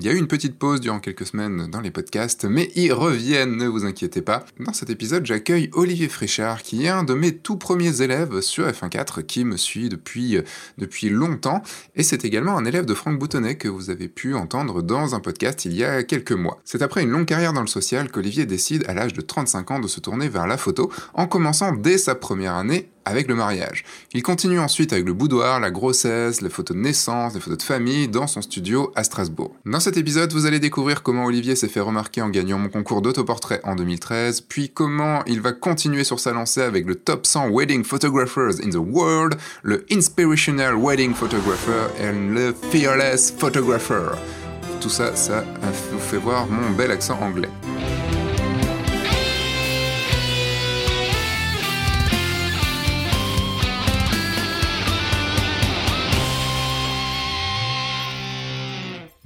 Il y a eu une petite pause durant quelques semaines dans les podcasts, mais ils reviennent, ne vous inquiétez pas. Dans cet épisode, j'accueille Olivier Fréchard, qui est un de mes tout premiers élèves sur F1.4, qui me suit depuis, depuis longtemps, et c'est également un élève de Franck Boutonnet que vous avez pu entendre dans un podcast il y a quelques mois. C'est après une longue carrière dans le social qu'Olivier décide à l'âge de 35 ans de se tourner vers la photo, en commençant dès sa première année avec le mariage. Il continue ensuite avec le boudoir, la grossesse, les photos de naissance, les photos de famille dans son studio à Strasbourg. Dans cet épisode, vous allez découvrir comment Olivier s'est fait remarquer en gagnant mon concours d'autoportrait en 2013, puis comment il va continuer sur sa lancée avec le top 100 wedding photographers in the world, le inspirational wedding photographer et le fearless photographer. Tout ça, ça vous fait voir mon bel accent anglais.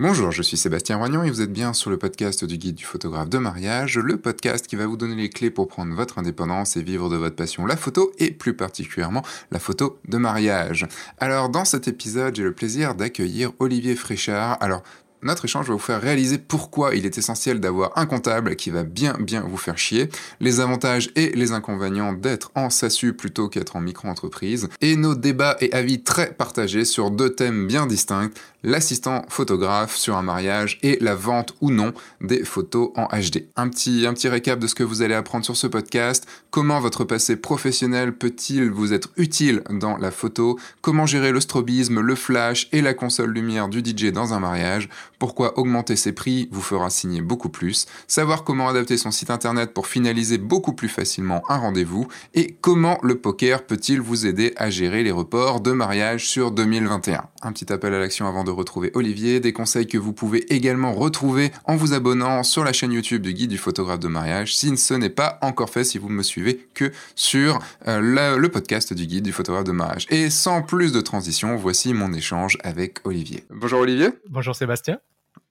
Bonjour, je suis Sébastien Roignon et vous êtes bien sur le podcast du guide du photographe de mariage, le podcast qui va vous donner les clés pour prendre votre indépendance et vivre de votre passion la photo et plus particulièrement la photo de mariage. Alors dans cet épisode, j'ai le plaisir d'accueillir Olivier Fréchard. Alors notre échange va vous faire réaliser pourquoi il est essentiel d'avoir un comptable qui va bien bien vous faire chier, les avantages et les inconvénients d'être en SASU plutôt qu'être en micro-entreprise, et nos débats et avis très partagés sur deux thèmes bien distincts, l'assistant photographe sur un mariage et la vente ou non des photos en HD. Un petit, un petit récap de ce que vous allez apprendre sur ce podcast, comment votre passé professionnel peut-il vous être utile dans la photo, comment gérer le strobisme, le flash et la console lumière du DJ dans un mariage, pourquoi augmenter ses prix vous fera signer beaucoup plus, savoir comment adapter son site internet pour finaliser beaucoup plus facilement un rendez-vous, et comment le poker peut-il vous aider à gérer les reports de mariage sur 2021. Un petit appel à l'action avant de retrouver Olivier, des conseils que vous pouvez également retrouver en vous abonnant sur la chaîne YouTube du guide du photographe de mariage, si ce n'est pas encore fait si vous me suivez que sur euh, le podcast du guide du photographe de mariage. Et sans plus de transition, voici mon échange avec Olivier. Bonjour Olivier. Bonjour Sébastien.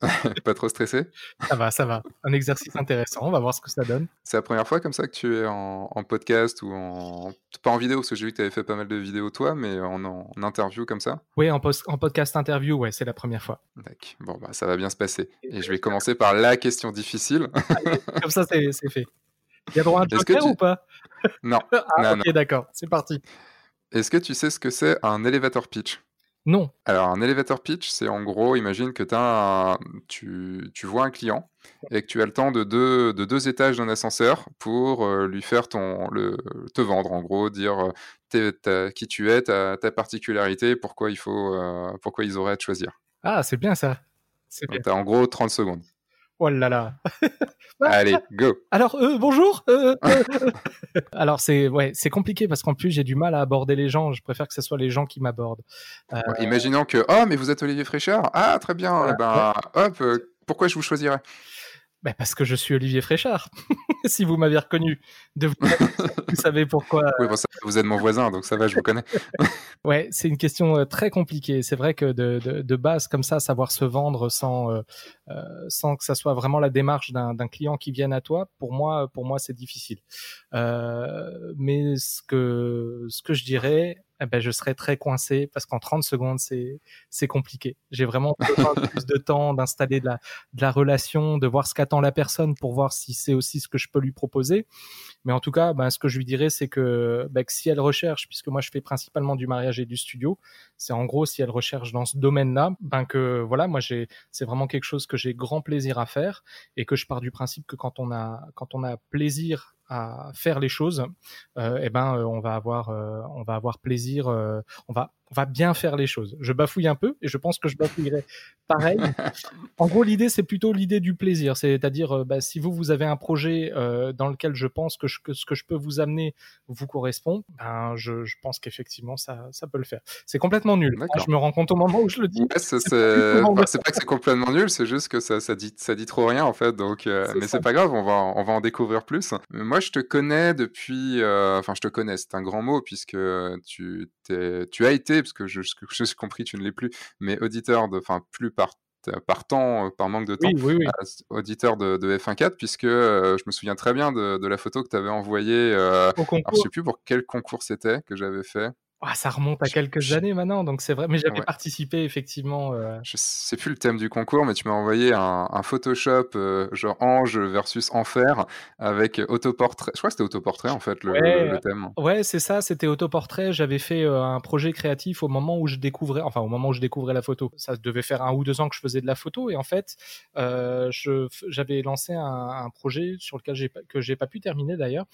pas trop stressé? Ça va, ça va. Un exercice intéressant, on va voir ce que ça donne. C'est la première fois comme ça que tu es en, podcast ou en... Pas en vidéo, parce que j'ai vu que tu avais fait pas mal de vidéos toi, mais en, interview comme ça? Oui, en, en podcast interview, ouais, c'est la première fois. D'accord. Bon, bah, ça va bien se passer. Et je vais commencer par la question difficile. comme ça, c'est fait. Il y a droit à un joker ou pas? Non. ah, ok, d'accord, c'est parti. Est-ce que tu sais ce que c'est un elevator pitch? Non. Alors, un elevator pitch, c'est en gros, imagine que as tu, tu, vois un client et que tu as le temps de deux, de deux étages d'un ascenseur pour euh, lui faire ton, le, te vendre, en gros, dire euh, qui tu es, ta, ta particularité, pourquoi, il faut, euh, pourquoi ils auraient à te choisir. Ah, c'est bien ça. Tu as en gros 30 secondes. Oh là là. Allez, go. Alors, euh, bonjour. Euh, euh, Alors, c'est ouais, c'est compliqué parce qu'en plus, j'ai du mal à aborder les gens. Je préfère que ce soit les gens qui m'abordent. Imaginons que, oh, mais vous êtes Olivier Fréchard. Ah, très bien. Eh ben, hop, pourquoi je vous choisirais? Bah parce que je suis Olivier Fréchard. si vous m'avez reconnu, de vous, vous savez pourquoi. Oui, bon, ça, vous êtes mon voisin, donc ça va, je vous connais. ouais, c'est une question euh, très compliquée. C'est vrai que de, de, de, base, comme ça, savoir se vendre sans, euh, euh, sans que ça soit vraiment la démarche d'un client qui vienne à toi, pour moi, pour moi, c'est difficile. Euh, mais ce que, ce que je dirais, eh ben, je serais très coincé parce qu'en 30 secondes, c'est, c'est compliqué. J'ai vraiment plus de temps d'installer de la, de la relation, de voir ce qu'attend la personne pour voir si c'est aussi ce que je peux lui proposer. Mais en tout cas, ben, ce que je lui dirais, c'est que, ben, que si elle recherche, puisque moi je fais principalement du mariage et du studio, c'est en gros si elle recherche dans ce domaine-là, ben que voilà, moi j'ai, c'est vraiment quelque chose que j'ai grand plaisir à faire et que je pars du principe que quand on a, quand on a plaisir à faire les choses, euh, eh ben euh, on va avoir euh, on va avoir plaisir, on va on va bien faire les choses. Je bafouille un peu et je pense que je bafouillerai pareil. en gros, l'idée, c'est plutôt l'idée du plaisir. C'est-à-dire, euh, bah, si vous, vous avez un projet euh, dans lequel je pense que, ce que je peux vous amener vous correspond, ben, je, je pense qu'effectivement, ça, ça peut le faire. C'est complètement nul. je me rends compte au moment où je le dis. c'est pas, pas que c'est complètement nul, c'est juste que ça, ça, dit, ça dit trop rien, en fait. Donc, euh, mais c'est pas grave, on va, on va en découvrir plus. moi, je te connais depuis... Enfin, je te connais, c'est un grand mot, puisque tu, tu as été parce que je, suis compris, tu ne l'es plus, mais auditeur de, enfin, plus par par temps, par manque de temps, euh, auditeur de, F1.4, puisque euh, je me souviens très bien de, la photo que tu avais envoyée. Euh, alors, je sais plus pour quel concours c'était que j'avais fait. Ah, ça remonte à quelques années maintenant, donc c'est vrai. Mais j'avais participé effectivement. Euh... Je sais plus le thème du concours, mais tu m'as envoyé un, Photoshop euh, genre Ange versus Enfer avec autoportrait. Je crois que c'était autoportrait en fait le, thème. Ouais, c'est ça. C'était autoportrait. J'avais fait euh, un projet créatif au moment où je découvrais, enfin au moment où je découvrais la photo. Ça devait faire un ou deux ans que je faisais de la photo et en fait, euh, j'avais lancé un, un, projet sur lequel j'ai que j'ai pas pu terminer d'ailleurs,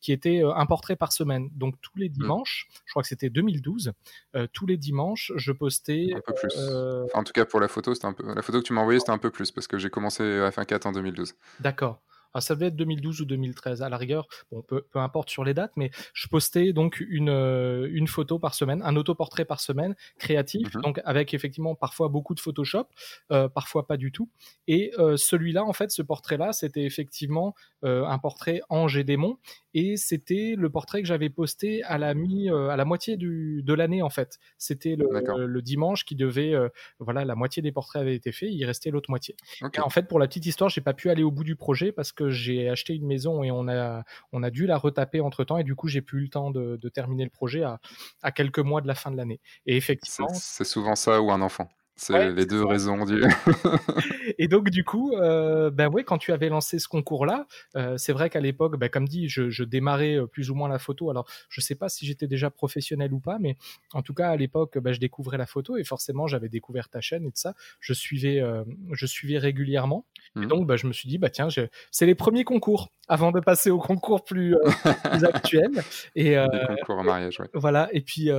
qui était un portrait par semaine. Donc tous les mmh. dimanches, je crois que c'était 2012. Euh, tous les dimanches, je postais. Un peu plus. Euh, en tout cas, pour la photo, c'était un peu. La photo que tu m'as envoyée, c'était un peu plus parce que j'ai commencé F1.4 en 2012. D'accord. Ah, ça devait être 2012 ou 2013 à la rigueur, bon, peu, peu, importe sur les dates, mais je postais donc une, euh, une photo par semaine, un autoportrait par semaine créatif, mhm. donc avec effectivement parfois beaucoup de Photoshop, euh, parfois pas du tout. Et euh, celui-là, en fait, ce portrait-là, c'était effectivement un portrait Ange et démon, et c'était le portrait que j'avais posté à la mi, à la moitié du, de l'année en fait. C'était le, le, dimanche qui devait, voilà, la moitié des portraits avaient été faits, il restait l'autre moitié. en fait, pour la petite histoire, j'ai pas pu aller au bout du projet parce que j'ai acheté une maison et on a, on a dû la retaper entre temps et du coup j'ai plus eu le temps de, terminer le projet à, à, quelques mois de la fin de l'année. Et effectivement. C'est souvent ça ou un enfant. C'est les deux raisons. Du... et donc du coup, euh, ben ouais, quand tu avais lancé ce concours-là, euh, c'est vrai qu'à l'époque, ben, comme dit, je, je, démarrais euh, plus ou moins la photo. Alors, je sais pas si j'étais déjà professionnel ou pas, mais en tout cas à l'époque, ben, je découvrais la photo et forcément j'avais découvert ta chaîne et tout ça. Je suivais, euh, je suivais régulièrement. Et mmh. donc, ben, je me suis dit, bah tiens, c'est les premiers concours avant de passer au concours plus, euh, plus actuel. Et euh, concours en mariage, ouais. Voilà. Et puis,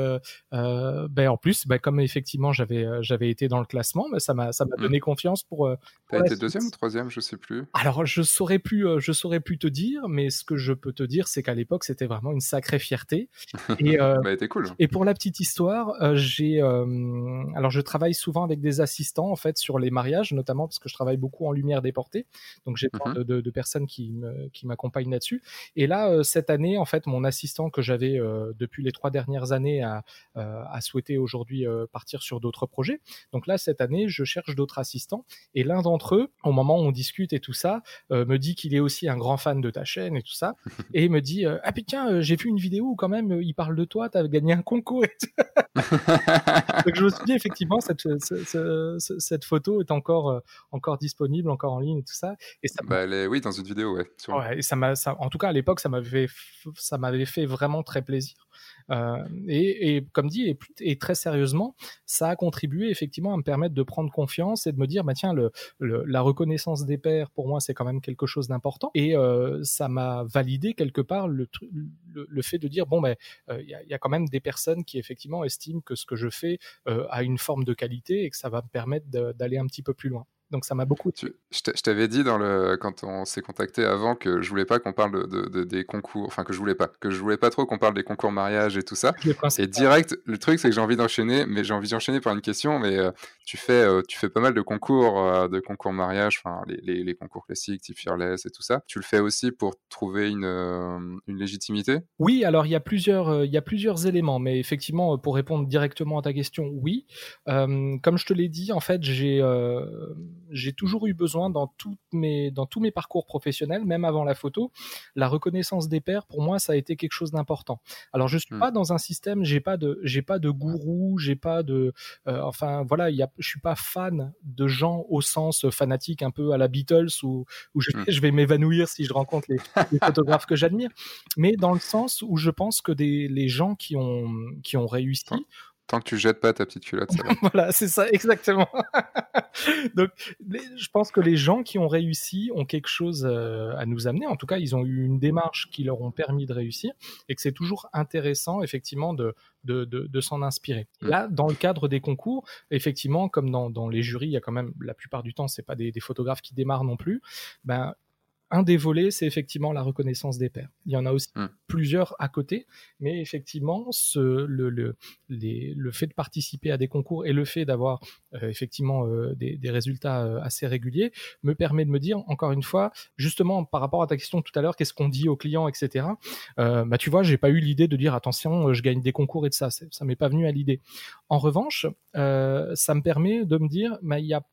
ben en plus, ben, comme effectivement j'avais j'avais été dans le classement, mais ça m'a ça m'a mmh. donné confiance pour. Euh, T'as été deuxième ou troisième, je sais plus. Alors je saurais plus, euh, je saurais plus te dire, mais ce que je peux te dire, c'est qu'à l'époque c'était vraiment une sacrée fierté. Et euh, bah, cool. Et pour la petite histoire, euh, j'ai alors je travaille souvent avec des assistants en fait sur les mariages, notamment parce que je travaille beaucoup en lumière déportée, donc j'ai plein mmh de, de, personnes qui me, qui m'accompagnent là-dessus. Et là cette année, en fait, mon assistant que j'avais depuis les trois dernières années a, a souhaité aujourd'hui partir sur d'autres projets. Donc là, cette année, je cherche d'autres assistants. Et l'un d'entre eux, au moment où on discute et tout ça, euh, me dit qu'il est aussi un grand fan de ta chaîne et tout ça. et il me dit euh, Ah putain, euh, j'ai vu une vidéo où quand même il parle de toi, tu as gagné un concours. Donc je me suis dit effectivement, cette, cette, photo est encore, encore disponible, encore en ligne et tout ça. Et ça bah, oui, dans une vidéo, ouais. ouais et ça m'a, en tout cas à l'époque, ça m'avait, ça m'avait fait vraiment très plaisir. Euh, et, et, comme dit, et, très sérieusement, ça a contribué effectivement à me permettre de prendre confiance et de me dire, bah tiens, le, la reconnaissance des pairs, pour moi, c'est quand même quelque chose d'important. Et euh, ça m'a validé quelque part le, le, fait de dire, bon, ben, il y, a, y, a, quand même des personnes qui effectivement estiment que ce que je fais euh, a une forme de qualité et que ça va me permettre d'aller un petit peu plus loin. Donc ça m'a beaucoup. je t'avais dit dans le quand on s'est contacté avant que je voulais pas qu'on parle de, des concours, enfin que je voulais pas, que je voulais pas trop qu'on parle des concours mariage et tout ça. Et direct, le truc c'est que j'ai envie d'enchaîner, mais j'ai envie d'enchaîner par une question. Mais euh, tu fais euh, tu fais pas mal de concours euh, de concours mariage, enfin les, les, concours classiques, type Fearless et tout ça. Tu le fais aussi pour trouver une, une légitimité? Oui, alors il y a plusieurs il y a plusieurs éléments, mais effectivement pour répondre directement à ta question, oui. comme je te l'ai dit, en fait j'ai j'ai toujours eu besoin dans, toutes mes, dans tous mes parcours professionnels, même avant la photo, la reconnaissance des pairs, pour moi, ça a été quelque chose d'important. Alors, je suis hmm. pas dans un système, j'ai pas de, j'ai pas de gourou, j'ai pas de, euh, enfin, voilà, y a, je suis pas fan de gens au sens fanatique, un peu à la Beatles, où, où je, hmm. je vais m'évanouir si je rencontre les, les photographes que j'admire, mais dans le sens où je pense que des, les gens qui ont, qui ont réussi Tant que tu jettes pas ta petite culotte. voilà, c'est ça, exactement. Donc, je pense que les gens qui ont réussi ont quelque chose euh, à nous amener. En tout cas, ils ont eu une démarche qui leur ont permis de réussir et que c'est toujours intéressant, effectivement, de, de, de, de s'en inspirer. Mm. Là, dans le cadre des concours, effectivement, comme dans, dans, les jurys, il y a quand même, la plupart du temps, c'est pas des, des, photographes qui démarrent non plus. Ben, un des volets, c'est effectivement la reconnaissance des pairs. Il y en a aussi hmm. plusieurs à côté, mais effectivement, ce, le, le, les, le, fait de participer à des concours et le fait d'avoir euh, effectivement euh, des, des, résultats euh, assez réguliers me permet de me dire, encore une fois, justement par rapport à ta question tout à l'heure, qu'est-ce qu'on dit aux clients, etc. bah tu vois, j'ai pas eu l'idée de dire attention, je gagne des concours et de ça, ça m'est pas venu à l'idée. En revanche, ça me permet de me dire, bah, il y a,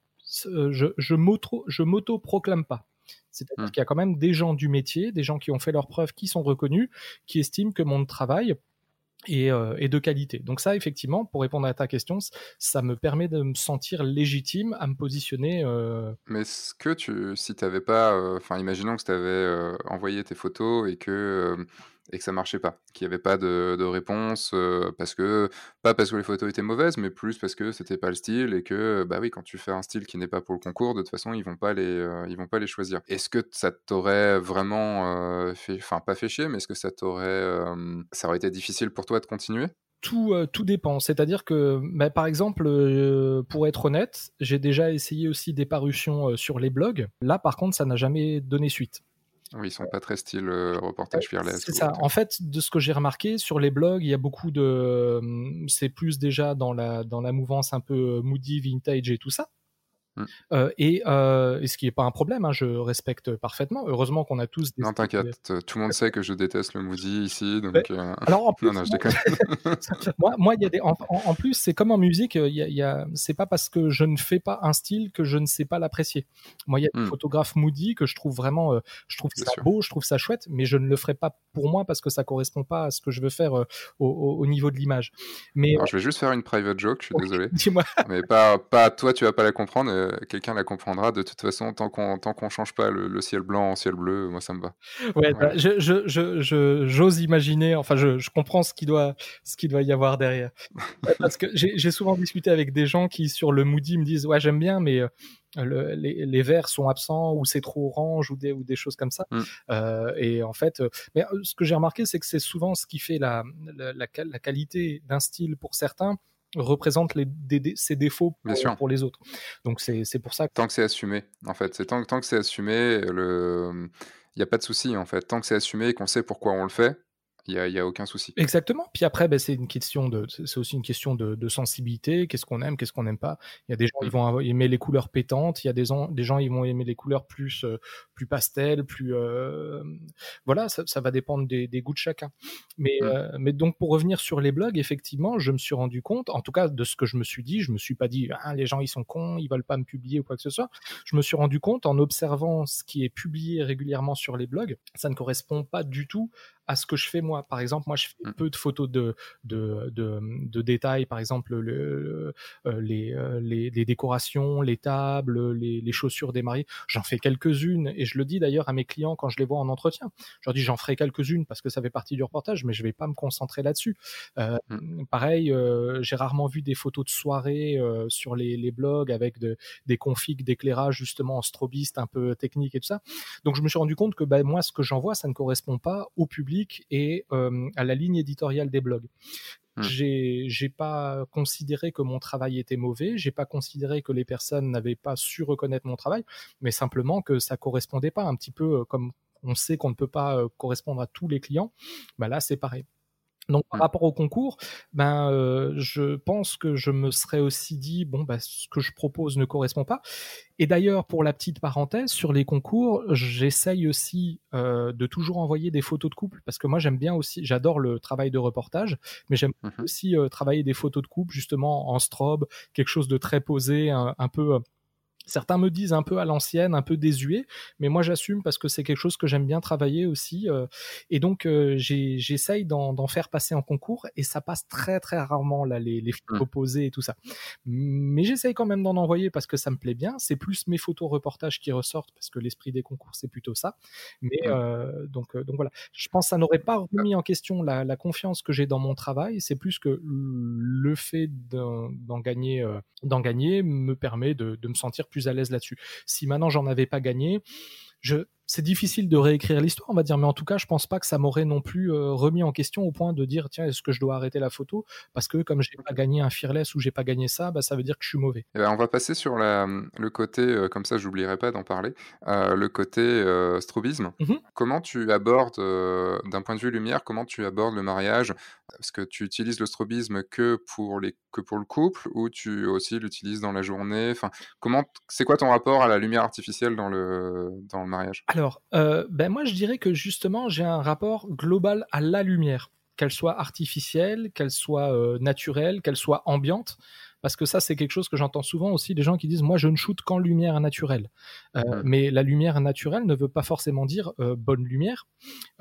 je, je m'auto proclame pas. C'est-à-dire mmh. qu'il y a quand même des gens du métier, des gens qui ont fait leurs preuves, qui sont reconnus, qui estiment que mon travail et, euh, et, de qualité. Donc ça, effectivement, pour répondre à ta question, ça me permet de me sentir légitime à me positionner. Euh... Mais est-ce que tu, si tu n'avais pas, euh, enfin, imaginons que tu avais envoyé tes photos et que et que ça marchait pas, qu'il n'y avait pas de, de réponse, parce que pas parce que les photos étaient mauvaises, mais plus parce que c'était pas le style et que bah oui, quand tu fais un style qui n'est pas pour le concours, de toute façon ils vont pas les, ils vont pas les choisir. Est-ce que ça t'aurait vraiment fait, enfin pas fait chier, mais est-ce que ça t'aurait, ça aurait été difficile pour toi de continuer? Tout, tout dépend. C'est-à-dire que, bah, par exemple, pour être honnête, j'ai déjà essayé aussi des parutions sur les blogs. Là, par contre, ça n'a jamais donné suite. Oui, ils sont pas très style euh, reportage fearless. C'est ça. En fait, de ce que j'ai remarqué sur les blogs, il y a beaucoup de, c'est plus déjà dans la dans la mouvance un peu moody, vintage et tout ça. Mm. Euh, et, euh, et, ce qui n'est pas un problème, hein, je respecte parfaitement. Heureusement qu'on a tous des. Non, t'inquiète, tout le monde sait que je déteste le Moody ici. Donc, euh... Alors, en plus, non, non, je déconne. moi, moi y a des... en, en plus, c'est comme en musique, y a, y a... c'est pas parce que je ne fais pas un style que je ne sais pas l'apprécier. Moi, il y a des mm. photographes Moody que je trouve vraiment. Euh, je trouve ça sûr. beau, je trouve ça chouette, mais je ne le ferai pas pour moi parce que ça correspond pas à ce que je veux faire euh, au, au, niveau de l'image. Mais. Alors, je vais juste faire une private joke, je suis désolé. Dis-moi. Mais pas, pas toi, tu vas pas la comprendre euh, quelqu'un la comprendra. De toute façon, tant qu'on tant qu'on change pas le, le, ciel blanc en ciel bleu, moi ça me va. Ouais, bah, je, je, je, j'ose imaginer. Enfin, je, comprends ce qu'il doit ce qu'il doit y avoir derrière. Parce que j'ai souvent discuté avec des gens qui sur le Moody me disent ouais j'aime bien, mais euh, le, les, les verts sont absents ou c'est trop orange ou des, ou des choses comme ça. Mm. Euh, et en fait, euh, mais ce que j'ai remarqué, c'est que c'est souvent ce qui fait la, la, la, la qualité d'un style pour certains représente les, des, ses défauts pour, pour, les autres. Donc c'est pour ça que... Tant que c'est assumé, en fait. C'est tant, tant que c'est assumé, le... il n'y a pas de souci, en fait. Tant que c'est assumé et qu'on sait pourquoi on le fait, il n'y a, aucun souci. Exactement. Puis après, ben, c'est une question de, c'est aussi une question de, de sensibilité. Qu'est-ce qu'on aime, qu'est-ce qu'on n'aime pas? Il y a des gens qui vont aimer les couleurs pétantes. Il y a des, gens, des gens qui vont aimer les couleurs plus, euh, plus pastel, plus, euh... voilà, ça, ça, va dépendre des, des, goûts de chacun. Mais, mmh. euh, mais donc pour revenir sur les blogs, effectivement, je me suis rendu compte, en tout cas de ce que je me suis dit, je me suis pas dit, ah, les gens ils sont cons, ils veulent pas me publier ou quoi que ce soit. Je me suis rendu compte en observant ce qui est publié régulièrement sur les blogs, ça ne correspond pas du tout à ce que je fais moi. Par exemple, moi, je fais mmh. peu de photos de, de, de, de détails, par exemple, le, euh, les, euh, les, les, décorations, les tables, les, les chaussures des mariés. J'en fais quelques-unes et je le dis d'ailleurs à mes clients quand je les vois en entretien. Je leur dis, j'en ferai quelques-unes parce que ça fait partie du reportage, mais je vais pas me concentrer là-dessus. Euh, mmh. Pareil, euh, j'ai rarement vu des photos de soirée euh, sur les, les, blogs avec de, des configs d'éclairage justement en strobiste un peu technique et tout ça. Donc je me suis rendu compte que bah, moi, ce que j'envoie, ça ne correspond pas au public et euh, à la ligne éditoriale des blogs. Mmh. J'ai, pas considéré que mon travail était mauvais, j'ai pas considéré que les personnes n'avaient pas su reconnaître mon travail, mais simplement que ça correspondait pas un petit peu euh, comme on sait qu'on ne peut pas euh, correspondre à tous les clients. Bah là, c'est pareil. Donc par rapport au concours, ben euh, je pense que je me serais aussi dit bon bah ce que je propose ne correspond pas. Et d'ailleurs pour la petite parenthèse sur les concours, j'essaye aussi euh, de toujours envoyer des photos de couple parce que moi j'aime bien aussi, j'adore le travail de reportage, mais j'aime mmh. aussi euh, travailler des photos de couple justement en strobe, quelque chose de très posé, un, un peu Certains me disent un peu à l'ancienne, un peu désuet, mais moi j'assume parce que c'est quelque chose que j'aime bien travailler aussi. Euh, et donc euh, j'essaye d'en faire passer en concours et ça passe très très rarement là les, les photos mmh. posées et tout ça. Mais j'essaye quand même d'en envoyer parce que ça me plaît bien. C'est plus mes photos reportages qui ressortent parce que l'esprit des concours c'est plutôt ça. Mais mmh. euh, donc donc voilà, je pense que ça n'aurait pas remis en question la, la confiance que j'ai dans mon travail. C'est plus que le fait d'en gagner d'en gagner me permet de, de me sentir plus à l'aise là-dessus. Si maintenant j'en avais pas gagné, je c'est difficile de réécrire l'histoire, on va dire, mais en tout cas, je pense pas que ça m'aurait non plus euh, remis en question au point de dire tiens, est-ce que je dois arrêter la photo? Parce que comme j'ai pas gagné un fearless ou j'ai pas gagné ça, bah, ça veut dire que je suis mauvais. Eh ben, on va passer sur la, le côté, euh, comme ça, j'oublierai pas d'en parler, euh, le côté strobisme. Mmh comment tu abordes, d'un point de vue lumière, comment tu abordes le mariage? Est-ce que tu utilises le strobisme que pour les que pour le couple ou tu aussi l'utilises dans la journée? Enfin, comment c'est quoi ton rapport à la lumière artificielle dans le dans le mariage? Alors, euh, ben moi je dirais que justement j'ai un rapport global à la lumière, qu'elle soit artificielle, qu'elle soit euh, naturelle, qu'elle soit ambiante. Parce que ça, c'est quelque chose que j'entends souvent aussi des gens qui disent, moi, je ne shoot qu'en lumière naturelle. Euh, mmh. Mais la lumière naturelle ne veut pas forcément dire euh, bonne lumière.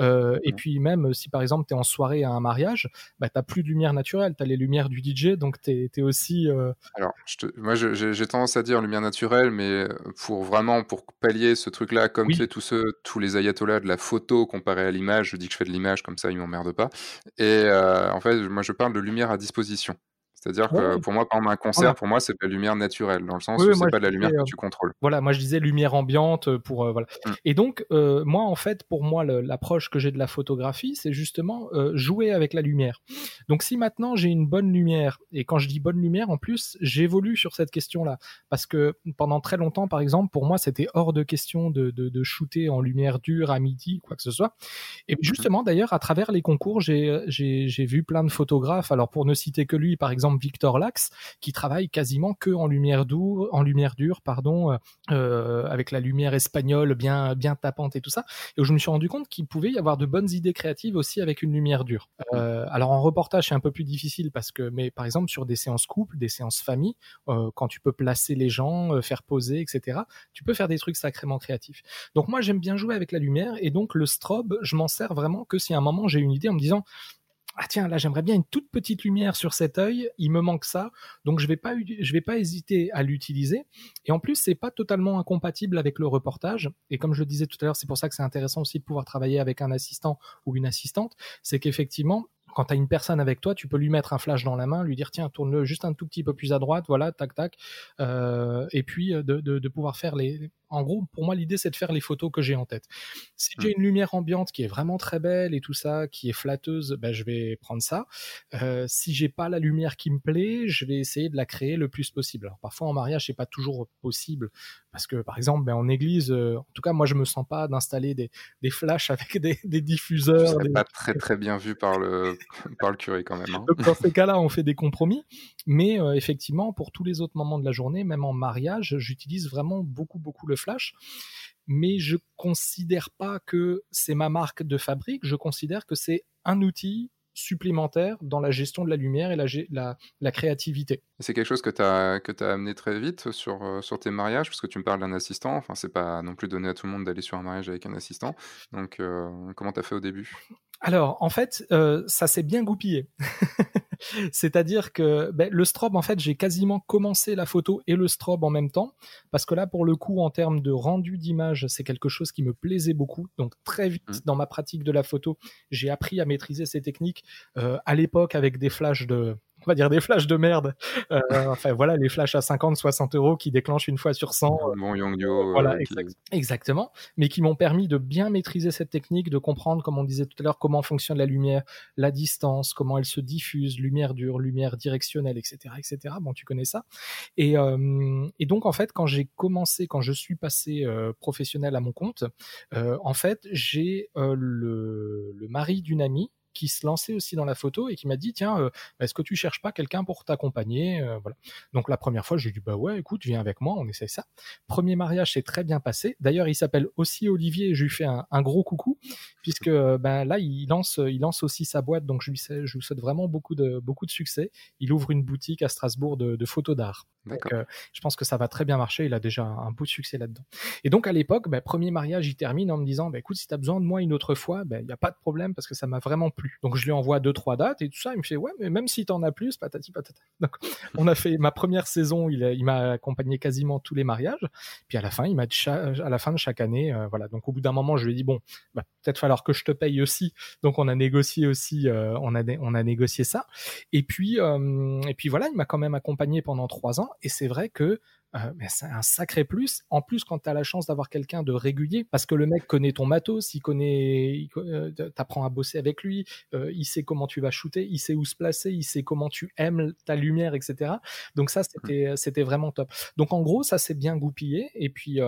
Euh, et mmh. puis même si par exemple tu es en soirée à un mariage, bah, tu plus de lumière naturelle, tu as les lumières du DJ, donc tu es, aussi... Alors, je moi j'ai tendance à dire lumière naturelle, mais pour vraiment, pour pallier ce truc-là, comme tu sais, tous, ceux, tous les ayatollahs de la photo comparé à l'image, je dis que je fais de l'image, comme ça ils m'emmerdent pas. Et en fait, moi je parle de lumière à disposition. C'est-à-dire que pour moi, par un concert, pour moi, c'est de la lumière naturelle, dans le sens où c'est pas de la lumière que euh, tu contrôles. Voilà, moi je disais lumière ambiante euh, pour euh, voilà. Mmh. Et donc moi, en fait, pour moi, l'approche que j'ai de la photographie, c'est justement jouer avec la lumière. Donc si maintenant j'ai une bonne lumière, et quand je dis bonne lumière, en plus, j'évolue sur cette question-là, parce que pendant très longtemps, par exemple, pour moi, c'était hors de question de, de, de, shooter en lumière dure à midi, quoi que ce soit. Et mmh justement, d'ailleurs, à travers les concours, j'ai vu plein de photographes. Alors pour ne citer que lui, par exemple Victor Lax, qui travaille quasiment que en lumière dure, en lumière dure, pardon, euh, avec la lumière espagnole bien bien tapante et tout ça. Et où je me suis rendu compte qu'il pouvait y avoir de bonnes idées créatives aussi avec une lumière dure. Euh, alors en reportage, c'est un peu plus difficile parce que, mais par exemple sur des séances couple, des séances famille, euh, quand tu peux placer les gens, faire poser, etc. Tu peux faire des trucs sacrément créatifs. Donc moi j'aime bien jouer avec la lumière et donc le strobe, je m'en sers vraiment que si à un moment j'ai une idée en me disant ah tiens là j'aimerais bien une toute petite lumière sur cet œil, il me manque ça, donc je vais pas vais pas hésiter à l'utiliser. Et en plus c'est pas totalement incompatible avec le reportage. Et comme je le disais tout à l'heure, c'est pour ça que c'est intéressant aussi de pouvoir travailler avec un assistant ou une assistante, c'est qu'effectivement quand tu as une personne avec toi, tu peux lui mettre un flash dans la main, lui dire tiens, tourne-le juste un tout petit peu plus à droite, voilà, tac, tac, euh, et puis euh, de, pouvoir faire les. En gros, pour moi, l'idée c'est de faire les photos que j'ai en tête. Si j'ai mmh. une lumière ambiante qui est vraiment très belle et tout ça, qui est flatteuse, ben, je vais prendre ça. Euh, si j'ai pas la lumière qui me plaît, je vais essayer de la créer le plus possible. Alors parfois en mariage, c'est pas toujours possible parce que par exemple, ben, en église, euh, en tout cas, moi je me sens pas d'installer des, des flashs avec des, des diffuseurs. C'est pas très très bien vu par le par le curé quand même. Hein. dans ces cas-là, on fait des compromis. Mais euh, effectivement, pour tous les autres moments de la journée, même en mariage, j'utilise vraiment beaucoup, beaucoup le flash. Mais je considère pas que c'est ma marque de fabrique. Je considère que c'est un outil supplémentaire dans la gestion de la lumière et la créativité. C'est quelque chose que tu as, que as amené très vite sur, euh, sur tes mariages, parce que tu me parles d'un assistant. Enfin, c'est pas non plus donné à tout le monde d'aller sur un mariage avec un assistant. Donc, euh, comment tu as fait au début? Alors, en fait, euh, ça s'est bien goupillé. C'est-à-dire que ben, le strobe, en fait, j'ai quasiment commencé la photo et le strobe en même temps, parce que là, pour le coup, en termes de rendu d'image, c'est quelque chose qui me plaisait beaucoup. Donc, très vite, mmh. dans ma pratique de la photo, j'ai appris à maîtriser ces techniques. Euh, à l'époque, avec des flashs de on va dire des flashs de merde. Euh, enfin voilà, les flashs à 50, 60 euros qui déclenchent une fois sur 100. Bon Yongyo. Voilà, exactement. Mais qui m'ont permis de bien maîtriser cette technique, de comprendre, comme on disait tout à l'heure, comment fonctionne la lumière, la distance, comment elle se diffuse, lumière dure, lumière directionnelle, etc., etc. Bon, tu connais ça. Et, euh, et donc en fait, quand j'ai commencé, quand je suis passé euh, professionnel à mon compte, en fait, j'ai le, le mari d'une amie qui se lançait aussi dans la photo et qui m'a dit tiens, euh, est-ce que tu cherches pas quelqu'un pour t'accompagner euh, Voilà. Donc la première fois, j'ai dit bah ouais, écoute, viens avec moi, on essaye ça. Premier mariage s'est très bien passé. D'ailleurs, il s'appelle aussi Olivier. Je lui fais un, gros coucou puisque ben là, il lance, il lance aussi sa boîte. Donc je lui souhaite vraiment beaucoup de beaucoup de succès. Il ouvre une boutique à Strasbourg de photos d'art. Donc, euh, je pense que ça va très bien marcher. Il a déjà un, un de succès là-dedans. Et donc, à l'époque, ben, premier mariage, il termine en me disant, ben, écoute, si tu as besoin de moi une autre fois, il n'y a pas de problème parce que ça m'a vraiment plu. Donc, je lui envoie deux, trois dates et tout ça. Il me fait, ouais, mais même si tu en as plus, patati patata. Donc, on a fait ma première saison. Il, il m'a accompagné quasiment tous les mariages. Puis à la fin, il m'a à la fin de chaque année, euh, voilà. Donc, au bout d'un moment, je lui ai dit, bon, bah, peut-être falloir que je te paye aussi. Donc, on a négocié aussi, euh, on a, on a négocié ça. Et puis, et puis voilà, il m'a quand même accompagné pendant trois ans. Et c'est vrai que euh, mais c'est un sacré plus. En plus, quand tu as la chance d'avoir quelqu'un de régulier, parce que le mec connaît ton matos, il connaît, euh, t'apprends à bosser avec lui, euh, il sait comment tu vas shooter, il sait où se placer, il sait comment tu aimes ta lumière, etc. Donc ça, c'était, c'était vraiment top. Donc en gros, ça s'est bien goupillé. Et puis,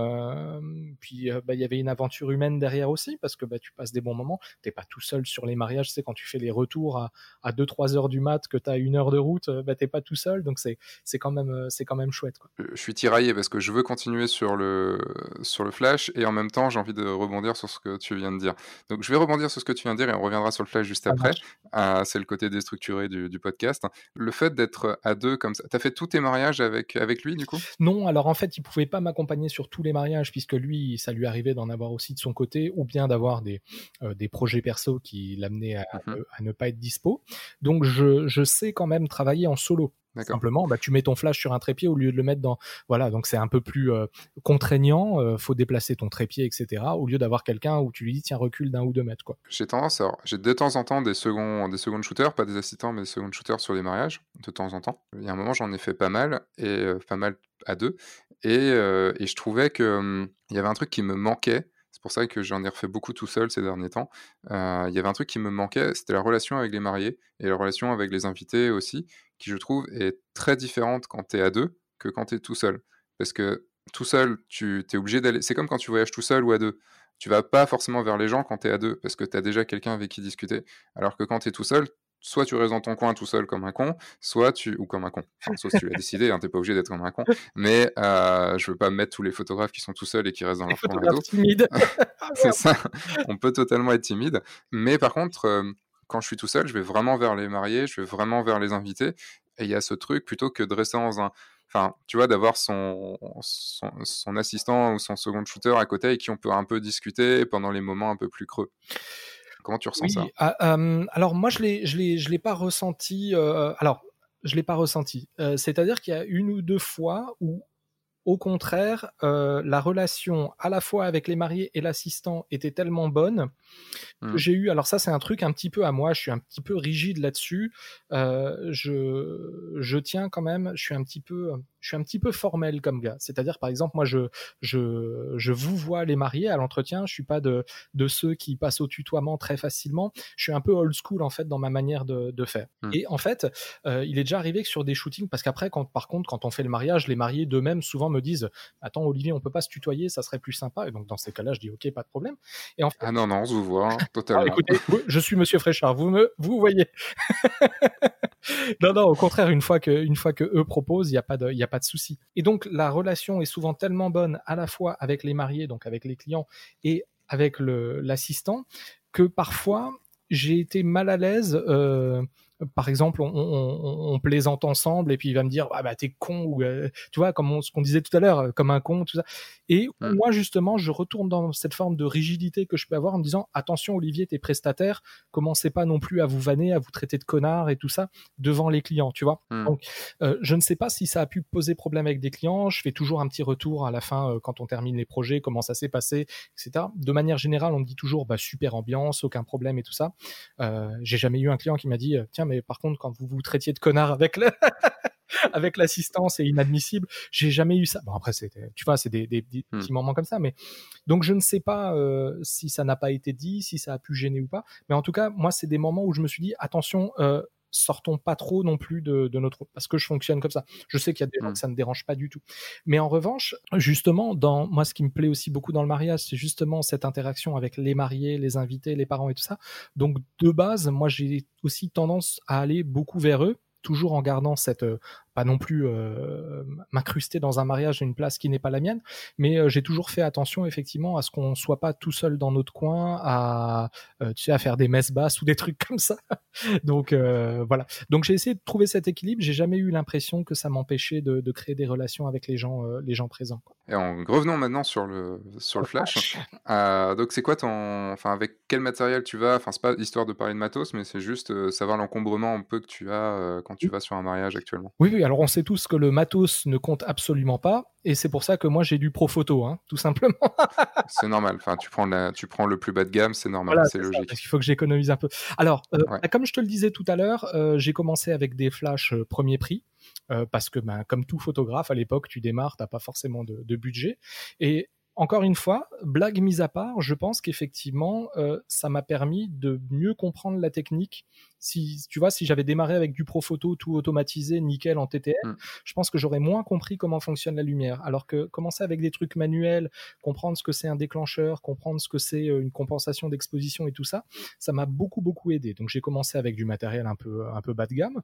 puis, bah, il y avait une aventure humaine derrière aussi, parce que bah, tu passes des bons moments. T'es pas tout seul sur les mariages. C'est quand tu fais les retours à, à 2-3 heures du mat, que tu as une heure de route, bah, t'es pas tout seul. Donc c'est, c'est quand même, c'est quand même chouette. Quoi. Je suis suis tiraillé parce que je veux continuer sur le, sur le flash et en même temps, j'ai envie de rebondir sur ce que tu viens de dire. Donc, je vais rebondir sur ce que tu viens de dire et on reviendra sur le flash juste après. Ah, c'est le côté déstructuré du, du, podcast. Le fait d'être à deux comme ça, tu as fait tous tes mariages avec, avec lui du coup? Non, alors en fait, il pouvait pas m'accompagner sur tous les mariages puisque lui, ça lui arrivait d'en avoir aussi de son côté ou bien d'avoir des, euh, des projets perso qui l'amenaient à, mmh à, ne pas être dispo. Donc, je, je sais quand même travailler en solo. Simplement, bah, tu mets ton flash sur un trépied au lieu de le mettre dans. Voilà, donc c'est un peu plus euh, contraignant. Euh, faut déplacer ton trépied, etc. Au lieu d'avoir quelqu'un où tu lui dis tiens recule d'un ou deux mètres, quoi. J'ai tendance, j'ai de temps en temps des seconds, des secondes shooters, pas des assistants, mais des secondes shooters sur les mariages, de temps en temps. Il y a un moment, j'en ai fait pas mal et euh, pas mal à deux, et, et je trouvais que hum, il y avait un truc qui me manquait pour ça que j'en ai refait beaucoup tout seul ces derniers temps. Il y avait un truc qui me manquait, c'était la relation avec les mariés et la relation avec les invités aussi, qui je trouve est très différente quand tu es à deux que quand tu es tout seul. Parce que tout seul, tu es obligé d'aller. C'est comme quand tu voyages tout seul ou à deux. Tu vas pas forcément vers les gens quand tu es à deux, parce que tu as déjà quelqu'un avec qui discuter. Alors que quand tu es tout seul, soit tu restes dans ton coin tout seul comme un con, soit tu ou comme un con. Enfin, sauf si tu l'as décidé, hein, t'es pas obligé d'être comme un con. Mais euh, je veux pas mettre tous les photographes qui sont tout seuls et qui restent dans leur coin timide. c'est ça. On peut totalement être timide, mais par contre, euh, quand je suis tout seul, je vais vraiment vers les mariés, je vais vraiment vers les invités. Et il y a ce truc plutôt que de rester dans un enfin, tu vois, d'avoir son, son, assistant ou son second shooter à côté et qui on peut un peu discuter pendant les moments un peu plus creux. Comment tu ressens ça? ah, Alors moi, je l'ai, je l'ai, je l'ai pas ressenti. alors, je l'ai pas ressenti. c'est-à-dire qu'il y a une ou deux fois où au contraire, la relation à la fois avec les mariés et l'assistant était tellement bonne que mmh. j'ai eu. Alors ça, c'est un truc un petit peu à moi. Je suis un petit peu rigide là-dessus. je, je tiens quand même. Je suis un petit peu je suis un petit peu formel comme gars. C'est-à-dire, par exemple, moi, je, je, je vous vois les mariés à l'entretien. Je suis pas de, de ceux qui passent au tutoiement très facilement. Je suis un peu old school, en fait, dans ma manière de, de faire. Hmm. Et en fait, euh, il est déjà arrivé que sur des shootings, parce qu'après, quand, par contre, quand on fait le mariage, les mariés d'eux-mêmes souvent me disent Attends, Olivier, on peut pas se tutoyer, ça serait plus sympa. Et donc, dans ces cas-là, je dis Ok, pas de problème. Et en fait, ah non, non, on se vous voit, hein, totalement. écoutez, je suis monsieur Fréchard, vous me, vous voyez. non, non, au contraire, une fois que, une fois que eux proposent, il n'y a pas de, y a pas de souci. Et donc, la relation est souvent tellement bonne à la fois avec les mariés, donc avec les clients, et avec l'assistant, que parfois, j'ai été mal à l'aise euh, par exemple, on, plaisante ensemble et puis il va me dire ah bah t'es con ou euh, tu vois comme ce qu'on disait tout à l'heure euh, comme un con tout ça. Et mmh. moi justement, je retourne dans cette forme de rigidité que je peux avoir en me disant attention Olivier, t'es prestataire, commencez pas non plus à vous vanner, à vous traiter de connard et tout ça devant les clients, tu vois. Mmh. Donc euh, je ne sais pas si ça a pu poser problème avec des clients. Je fais toujours un petit retour à la fin quand on termine les projets, comment ça s'est passé, etc. De manière générale, on me dit toujours bah super ambiance, aucun problème et tout ça. J'ai jamais eu un client qui m'a dit tiens mais mais par contre, quand vous vous traitiez de connard avec le avec l'assistance c'est inadmissible. J'ai jamais eu ça. Bon après c'était, tu vois, c'est des, hmm. petits moments comme ça, mais donc je ne sais pas euh, si ça n'a pas été dit, si ça a pu gêner ou pas. Mais en tout cas, moi c'est des moments où je me suis dit attention. Euh, sortons pas trop non plus de, notre parce que je fonctionne comme ça. Je sais qu'il y a des gens hmm. que ça ne dérange pas du tout. Mais en revanche, justement, dans moi, ce qui me plaît aussi beaucoup dans le mariage, c'est justement cette interaction avec les mariés, les invités, les parents et tout ça. Donc de base, moi, j'ai aussi tendance à aller beaucoup vers eux toujours en gardant cette pas non plus euh, m'incruster dans un mariage une place qui n'est pas la mienne, mais euh, j'ai toujours fait attention effectivement à ce qu'on soit pas tout seul dans notre coin, à euh, tu sais à faire des messes basses ou des trucs comme ça. Donc voilà. Donc j'ai essayé de trouver cet équilibre. J'ai jamais eu l'impression que ça m'empêchait de, de, créer des relations avec les gens, les gens présents. Et en revenons maintenant sur le sur le flash. donc c'est quoi ton, enfin avec quel matériel tu vas? Enfin c'est pas histoire de parler de matos, mais c'est juste savoir l'encombrement un peu que tu as quand tu vas sur un mariage actuellement. Oui oui alors on sait tous que le matos ne compte absolument pas, et c'est pour ça que moi j'ai du pro photo, hein, tout simplement. c'est normal. Enfin, tu prends, tu prends le plus bas de gamme, c'est normal, c'est logique. parce qu'il faut que j'économise un peu. Alors, euh, bah, comme je te le disais tout à l'heure, euh, j'ai commencé avec des flashs euh, premier prix. parce que ben, comme tout photographe à l'époque, tu démarres, t'as pas forcément de, de budget. Et encore une fois, blague mise à part, je pense qu'effectivement, ça m'a permis de mieux comprendre la technique si tu vois, si j'avais démarré avec du Profoto tout automatisé, nickel en TTL, mm. je pense que j'aurais moins compris comment fonctionne la lumière. Alors que commencer avec des trucs manuels, comprendre ce que c'est un déclencheur, comprendre ce que c'est une compensation d'exposition et tout ça, ça m'a beaucoup beaucoup aidé. Donc j'ai commencé avec du matériel un peu un peu bas de gamme.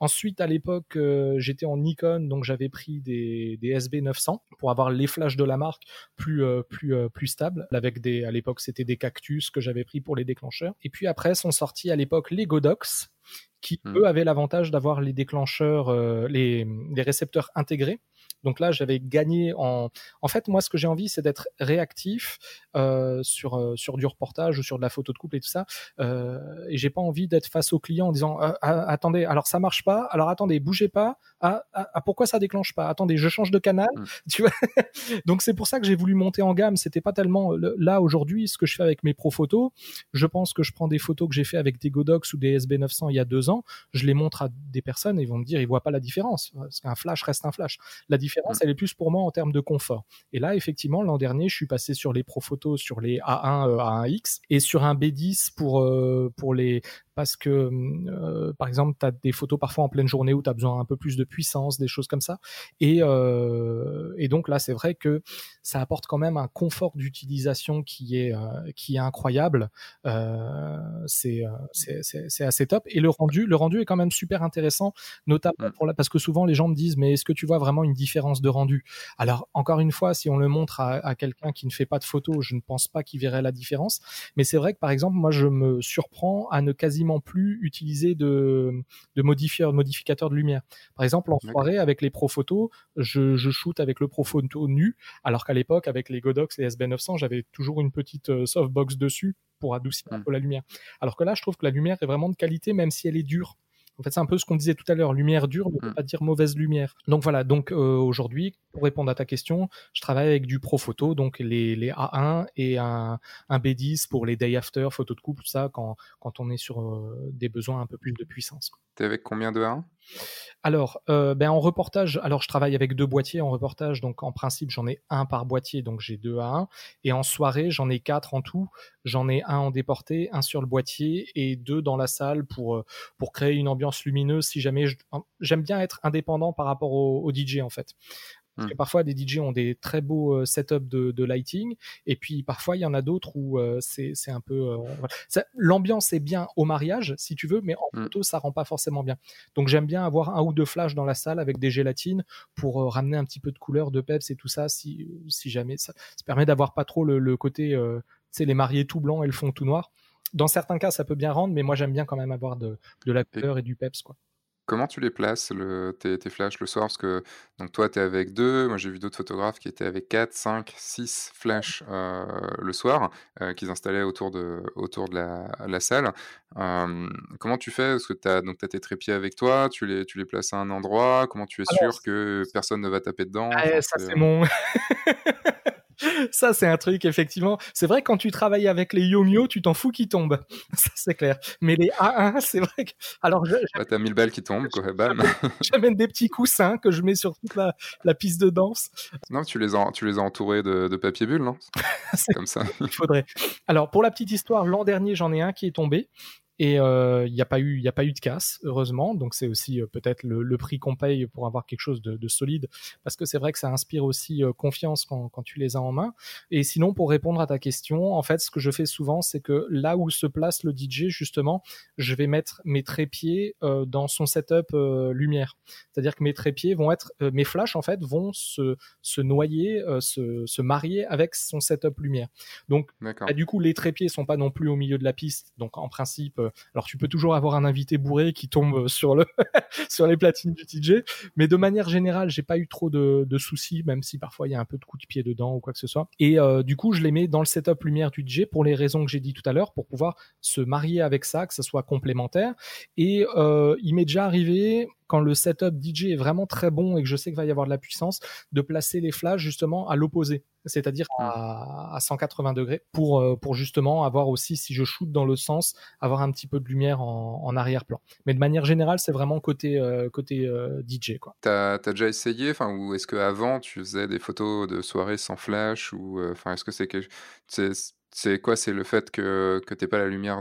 Ensuite, à l'époque, j'étais en Nikon, donc j'avais pris des, des SB 900 pour avoir les flashs de la marque plus plus plus stables. Avec des, à l'époque, c'était des cactus que j'avais pris pour les déclencheurs. Et puis après sont sortis à l'époque les Qui hmm. eux avaient l'avantage d'avoir les déclencheurs, euh, les, les, récepteurs intégrés. Donc là, j'avais gagné en. En fait, moi, ce que j'ai envie, c'est d'être réactif euh, sur euh, sur du reportage ou sur de la photo de couple et tout ça. Euh, et j'ai pas envie d'être face au client en disant ah, ah, attendez, alors ça marche pas. Alors attendez, bougez pas. Ah, ah, pourquoi ça déclenche pas Attendez, je change de canal. Tu vois Donc c'est pour ça que j'ai voulu monter en gamme. C'était pas tellement là aujourd'hui ce que je fais avec mes pro photos. Je pense que je prends des photos que j'ai fait avec des Godox ou des SB 900 il y a deux ans. Je les montre à des personnes et ils vont me dire ils voient pas la différence. Parce qu'un flash reste un flash. La différence, mm. elle est plus pour moi en termes de confort. Et là, effectivement, l'an dernier, je suis passé sur les pro photos sur les A1, euh, A1X et sur un B10 pour, euh, pour les parce que, euh, par exemple, tu as des photos parfois en pleine journée où tu as besoin un peu plus de puissance, des choses comme ça. Et, euh, et donc là, c'est vrai que ça apporte quand même un confort d'utilisation qui est, euh, qui est incroyable. C'est, c'est, assez top. Et le rendu, le rendu est quand même super intéressant, notamment pour la, parce que souvent les gens me disent, mais est-ce que tu vois vraiment une différence de rendu Alors, encore une fois, si on le montre à, à quelqu'un qui ne fait pas de photos, je ne pense pas qu'il verrait la différence. Mais c'est vrai que, par exemple, moi, je me surprends à ne quasi plus utiliser de, de modificateurs de lumière. Par exemple, en soirée, avec les Pro Photo, je, je shoot avec le Pro Photo nu, alors qu'à l'époque, avec les Godox et SB900, j'avais toujours une petite euh, softbox dessus pour adoucir un hmm. peu la lumière. Alors que là, je trouve que la lumière est vraiment de qualité, même si elle est dure. En fait, c'est un peu ce qu'on disait tout à l'heure. Lumière dure ne veut mm. pas dire mauvaise lumière. Donc voilà. Donc euh, aujourd'hui, pour répondre à ta question, je travaille avec du Pro Photo, donc les, les A1 et un, un, B10 pour les day after, photo de couple, tout ça, quand, quand on est sur euh, des besoins un peu plus de puissance. T'es avec combien de A1 alors, euh, ben en reportage, alors je travaille avec deux boîtiers en reportage, donc en principe j'en ai un par boîtier, donc j'ai deux à un. Et en soirée, j'en ai quatre en tout. J'en ai un en déporté, un sur le boîtier et deux dans la salle pour euh, pour créer une ambiance lumineuse. Si jamais j'aime bien être indépendant par rapport au, au DJ en fait. Parce que hmm. parfois, des DJ ont des très beaux euh, setups de, de lighting, et puis parfois, il y en a d'autres où euh, c'est un peu. Euh, l'ambiance est bien au mariage, si tu veux, mais en hmm. photo, ça rend pas forcément bien. Donc, j'aime bien avoir un ou deux flashs dans la salle avec des gélatines pour ramener un petit peu de couleur, de peps et tout ça, si, si jamais. Ça, ça permet d'avoir pas trop le, le côté. tu sais, les mariés tout blancs et le fond tout noir. Dans certains cas, ça peut bien rendre, mais moi, j'aime bien quand même avoir de, de la couleur et du peps, quoi. Comment tu les places, le, tes, tes flashs le soir? Parce que donc toi, tu es avec deux. moi j'ai vu d'autres photographes qui étaient avec 4, 5, 6 flashs euh, le soir, euh, qu'ils installaient autour de, autour de la, la salle. comment tu fais? Parce que tu as tes trépieds avec toi, tu les, tu les places à un endroit, comment tu es sûr que personne ne va taper dedans? Ah, ça c'est mon... ça, c'est un truc, effectivement. C'est vrai, quand tu travailles avec les Yomio, tu t'en fous qu'ils tombent. Ça, c'est clair. Mais les A1, c'est vrai que. Alors, je, t'as 1000 balles qui tombent, quoi, bam. J'amène des petits coussins que je mets sur toute la, la piste de danse. Non, tu les as, tu les as entourés de, de papier bulle, non? C'est comme ça. Il faudrait. Alors, pour la petite histoire, l'an dernier, j'en ai un qui est tombé. Et euh, il n'y a pas eu, il a pas eu de casse, heureusement. Donc c'est aussi euh, peut-être le, prix qu'on paye pour avoir quelque chose de, solide, parce que c'est vrai que ça inspire aussi euh, confiance quand, quand, tu les as en main. Et sinon, pour répondre à ta question, en fait, ce que je fais souvent, c'est que là où se place le DJ, justement, je vais mettre mes trépieds dans son setup lumière. C'est-à-dire que mes trépieds vont être, mes flashs en fait vont se, se noyer, se, se marier avec son setup lumière. Donc, bah, du coup, les trépieds sont pas non plus au milieu de la piste. Donc, en principe alors tu peux toujours avoir un invité bourré qui tombe sur le sur les platines du TJ, mais de manière générale, j'ai pas eu trop de, soucis, même si parfois il y a un peu de coup de pied dedans ou quoi que ce soit. Et euh, du coup, je les mets dans le setup lumière du DJ pour les raisons que j'ai dit tout à l'heure, pour pouvoir se marier avec ça, que ça soit complémentaire. Et euh, il m'est déjà arrivé quand le setup DJ est vraiment très bon et que je sais qu'il va y avoir de la puissance, de placer les flashs justement à l'opposé, c'est-à-dire mmh. à, 180 degrés pour, euh, pour justement avoir aussi, si je shoot dans le sens, avoir un petit peu de lumière en, arrière-plan. Mais de manière générale, c'est vraiment côté, euh, côté euh, DJ. Tu as, déjà essayé, enfin, ou est-ce qu'avant tu faisais des photos de soirée sans flash, ou enfin, est-ce que c'est que c'est quoi C'est le fait que, que tu pas la lumière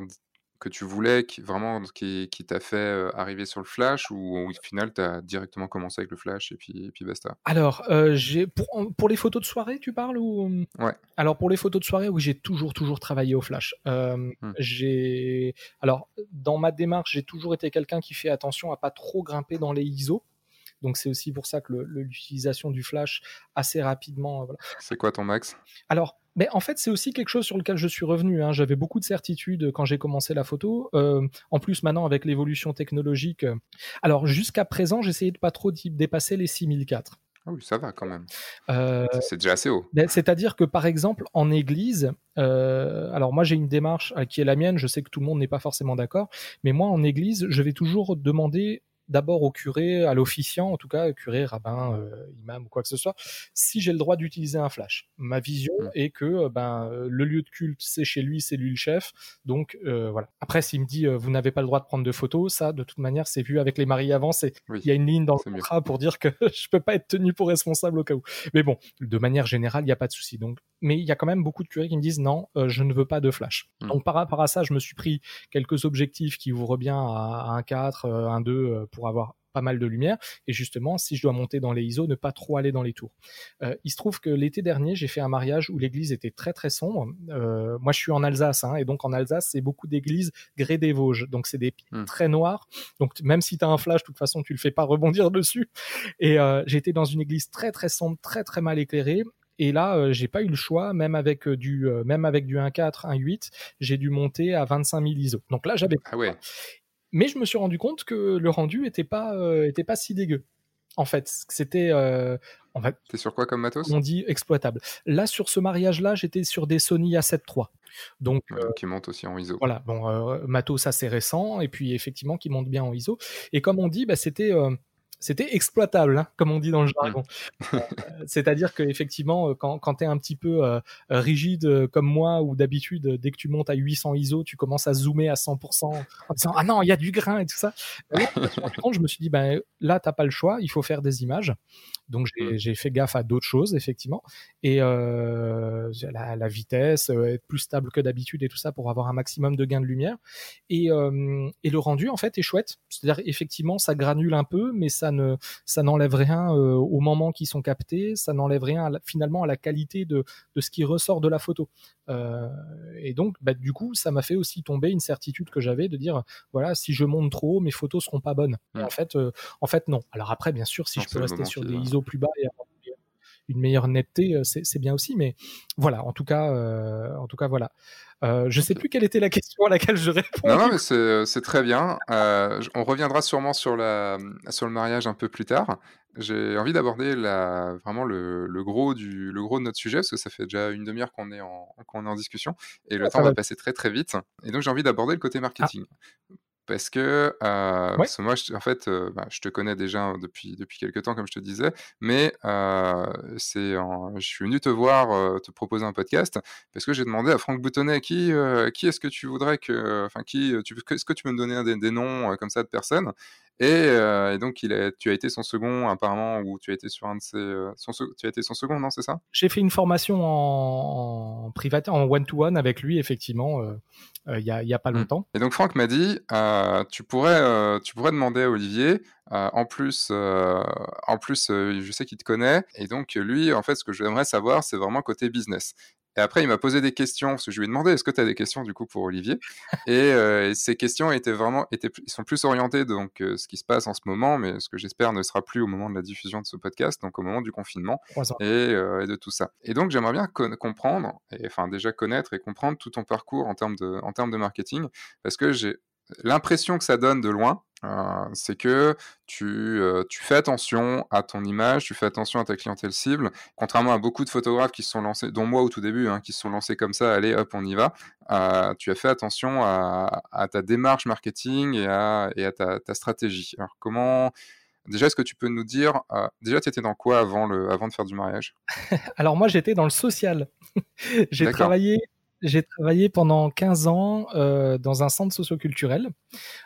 que tu voulais, qui, vraiment qui, qui t'a fait arriver sur le flash, ou au final, tu as directement commencé avec le flash et puis, et puis basta? Alors, j'ai pour, pour, les photos de soirée, tu parles ou Ouais. Alors, pour les photos de soirée, oui, j'ai toujours, toujours travaillé au flash. Mmh. J'ai. Alors, dans ma démarche, j'ai toujours été quelqu'un qui fait attention à pas trop grimper dans les ISO. Donc c'est aussi pour ça que l'utilisation du flash assez rapidement. Voilà. C'est quoi ton max? Alors mais en fait, c'est aussi quelque chose sur lequel je suis revenu. Hein. J'avais beaucoup de certitudes quand j'ai commencé la photo. Euh, en plus, maintenant, avec l'évolution technologique. Euh, alors, jusqu'à présent, j'essayais de pas trop dépasser les 6004. Ah oui, ça va quand même. Euh, c'est déjà assez haut. Ben, c'est-à-dire que, par exemple, en église, alors moi j'ai une démarche qui est la mienne, je sais que tout le monde n'est pas forcément d'accord, mais moi en église, je vais toujours demander d'abord au curé, à l'officiant, en tout cas, curé, rabbin, euh, imam ou quoi que ce soit, si j'ai le droit d'utiliser un flash. Ma vision mmh. est que euh, ben euh, le lieu de culte, c'est chez lui, c'est lui le chef. Donc voilà. Après, s'il me dit vous n'avez pas le droit de prendre de photos, ça, de toute manière, c'est vu avec les maris avant. Il y a une ligne dans le contrat pour dire que je peux pas être tenu pour responsable au cas où. Mais bon, de manière générale, il n'y a pas de souci. Donc, mais il y a quand même beaucoup de curés qui me disent non, je ne veux pas de flash. Mmh. Donc par rapport à ça, je me suis pris quelques objectifs qui ouvrent bien à, un 4, un 2 pour avoir pas mal de lumière. Et justement, si je dois monter dans les ISO, ne pas trop aller dans les tours. Euh, il se trouve que l'été dernier, j'ai fait un mariage où l'église était très très sombre. Euh, moi, je suis en Alsace, hein, et donc en Alsace, c'est beaucoup d'églises grès des Vosges. Donc c'est des hmm. très noirs. Donc même si tu as un flash, de toute façon, tu le fais pas rebondir dessus. Et euh, j'étais dans une église très très sombre, très très mal éclairée. Et là, j'ai pas eu le choix, même avec du, même avec du 1.4, 1.8, j'ai dû monter à 25 000 ISO. Donc là, j'avais. Ah ouais. Mais je me suis rendu compte que le rendu était pas, euh, était pas si dégueu. En fait, c'était. Euh, en fait, T'es sur quoi comme matos? On dit exploitable. Là, sur ce mariage-là, j'étais sur des Sony A7 III. Donc, qui monte aussi en ISO. Voilà, bon, euh, matos assez récent, et puis effectivement qui monte bien en ISO. Et comme on dit, bah, c'était c'était exploitable, hein, comme on dit dans le jargon. Euh, c'est-à-dire qu'effectivement, euh, quand, quand tu es un petit peu euh, rigide comme moi, ou d'habitude, dès que tu montes à 800 ISO, tu commences à zoomer à 100% en disant Ah non, il y a du grain et tout ça. je me suis dit ben, Là, t'as pas le choix, il faut faire des images. Donc j'ai mmh. fait gaffe à d'autres choses, effectivement. Et la, la, vitesse, être plus stable que d'habitude et tout ça pour avoir un maximum de gain de lumière. Et, et le rendu, en fait, est chouette. C'est-à-dire, effectivement, ça granule un peu, mais ça ne, ça n'enlève rien euh, au moment qui sont captés, ça n'enlève rien finalement à la qualité de, de, ce qui ressort de la photo. Euh, et donc, bah, du coup, ça m'a fait aussi tomber une certitude que j'avais de dire, voilà, si je monte trop mes photos seront pas bonnes. Mmh. En fait, euh, en fait, non. Alors après, bien sûr, si je peux rester sur des ISO plus bas et une meilleure netteté, c'est bien aussi. Mais voilà, en tout cas, en tout cas, voilà. Euh, je sais plus quelle était la question à laquelle je réponds. Non, non mais c'est très bien. Euh, on reviendra sûrement sur, la, sur le mariage un peu plus tard. J'ai envie d'aborder vraiment le, le, gros du, le gros de notre sujet, parce que ça fait déjà une demi-heure qu'on est, en, qu'on est en discussion, et le temps va passer très très vite. Et donc j'ai envie d'aborder le côté marketing. Ah parce que, euh, moi, je, en fait, euh, bah, je te connais déjà depuis, depuis quelques temps, comme je te disais, mais euh, c'est je suis venu te voir, te proposer un podcast, parce que j'ai demandé à Franck Boutonnet, qui, qui est-ce que tu voudrais que, enfin, qui, tu, est-ce que tu peux me donner des, des noms comme ça de personnes? Et, donc, il a, tu as été son second, apparemment, ou tu as été sur un de ses. Son, tu as été son second, non, c'est ça? J'ai fait une formation en, en privé, en one-to-one avec lui, effectivement, il n'y a, pas mmh. longtemps. Et donc, Franck m'a dit tu, pourrais, tu pourrais demander à Olivier. en plus, en plus je sais qu'il te connaît. Et donc, lui, en fait, ce que j'aimerais savoir, c'est vraiment côté business. Et après, il m'a posé des questions, parce que je lui ai demandé, est-ce que tu as des questions du coup pour Olivier? Euh, et, ces questions étaient vraiment, étaient, sont plus orientées donc euh, ce qui se passe en ce moment, mais ce que j'espère ne sera plus au moment de la diffusion de ce podcast, donc au moment du confinement et, euh, et, de tout ça. Et donc j'aimerais bien comprendre, et, enfin déjà connaître et comprendre tout ton parcours en termes de, en termes de marketing, parce que j'ai l'impression que ça donne de loin, euh, c'est que tu, euh, tu, fais attention à ton image, tu fais attention à ta clientèle cible, contrairement à beaucoup de photographes qui se sont lancés, dont moi au tout début, hein, qui se sont lancés comme ça, allez hop on y va, euh, tu as fait attention à, ta démarche marketing et à, et à ta, ta, stratégie. Alors comment... Déjà, est-ce que tu peux nous dire, déjà, tu étais dans quoi avant, le, avant de faire du mariage? Alors moi, j'étais dans le social. J'ai travaillé j'ai travaillé pendant 15 ans euh, dans un centre socioculturel.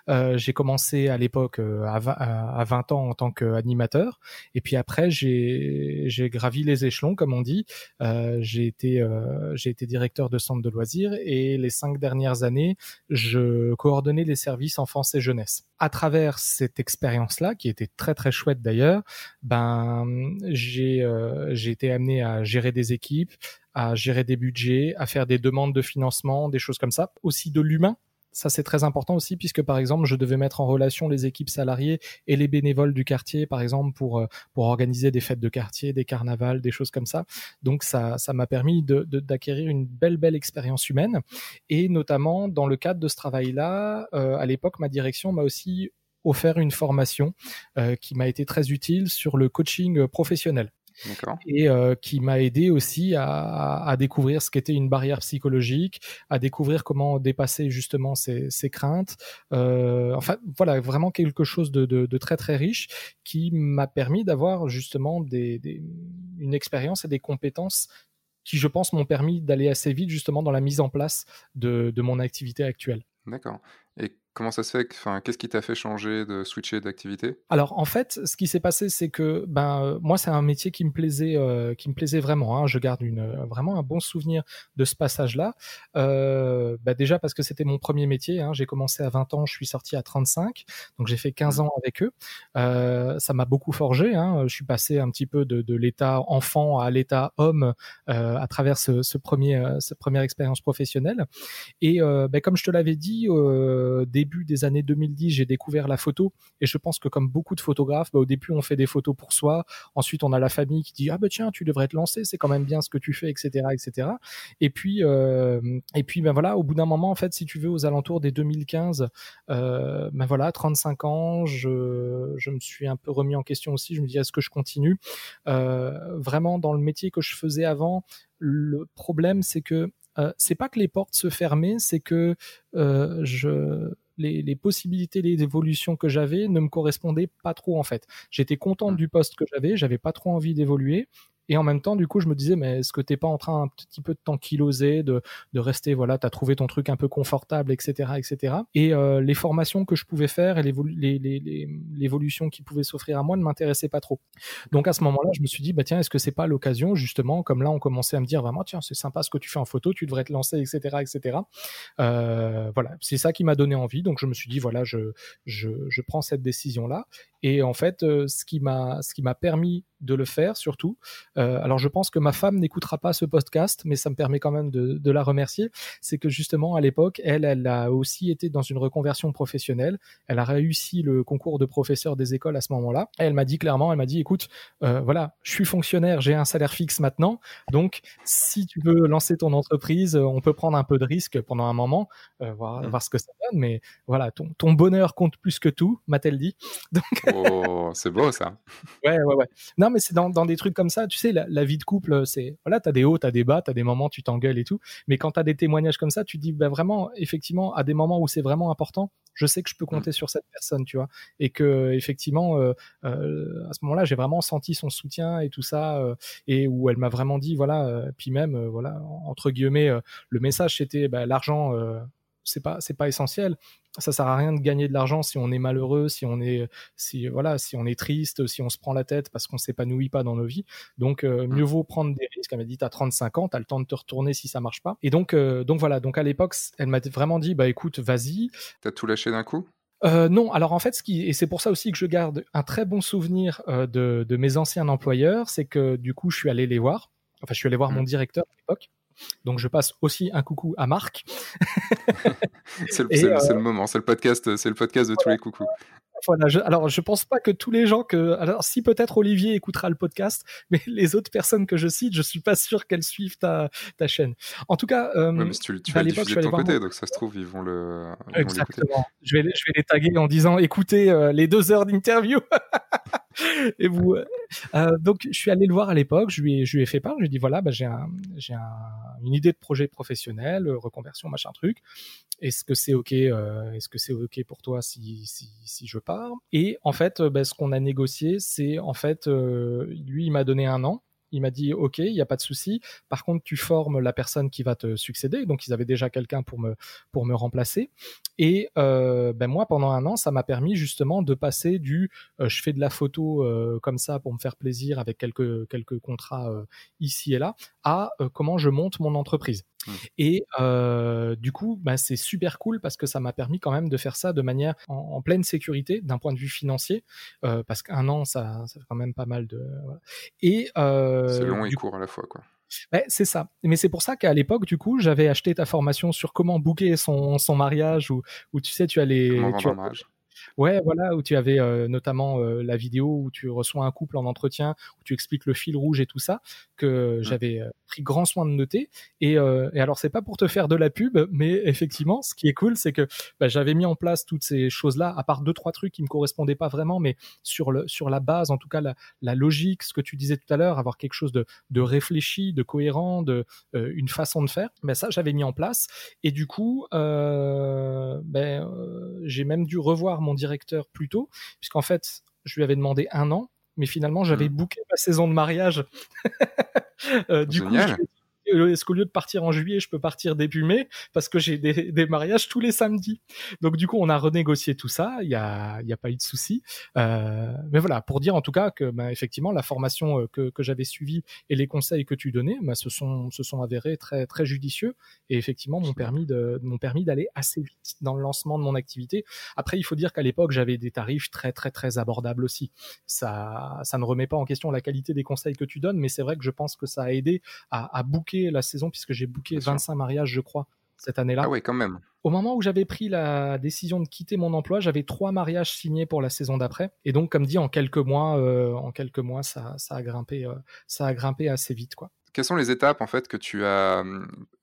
Euh, j'ai commencé à l'époque euh, à, 20, à 20 ans en tant qu'animateur, et puis après j'ai gravi les échelons, comme on dit. Euh, j'ai été euh, j'ai été directeur de centre de loisirs et les cinq dernières années, je coordonnais les services enfance et jeunesse. À travers cette expérience-là, qui était très très chouette d'ailleurs, ben j'ai euh, j'ai été amené à gérer des équipes, à gérer des budgets, à faire des demandes de financement, des choses comme ça. Aussi de l'humain. Ça, c'est très important aussi, puisque par exemple, je devais mettre en relation les équipes salariées et les bénévoles du quartier, par exemple, pour, euh, pour organiser des fêtes de quartier, des carnavals, des choses comme ça. Donc, ça, ça m'a permis d'acquérir de, une belle, belle expérience humaine. Et notamment, dans le cadre de ce travail-là, euh, à l'époque, ma direction m'a aussi offert une formation euh, qui m'a été très utile sur le coaching professionnel et euh, qui m'a aidé aussi à, à découvrir ce qu'était une barrière psychologique, à découvrir comment dépasser justement ses craintes. Euh, enfin, voilà, vraiment quelque chose de, de, de très très riche qui m'a permis d'avoir justement des, des, une expérience et des compétences qui, je pense, m'ont permis d'aller assez vite justement dans la mise en place de, de mon activité actuelle. D'accord. Comment ça se fait enfin, Qu'est-ce qui t'a fait changer de switcher d'activité? Alors en fait, ce qui s'est passé, c'est que ben euh, moi c'est un métier qui me plaisait, euh, qui me plaisait vraiment. Hein. Je garde une, euh, vraiment un bon souvenir de ce passage-là. Euh, bah, déjà parce que c'était mon premier métier. Hein. J'ai commencé à 20 ans, je suis sorti à 35, donc j'ai fait 15 ans avec eux. Ça m'a beaucoup forgé. Hein. Je suis passé un petit peu de, de l'état enfant à l'état homme à travers ce, ce premier, cette première expérience professionnelle. Et ben, comme je te l'avais dit, des début des années 2010, j'ai découvert la photo et je pense que comme beaucoup de photographes, bah, au début on fait des photos pour soi, ensuite on a la famille qui dit ah bah tiens tu devrais te lancer, c'est quand même bien ce que tu fais, etc., etc. Et puis euh, et puis ben voilà, au bout d'un moment en fait, si tu veux, aux alentours des 2015, euh, ben voilà, 35 ans, je, je me suis un peu remis en question aussi. Je me dis est-ce que je continue? Euh, Vraiment dans le métier que je faisais avant, le problème c'est que c'est pas que les portes se fermaient, c'est que je les, les possibilités d'évolution que j'avais ne me correspondaient pas trop en fait. J'étais content mmh. du poste que j'avais, j'avais pas trop envie d'évoluer et en même temps, du coup, je me disais, mais est-ce que t'es pas en train un petit peu de t'enquiloser, de, de rester, voilà, t'as trouvé ton truc un peu confortable, etc., etc. Et euh, les formations que je pouvais faire et l'évolution qui pouvait s'offrir à moi ne m'intéressaient pas trop. Donc à ce moment-là, je me suis dit, bah tiens, est-ce que c'est pas l'occasion, justement, comme là, on commençait à me dire vraiment, tiens, c'est sympa ce que tu fais en photo, tu devrais te lancer, etc., etc. Euh, voilà, c'est ça qui m'a donné envie. Donc je me suis dit, voilà, je, je, je prends cette décision-là. Et en fait, euh, ce qui m'a, ce qui m'a permis de le faire, surtout. Euh, alors, je pense que ma femme n'écoutera pas ce podcast, mais ça me permet quand même de, de la remercier. C'est que justement, à l'époque, elle, elle a aussi été dans une reconversion professionnelle. Elle a réussi le concours de professeur des écoles à ce moment-là. Elle m'a dit clairement, elle m'a dit, écoute, euh, voilà, je suis fonctionnaire, j'ai un salaire fixe maintenant, donc si tu veux lancer ton entreprise, on peut prendre un peu de risque pendant un moment, euh, voir, mmh. voir ce que ça donne, mais voilà, ton, ton bonheur compte plus que tout, m'a-t-elle dit. Donc, Oh, c'est beau ça. Ouais, ouais, ouais. Non, mais c'est dans, dans, des trucs comme ça. Tu sais, la, vie de couple, c'est voilà, t'as des hauts, t'as des bas, t'as des moments, tu t'engueules et tout. Mais quand t'as des témoignages comme ça, tu dis, bah vraiment, effectivement, à des moments où c'est vraiment important, je sais que je peux compter mm. sur cette personne, tu vois, et que effectivement, euh, euh, à ce moment-là, j'ai vraiment senti son soutien et tout ça, euh, et où elle m'a vraiment dit, voilà, euh, puis même, euh, voilà, entre guillemets, le message c'était, bah, l'argent c'est pas c'est pas essentiel ça sert à rien de gagner de l'argent si on est malheureux, si on est si voilà, si on est triste, si on se prend la tête parce qu'on s'épanouit pas dans nos vies. Donc euh, mieux vaut prendre des risques. Elle m'a dit t'as 35 ans, t'as le temps de te retourner si ça marche pas. Et donc euh, donc voilà, donc à l'époque, elle m'a vraiment dit bah écoute, vas-y. T'as tout lâché d'un coup? Euh, non, alors en fait, ce qui et c'est pour ça aussi que je garde un très bon souvenir de, de mes anciens employeurs, c'est que du coup, je suis allé les voir. Enfin, je suis allé voir mmh. mon directeur à l'époque donc je passe aussi un coucou à Marc. c'est le, euh, le, moment, c'est le podcast, c'est le podcast de tous les coucous. Voilà, je, alors je pense pas que tous les gens que, alors si peut-être Olivier écoutera le podcast, mais les autres personnes que je cite, je suis pas sûr qu'elles suivent ta, ta chaîne. En tout cas, euh, mais tu, tu vas le diffuser de ton côté, donc ça se trouve ils vont le. Ils Exactement. je vais, je vais les taguer en disant écoutez euh, les deux heures d'interview. et vous, euh, donc je suis allé le voir à l'époque, je lui ai, je lui ai fait part, je lui ai dit voilà, bah, j'ai un, j'ai un, une idée de projet professionnel, reconversion, machin truc. Est-ce que c'est ok euh, Est-ce que c'est ok pour toi si, si, si je Et en fait, bah, ce qu'on a négocié, c'est en fait, euh, lui, il m'a donné un an Il m'a dit ok, il n'y a pas de souci. Par contre, tu formes la personne qui va te succéder. Donc ils avaient déjà quelqu'un pour me pour me remplacer. Et euh, ben moi, pendant un an, ça m'a permis justement de passer du euh, je fais de la photo euh, comme ça pour me faire plaisir avec quelques quelques contrats euh, ici et là à euh, comment je monte mon entreprise. Mmh. Et du coup, ben, c'est super cool parce que ça m'a permis quand même de faire ça de manière en, en pleine sécurité d'un point de vue financier, parce qu'un an, ça, ça fait quand même pas mal de. Voilà. Et c'est long et court à la fois, quoi. Ouais, c'est ça. Mais c'est pour ça qu'à l'époque, du coup, j'avais acheté ta formation sur comment booker son, son mariage, ou où, tu sais, tu as les. Comment tu as... mariage. Ouais, voilà, où tu avais euh, notamment euh, la vidéo où tu reçois un couple en entretien, où tu expliques le fil rouge et tout ça, que j'avais euh, pris grand soin de noter. Et, et alors, c'est pas pour te faire de la pub, mais effectivement, ce qui est cool, c'est que bah, j'avais mis en place toutes ces choses-là, à part deux, trois trucs qui me correspondaient pas vraiment, mais sur, le, sur la base, en tout cas, la, la logique, ce que tu disais tout à l'heure, avoir quelque chose de, de réfléchi, de cohérent, de une façon de faire, ben ça, j'avais mis en place. Et du coup, ben, j'ai même dû revoir mon directeur plus tôt, puisqu'en fait, je lui avais demandé un an, mais finalement, j'avais mmh. booké ma saison de mariage. euh, du Génial. coup, est-ce qu'au lieu de partir en juillet, je peux partir début mai parce que j'ai des, mariages tous les samedis. Donc du coup, on a renégocié tout ça. Il y a, y a pas eu de souci. Euh, mais voilà, pour dire en tout cas que bah, effectivement la formation euh, que, que j'avais suivie et les conseils que tu donnais, bah, se sont se sont avérés très très judicieux et effectivement m'ont permis de m'ont permis d'aller assez vite dans le lancement de mon activité. Après, il faut dire qu'à l'époque, j'avais des tarifs très très très abordables aussi. Ça ça ne remet pas en question la qualité des conseils que tu donnes, mais c'est vrai que je pense que ça a aidé à, à la saison puisque j'ai booké 25 mariages, je crois, cette année-là. Ah oui, quand même. Au moment où j'avais pris la décision de quitter mon emploi, j'avais trois mariages signés pour la saison d'après. Et donc, comme dit, en quelques mois, euh, en quelques mois, ça, ça a grimpé, euh, ça a grimpé assez vite, quoi. Quelles sont les étapes en fait que tu as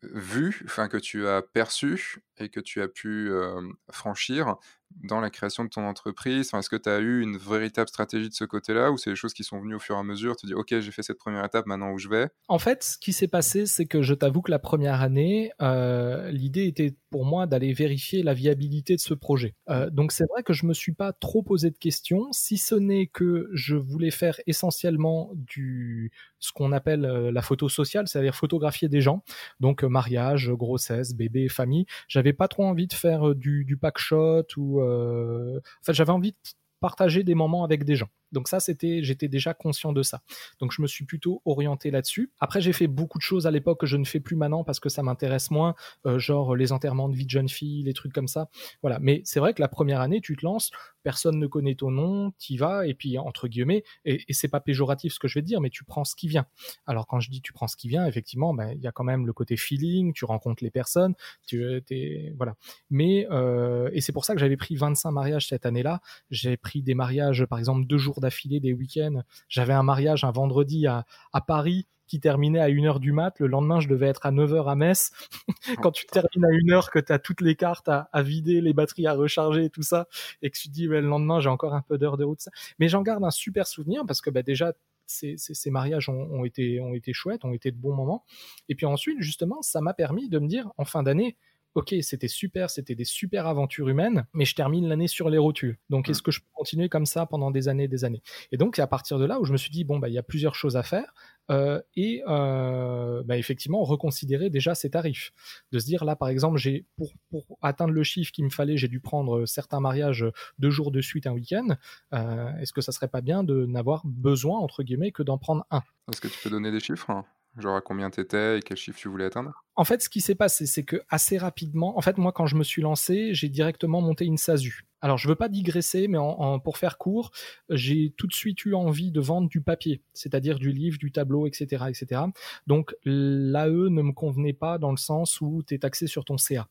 vues, enfin que tu as perçues et que tu as pu euh, franchir dans la création de ton entreprise? Est-ce que tu as eu une véritable stratégie de ce côté-là ou c'est des choses qui sont venues au fur et à mesure? Tu dis, OK, j'ai fait cette première étape, maintenant où je vais? En fait, ce qui s'est passé, c'est que je t'avoue que la première année, euh, l'idée était pour moi d'aller vérifier la viabilité de ce projet. Euh, donc c'est vrai que je me suis pas trop posé de questions, si ce n'est que je voulais faire essentiellement du ce qu'on appelle euh, la photo sociale, c'est-à-dire photographier des gens, donc mariage, grossesse, bébé, famille. J'avais pas trop envie de faire du, du pack shot ou, euh... j'avais envie de partager des moments avec des gens. Donc ça, c'était, j'étais déjà conscient de ça. Donc je me suis plutôt orienté là-dessus. Après, j'ai fait beaucoup de choses à l'époque que je ne fais plus maintenant parce que ça m'intéresse moins, euh, genre les enterrements de vie de jeune fille, les trucs comme ça. Voilà. Mais c'est vrai que la première année, tu te lances, personne ne connaît ton nom, t'y vas, et puis entre guillemets, et, et c'est pas péjoratif ce que je vais te dire, mais tu prends ce qui vient. Alors quand je dis tu prends ce qui vient, effectivement, ben il y a quand même le côté feeling, tu rencontres les personnes, tu es, voilà. Mais euh, et c'est pour ça que j'avais pris 25 mariages cette année-là. J'ai pris des mariages, par exemple, deux jours d'affilée, des week-ends. J'avais un mariage un vendredi à, à Paris qui terminait à 1h du mat. Le lendemain, je devais être à 9h à Metz. Quand tu termines à 1h, que tu as toutes les cartes à, à, vider, les batteries à recharger et tout ça, et que tu te dis, le lendemain, j'ai encore un peu d'heures de route. Mais j'en garde un super souvenir parce que bah, déjà, ces, mariages ont, été, ont été chouettes, ont été de bons moments. Et puis ensuite, justement, ça m'a permis de me dire, en fin d'année, ok, c'était super, c'était des super aventures humaines, mais je termine l'année sur les rotules. Donc, est-ce que je peux continuer comme ça pendant des années, des années? Et donc, c'est à partir de là où je me suis dit, bon, bah, il y a plusieurs choses à faire. Euh, et euh, bah, effectivement, reconsidérer déjà ces tarifs. De se dire, là, par exemple, j'ai pour, pour atteindre le chiffre qu'il me fallait, j'ai dû prendre certains mariages deux jours de suite un week-end. Euh, est-ce que ça serait pas bien de n'avoir besoin, entre guillemets, que d'en prendre un? Est-ce que tu peux donner des chiffres? Genre à combien t'étais et quel chiffre tu voulais atteindre? En fait, ce qui s'est passé, c'est que assez rapidement, en fait, moi, quand je me suis lancé, j'ai directement monté une SASU. Alors, je veux pas digresser, mais en, en, pour faire court, j'ai tout de suite eu envie de vendre du papier, c'est-à-dire du livre, du tableau, etc., etc. Donc, l'AE ne me convenait pas dans le sens où tu es taxé sur ton CA.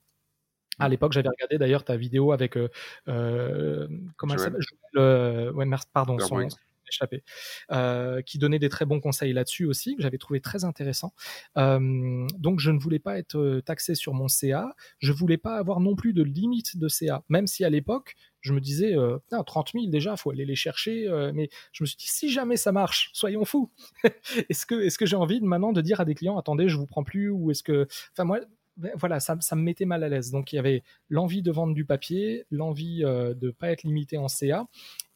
À l'époque, j'avais regardé d'ailleurs ta vidéo avec euh, euh, comment Joël. elle s'appelle euh, Ouais, merci, pardon. Son, euh, qui donnait des très bons conseils là-dessus aussi, que j'avais trouvé très intéressant. Euh, donc je ne voulais pas être taxé sur mon CA, je voulais pas avoir non plus de limite de CA, même si à l'époque, je me disais, euh, 30 000 déjà, faut aller les chercher, euh, mais je me suis dit, si jamais ça marche, soyons fous. est-ce que, est-ce que j'ai envie de, maintenant de dire à des clients, attendez, je vous prends plus, ou est-ce que, enfin moi, ben, voilà, ça, ça, me mettait mal à l'aise. Donc il y avait l'envie de vendre du papier, l'envie euh, de ne pas être limité en CA,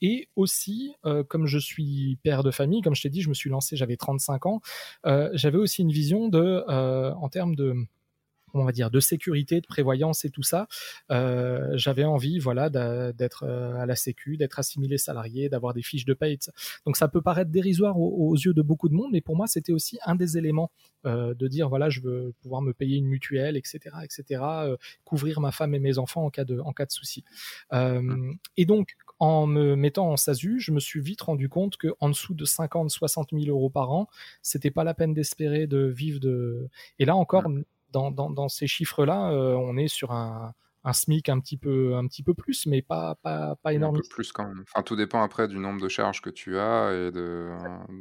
et aussi, euh, comme je suis père de famille, comme je t'ai dit, je me suis lancé, j'avais 35 ans, euh, j'avais aussi une vision de, en termes de on va dire, de sécurité, de prévoyance et tout ça, euh, j'avais envie, voilà, d'être euh, à la Sécu, d'être assimilé salarié, d'avoir des fiches de paye. Donc ça peut paraître dérisoire aux, yeux de beaucoup de monde, mais pour moi c'était aussi un des éléments euh, de dire voilà, je veux pouvoir me payer une mutuelle, etc., etc., couvrir ma femme et mes enfants en cas de en cas de souci. et donc en me mettant en SASU, je me suis vite rendu compte que en dessous de 50, 60 000 euros par an, c'était pas la peine d'espérer de vivre de. Et là encore, dans, ces chiffres-là, euh, on est sur un, un SMIC un petit peu, un petit peu plus, mais pas, pas, pas énorme. Un peu plus quand même. Enfin, tout dépend après du nombre de charges que tu as et de,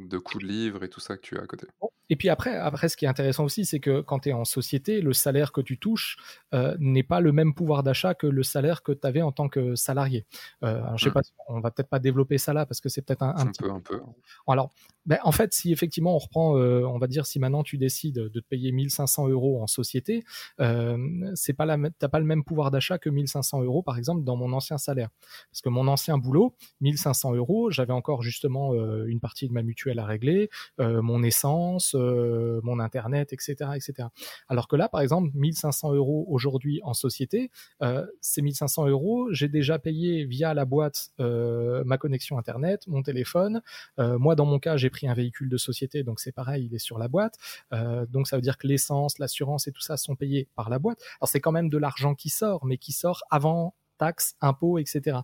de coûts de livre et tout ça que tu as à côté. Et puis après, après, ce qui est intéressant aussi, c'est que quand tu es en société, le salaire que tu touches euh, n'est pas le même pouvoir d'achat que le salaire que tu avais en tant que salarié. Euh, alors, je sais mmh. pas, on va peut-être pas développer ça là parce que c'est peut-être un, un, un, peu, un peu. Alors, ben, en fait, si effectivement on reprend, euh, on va dire, si maintenant tu décides de te payer 1500 euros en société, euh, c'est pas la, t'as pas le même pouvoir d'achat que 1500 euros, par exemple, dans mon ancien salaire. Parce que mon ancien boulot, 1500 euros, j'avais encore justement euh, une partie de ma mutuelle à régler, euh, mon essence, euh, mon internet, etc., etc. Alors que là, par exemple, 1500 euros aujourd'hui en société, ces 1500 euros, j'ai déjà payé via la boîte ma connexion internet, mon téléphone. moi, dans mon cas, j'ai pris un véhicule de société, donc c'est pareil, il est sur la boîte. donc ça veut dire que l'essence, l'assurance et tout ça sont payés par la boîte. Alors c'est quand même de l'argent qui sort, mais qui sort avant taxes, impôts, etc.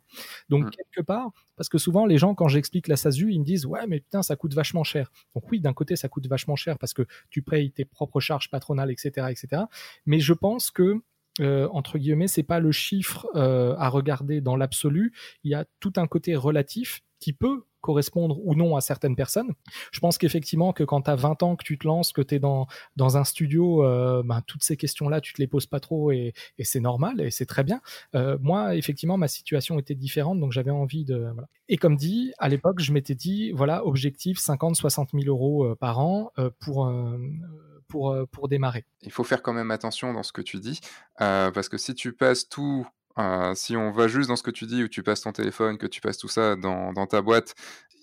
Donc mmh. quelque part, parce que souvent les gens quand j'explique la SASU, ils me disent ouais mais putain ça coûte vachement cher. Donc oui d'un côté ça coûte vachement cher parce que tu payes tes propres charges patronales, etc., etc. Mais je pense que euh, entre guillemets, c'est pas le chiffre euh, à regarder dans l'absolu. Il y a tout un côté relatif qui peut correspondre ou non à certaines personnes. Je pense qu'effectivement que quand tu as 20 ans, que tu te lances, que tu es dans, dans un studio, euh, ben, toutes ces questions-là, tu te les poses pas trop et, c'est normal et c'est très bien. Euh, moi, effectivement, ma situation était différente, donc j'avais envie de... Et comme dit, à l'époque, je m'étais dit, voilà, objectif 50-60 000 euros euh, par an pour... Pour, pour démarrer. Il faut faire quand même attention dans ce que tu dis, parce que si tu passes tout si on va juste dans ce que tu dis, où tu passes ton téléphone, que tu passes tout ça dans, dans ta boîte,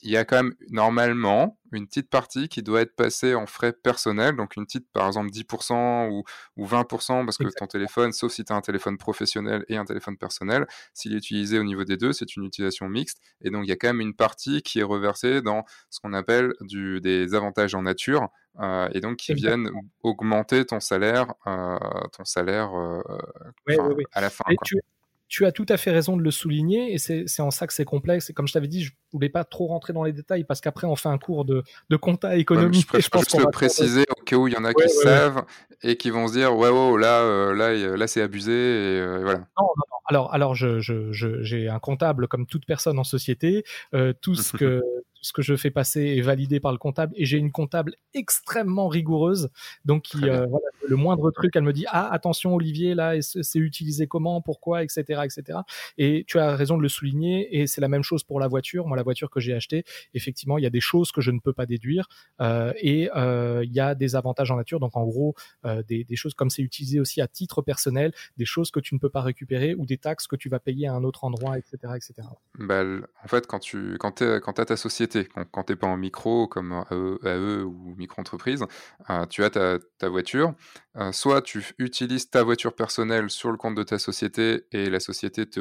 il y a quand même normalement une petite partie qui doit être passée en frais personnels, donc une petite par exemple 10% ou, ou 20% parce que ton téléphone, sauf si tu as un téléphone professionnel et un téléphone personnel, s'il est utilisé au niveau des deux, c'est une utilisation mixte. Et donc il y a quand même une partie qui est reversée dans ce qu'on appelle du, des avantages en nature. Euh, et donc qui viennent augmenter ton salaire, euh, ton salaire euh, à la fin. Quoi tu as tout à fait raison de le souligner et c'est en ça que c'est complexe. Et comme je t'avais dit, je voulais pas trop rentrer dans les détails parce qu'après on fait un cours de, de compta économique. je préfère juste le préciser au cas où il y en a qui savent et qui vont se dire ouais, ouais là, euh, là, là c'est abusé et, voilà. Non, non, non. Alors, alors je, je, j'ai un comptable comme toute personne en société. Tout ce que ce que je fais passer est validé par le comptable et j'ai une comptable extrêmement rigoureuse. Donc, qui, euh, voilà, le moindre truc, elle me dit ah attention Olivier là, c'est utilisé comment, pourquoi, etc., etc. Et tu as raison de le souligner et c'est la même chose pour la voiture. Moi, la voiture que j'ai achetée, effectivement, il y a des choses que je ne peux pas déduire euh, et euh, il y a des avantages en nature. Donc, en gros, des, des, choses comme c'est utilisé aussi à titre personnel, des choses que tu ne peux pas récupérer ou des taxes que tu vas payer à un autre endroit, etc., etc. Bah, en fait, quand tu quand, quand as ta société quand, tu n'es pas en micro comme AE, ou micro-entreprise, euh, tu as ta, voiture. Euh, soit tu utilises ta voiture personnelle sur le compte de ta société et la société te,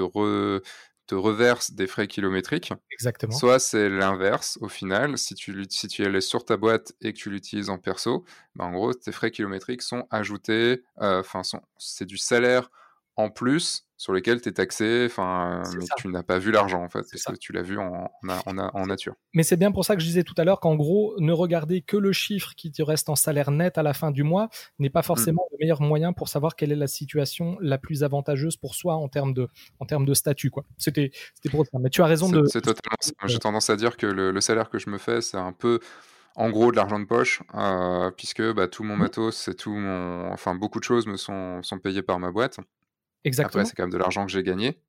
te reverse des frais kilométriques. Exactement. Soit c'est l'inverse au final. Si tu, si tu es sur ta boîte et que tu l'utilises en perso, ben en gros, tes frais kilométriques sont ajoutés. Euh, enfin, c'est du salaire en plus sur lesquels tu es taxé, enfin, mais tu n'as pas vu l'argent en fait, parce que tu l'as vu en, en, en, nature. Mais c'est bien pour ça que je disais tout à l'heure qu'en gros, ne regarder que le chiffre qui te reste en salaire net à la fin du mois n'est pas mmh. forcément le meilleur moyen pour savoir quelle est la situation la plus avantageuse pour soi en termes de, en termes de statut. C'était, pour ça. Mais tu as raison de. C'est totalement ça. J'ai tendance à dire que le, le salaire que je me fais, c'est un peu en gros de l'argent de poche, euh, puisque bah, tout mon mmh. matos, c'est tout mon, enfin beaucoup de choses me sont, sont payées par ma boîte. Exactement. Après, c'est quand même de l'argent que j'ai gagné.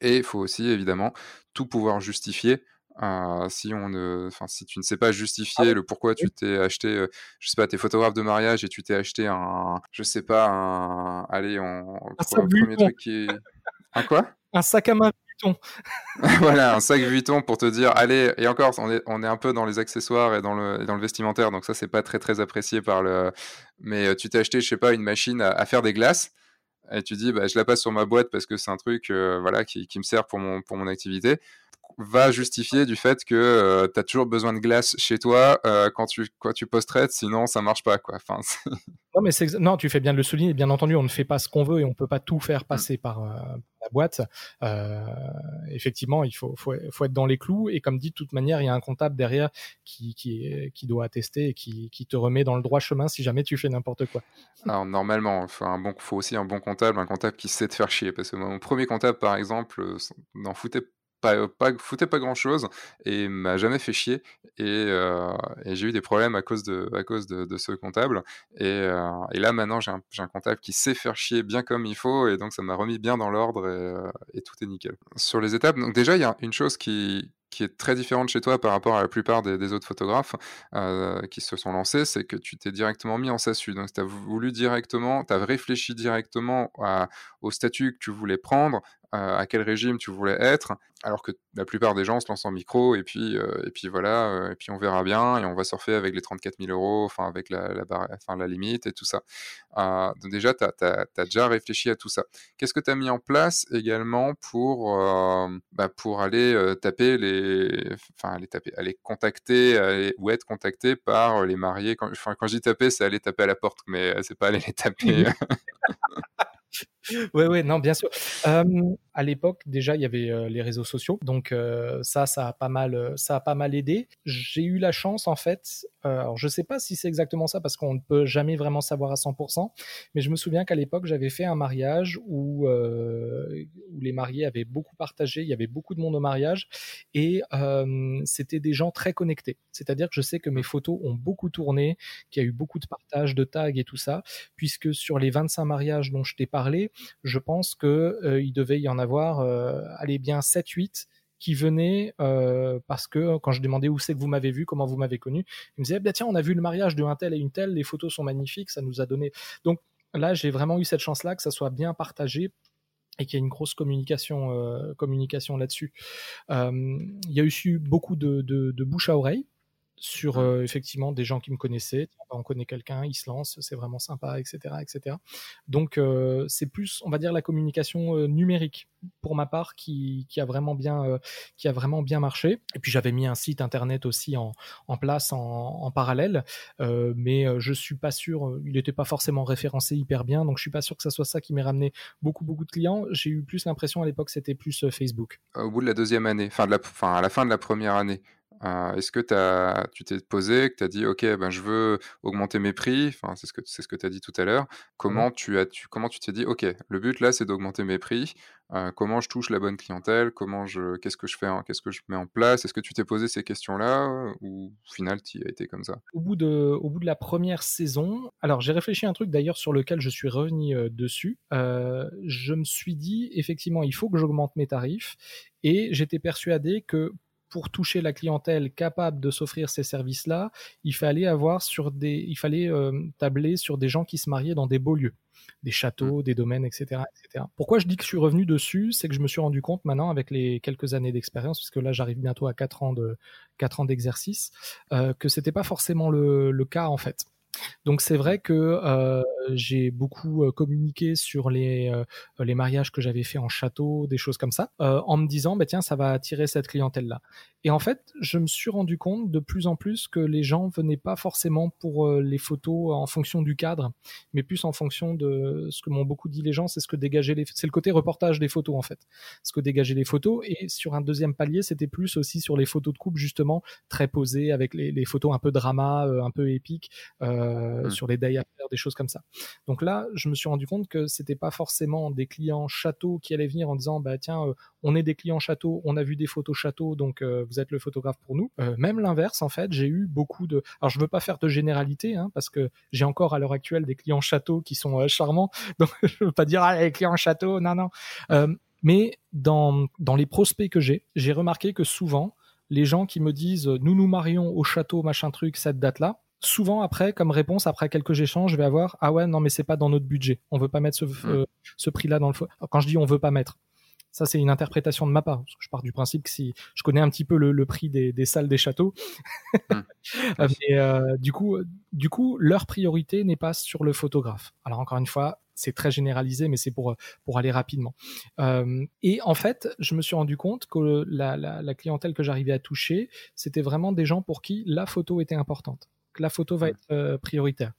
Et il faut aussi, évidemment, tout pouvoir justifier si on ne, enfin, si tu ne sais pas justifier le pourquoi tu t'es acheté, je sais pas, tes photographes de mariage et tu t'es acheté un, je sais pas, un, allez, on, un premier truc qui est, un quoi? Un sac à main Vuitton. voilà, un sac Vuitton pour te dire, allez, et encore, on est, on est un peu dans les accessoires et dans le, dans le vestimentaire, donc ça, c'est pas très, très apprécié par le. Mais tu t'es acheté, je sais pas, une machine à, faire des glaces, et tu dis, bah, je la passe sur ma boîte parce que c'est un truc voilà, qui, qui, me sert pour mon, pour mon activité va justifier du fait que euh, tu as toujours besoin de glace chez toi euh, quand, tu, quand tu post-traites, sinon ça marche pas. Quoi. Enfin, non, mais non, tu fais bien de le souligner. Bien entendu, on ne fait pas ce qu'on veut et on peut pas tout faire passer par euh, la boîte. effectivement, il faut, faut, faut, être dans les clous. Et comme dit, de toute manière, il y a un comptable derrière qui, qui, qui doit attester et qui, qui, te remet dans le droit chemin si jamais tu fais n'importe quoi. Alors, normalement, il faut, un bon, faut aussi un bon comptable, un comptable qui sait te faire chier. Parce que mon premier comptable, par exemple, n'en foutait pas, foutait pas grand chose et m'a jamais fait chier. Et, j'ai eu des problèmes à cause de, à cause de, ce comptable. Et, là, maintenant, j'ai un, un, comptable qui sait faire chier bien comme il faut. Et donc, ça m'a remis bien dans l'ordre et, tout est nickel. Sur les étapes, donc déjà, il y a une chose qui, qui est très différente chez toi par rapport à la plupart des, autres photographes qui se sont lancés, c'est que tu t'es directement mis en SASU. Donc, tu as voulu directement, tu as réfléchi directement au statut que tu voulais prendre, à quel régime tu voulais être, alors que la plupart des gens se lancent en micro et puis, euh, et puis voilà, euh, et puis on verra bien et on va surfer avec les 34 000 euros, enfin avec la, la, enfin, la limite et tout ça. Euh, donc déjà, tu as, déjà réfléchi à tout ça. Qu'est-ce que tu as mis en place également pour, bah, pour aller taper les, enfin aller taper, aller contacter ou être contacté par les mariés? Enfin, quand je dis taper, c'est aller taper à la porte, mais c'est pas aller les taper. Oui, oui, non, bien sûr. à l'époque, déjà, il y avait les réseaux sociaux, donc ça, ça a pas mal, ça a pas mal aidé. J'ai eu la chance, en fait. alors, je sais pas si c'est exactement ça parce qu'on ne peut jamais vraiment savoir à 100%, mais je me souviens qu'à l'époque, j'avais fait un mariage où, où les mariés avaient beaucoup partagé, il y avait beaucoup de monde au mariage, et c'était des gens très connectés. C'est-à-dire que je sais que mes photos ont beaucoup tourné, qu'il y a eu beaucoup de partages, de tags et tout ça, puisque sur les 25 mariages dont je t'ai parlé, je pense qu'il euh, devait y en avoir, euh, allez bien 7-8 qui venaient euh, parce que quand je demandais où c'est que vous m'avez vu, comment vous m'avez connu, ils me disaient bah, tiens on a vu le mariage de un tel et une telle, les photos sont magnifiques, ça nous a donné. Donc là j'ai vraiment eu cette chance là que ça soit bien partagé et qu'il y ait une grosse communication, communication là-dessus. il y a eu beaucoup de bouche à oreille sur euh, effectivement des gens qui me connaissaient. Bah, on connaît quelqu'un, il se lance, c'est vraiment sympa, etc., etc. Donc euh, c'est plus, on va dire, la communication euh, numérique pour ma part qui, qui a vraiment bien qui a vraiment bien marché. Et puis j'avais mis un site internet aussi en, en place en, en parallèle, mais je suis pas sûr, il n'était pas forcément référencé hyper bien, donc je suis pas sûr que ça soit ça qui m'ait ramené beaucoup beaucoup de clients. J'ai eu plus l'impression à l'époque c'était plus Facebook. Au bout de la deuxième année, enfin, de la, enfin à la fin de la première année, euh, est-ce que as, tu t'es posé, que tu as dit, OK, ben, je veux augmenter mes prix, enfin, c'est ce que, c'est ce que tu as dit tout à l'heure. Comment tu as, tu, comment tu t'es dit, OK, le but là, c'est d'augmenter mes prix. Euh, comment je touche la bonne clientèle Comment je, qu'est-ce que je fais, qu'est-ce que je mets en place? Est-ce que tu t'es posé ces questions-là ou au final, tu as été comme ça? Au bout, de, au bout de la première saison, alors j'ai réfléchi à un truc d'ailleurs sur lequel je suis revenu euh, dessus. je me suis dit, effectivement, il faut que j'augmente mes tarifs et j'étais persuadé que pour toucher la clientèle capable de s'offrir ces services-là, il fallait avoir sur des, il fallait euh, tabler sur des gens qui se mariaient dans des beaux lieux, des châteaux, mmh. des domaines, etc., etc. Pourquoi je dis que je suis revenu dessus, c'est que je me suis rendu compte maintenant avec les quelques années d'expérience, puisque là j'arrive bientôt à 4 ans de quatre ans d'exercice, euh, que c'était pas forcément le, le cas en fait. Donc c'est vrai que euh, j'ai beaucoup euh, communiqué sur les, euh, les mariages que j'avais fait en château, des choses comme ça, en me disant bah tiens ça va attirer cette clientèle là. Et en fait je me suis rendu compte de plus en plus que les gens venaient pas forcément pour les photos en fonction du cadre, mais plus en fonction de ce que m'ont beaucoup dit les gens, c'est ce que dégageait les, c'est le côté reportage des photos en fait, ce que dégageaient les photos. Et sur un deuxième palier c'était plus aussi sur les photos de coupe justement très posées avec les, les photos un peu drama, un peu épiques. Euh, mmh. sur les day after, des choses comme ça. Donc là, je me suis rendu compte que c'était pas forcément des clients châteaux qui allaient venir en disant bah tiens, euh, on est des clients châteaux, on a vu des photos châteaux, donc euh, vous êtes le photographe pour nous. même l'inverse, en fait, j'ai eu beaucoup de. Alors je veux pas faire de généralité, hein, parce que j'ai encore à l'heure actuelle des clients châteaux qui sont charmants, donc je veux pas dire ah les clients châteaux, non non. mais dans dans les prospects que j'ai, j'ai remarqué que souvent les gens qui me disent nous nous marions au château machin truc cette date-là, souvent après, comme réponse, après quelques échanges, je vais avoir ah ouais non mais c'est pas dans notre budget, on veut pas mettre ce, hmm. ce prix-là dans le. Quand je dis on veut pas mettre, ça, c'est une interprétation de ma part. Parce que je pars du principe que si je connais un petit peu le, prix des, salles des châteaux, euh, mais euh, du coup, du coup, leur priorité n'est pas sur le photographe. Alors encore une fois, c'est très généralisé, mais c'est pour pour aller rapidement. Euh, et en fait, je me suis rendu compte que la, la clientèle que j'arrivais à toucher, c'était vraiment des gens pour qui la photo était importante la photo va être euh, prioritaire.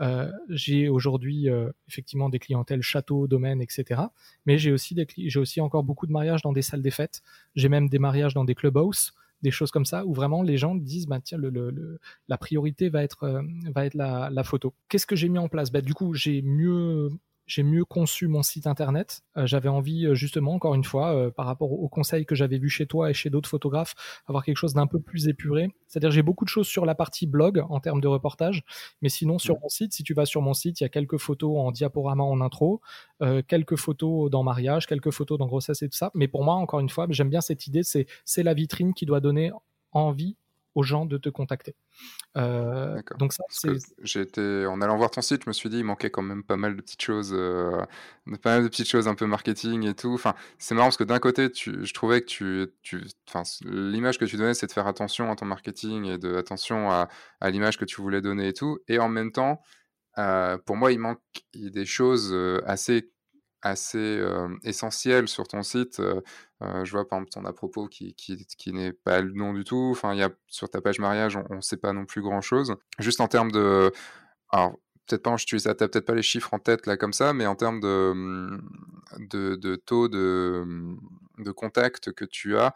Euh, j'ai aujourd'hui euh, effectivement des clientèles châteaux, domaines, etc. Mais j'ai aussi des, j'ai aussi encore beaucoup de mariages dans des salles des fêtes. J'ai même des mariages dans des clubhouses, des choses comme ça où vraiment les gens disent bah tiens le, la priorité va être va être la, la photo. Qu'est-ce que j'ai mis en place? Bah, du coup j'ai mieux j'ai mieux conçu mon site internet. Euh, j'avais envie, euh, justement, encore une fois, euh, par rapport aux conseils que j'avais vus chez toi et chez d'autres photographes, avoir quelque chose d'un peu plus épuré. C'est-à-dire, j'ai beaucoup de choses sur la partie blog en termes de reportage, mais sinon, sur mon site, si tu vas sur mon site, il y a quelques photos en diaporama en intro, quelques photos dans mariage, quelques photos dans grossesse et tout ça. Mais pour moi, encore une fois, j'aime bien cette idée, c'est, c'est la vitrine qui doit donner envie aux gens de te contacter. Euh, donc ça, été en allant voir ton site, je me suis dit il manquait quand même pas mal de petites choses, euh, pas mal de petites choses un peu marketing et tout. Enfin, c'est marrant parce que d'un côté, tu, je trouvais que tu, tu, l'image que tu donnais, c'est de faire attention à ton marketing et de attention à, à l'image que tu voulais donner et tout. Et en même temps, euh, pour moi, il manque des choses euh, assez assez essentiel sur ton site. je vois par exemple ton à propos qui, qui, qui n'est pas le nom du tout. Enfin, il y a sur ta page mariage, on ne sait pas non plus grand chose. Juste en termes de. Alors, peut-être pas, tu n'as peut-être pas les chiffres en tête là comme ça, mais en termes de, mmh, de taux de, mmh, de contact que tu as,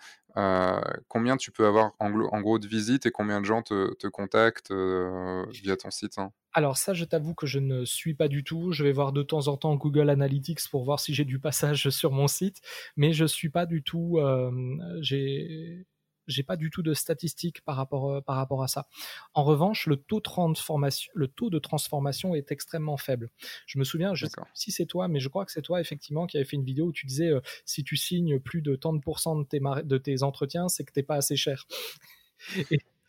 combien tu peux avoir en, gros de visites et combien de gens te, te contactent via ton site hein? Alors ça, je t'avoue que je ne suis pas du tout. Je vais voir de temps en temps Google Analytics pour voir si j'ai du passage sur mon site, mais je suis pas du tout. Euh, j'ai pas du tout de statistiques par rapport euh, par rapport à ça. En revanche, le taux de transformation, le taux de transformation est extrêmement faible. Je me souviens, je sais si c'est toi, mais je crois que c'est toi effectivement qui avait fait une vidéo où tu disais euh, si tu signes plus de tant de pourcents de tes de tes entretiens, c'est que t'es pas assez cher.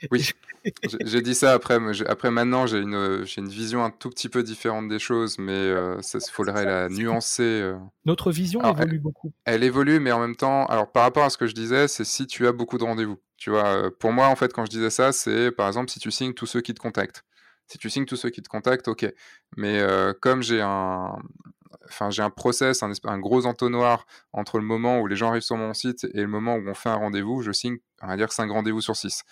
Oui, j'ai dit ça après. Après, maintenant, j'ai une, une vision un tout petit peu différente des choses, mais euh, ça, il faudrait la nuancer. Euh. Notre vision évolue beaucoup. Elle évolue, mais en même temps, alors par rapport à ce que je disais, c'est si tu as beaucoup de rendez-vous. Tu vois, euh, pour moi, en fait, quand je disais ça, c'est par exemple si tu signes tous ceux qui te contactent. Si tu signes tous ceux qui te contactent, ok. Mais comme j'ai un, enfin j'ai un process, un, un, gros entonnoir entre le moment où les gens arrivent sur mon site et le moment où on fait un rendez-vous, je signe, on va dire 5 rendez-vous sur 6.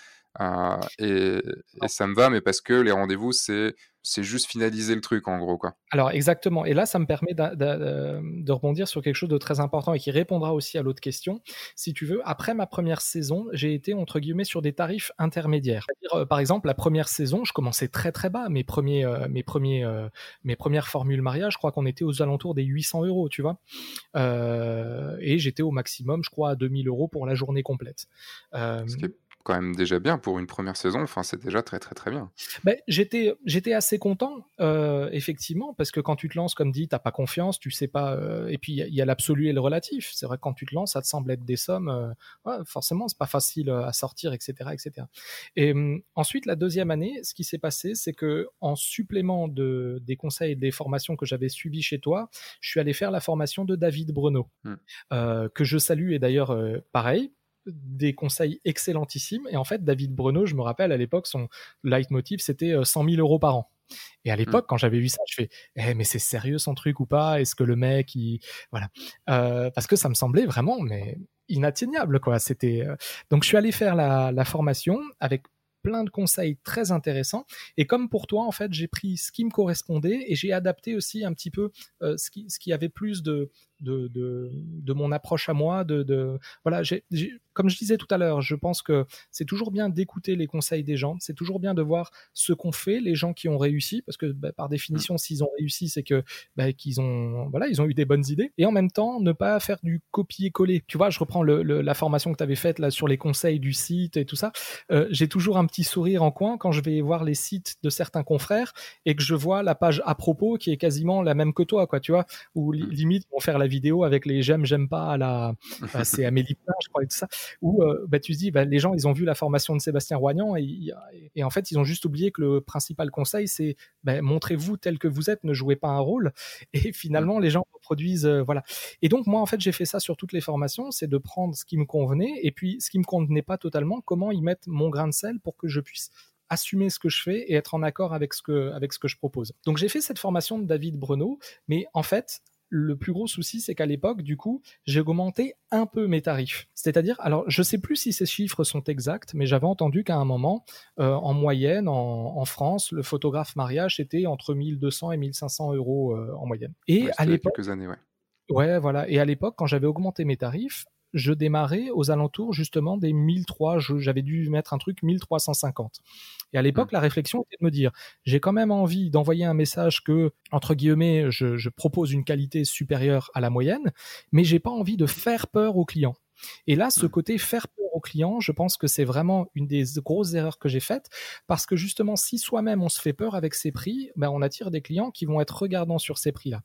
Euh, et, et, ça me va, mais parce que les rendez-vous, c'est c'est juste finaliser le truc en gros quoi. Alors exactement. Et là, ça me permet de, rebondir sur quelque chose de très important et qui répondra aussi à l'autre question. Si tu veux, après ma première saison, j'ai été entre guillemets sur des tarifs intermédiaires. Euh, par exemple, la première saison, je commençais très très bas. Mes premiers, euh, mes premiers, mes premières formules mariage, je crois qu'on était aux alentours des 800 euros, tu vois. et j'étais au maximum, je crois, à 2000 euros pour la journée complète quand même déjà bien pour une première saison. Enfin, c'est déjà très très très bien. Ben, j'étais j'étais assez content euh, effectivement parce que quand tu te lances, comme dit, t'as pas confiance, tu sais pas. Euh, et puis il y a, l'absolu et le relatif. C'est vrai que quand tu te lances, ça te semble être des sommes. Euh, forcément, c'est pas facile à sortir, etc., etc. Et hum, ensuite, la deuxième année, ce qui s'est passé, c'est que en supplément de des conseils et des formations que j'avais suivies chez toi, je suis allé faire la formation de David Bruno, hmm. que je salue et d'ailleurs pareil des conseils excellentissimes. Et en fait, David Bruno, je me rappelle à l'époque, son leitmotiv, c'était 100 euh, 000 euros par an. Et à l'époque, mm. quand j'avais vu ça, je fais, eh, mais c'est sérieux son truc ou pas? Est-ce que le mec, il... voilà, euh, parce que ça me semblait vraiment, mais inatteignable quoi. C'était euh, donc je suis allé faire la, la formation avec plein de conseils très intéressants. Et comme pour toi, en fait, j'ai pris ce qui me correspondait et j'ai adapté aussi un petit peu ce, qui, ce qui avait plus de, de, de, de, mon approche à moi. De, de voilà, comme je disais tout à l'heure, je pense que c'est toujours bien d'écouter les conseils des gens. C'est toujours bien de voir ce qu'ont fait les gens qui ont réussi, parce que bah, par définition, mmh. s'ils ont réussi, c'est que bah, qu'ils ont voilà, ils ont eu des bonnes idées. Et en même temps, ne pas faire du copier-coller. Tu vois, je reprends le, la formation que tu avais faite là sur les conseils du site et tout ça. Euh, j'ai toujours un petit sourire en coin quand je vais voir les sites de certains confrères et que je vois la page à propos qui est quasiment la même que toi, quoi. Tu vois, où mmh. limite vont faire la vidéo avec les j'aime, j'aime pas à la, c'est Amélie Poulain, je crois, et tout ça, où bah, tu te dis, bah, les gens, ils ont vu la formation de Sébastien Roignan et, et, en fait, ils ont juste oublié que le principal conseil, c'est bah, montrez-vous tel que vous êtes, ne jouez pas un rôle. Et finalement, les gens reproduisent, voilà. Et donc, moi, en fait, j'ai fait ça sur toutes les formations, c'est de prendre ce qui me convenait et puis ce qui me convenait pas totalement, comment y mettre mon grain de sel pour que je puisse assumer ce que je fais et être en accord avec ce que, avec ce que je propose. Donc j'ai fait cette formation de David Bruno, mais en fait, le plus gros souci, c'est qu'à l'époque, du coup, j'ai augmenté un peu mes tarifs. C'est-à-dire, alors, je sais plus si ces chiffres sont exacts, mais j'avais entendu qu'à un moment, euh, en moyenne, en, France, le photographe mariage était entre 1200 et 1500 euros euh, en moyenne. Et à l'époque, quelques années, ouais. Ouais, voilà. Et à l'époque, quand j'avais augmenté mes tarifs, je démarrais aux alentours justement des 1003, j'avais dû mettre un truc 1350. Et à l'époque, mmh. la réflexion était de me dire, j'ai quand même envie d'envoyer un message que, entre guillemets, je, je propose une qualité supérieure à la moyenne, mais j'ai pas envie de faire peur aux clients. Et là, ce côté faire peur aux clients, je pense que c'est vraiment une des grosses erreurs que j'ai faites parce que justement, si soi-même on se fait peur avec ces prix, ben on attire des clients qui vont être regardants sur ces prix-là.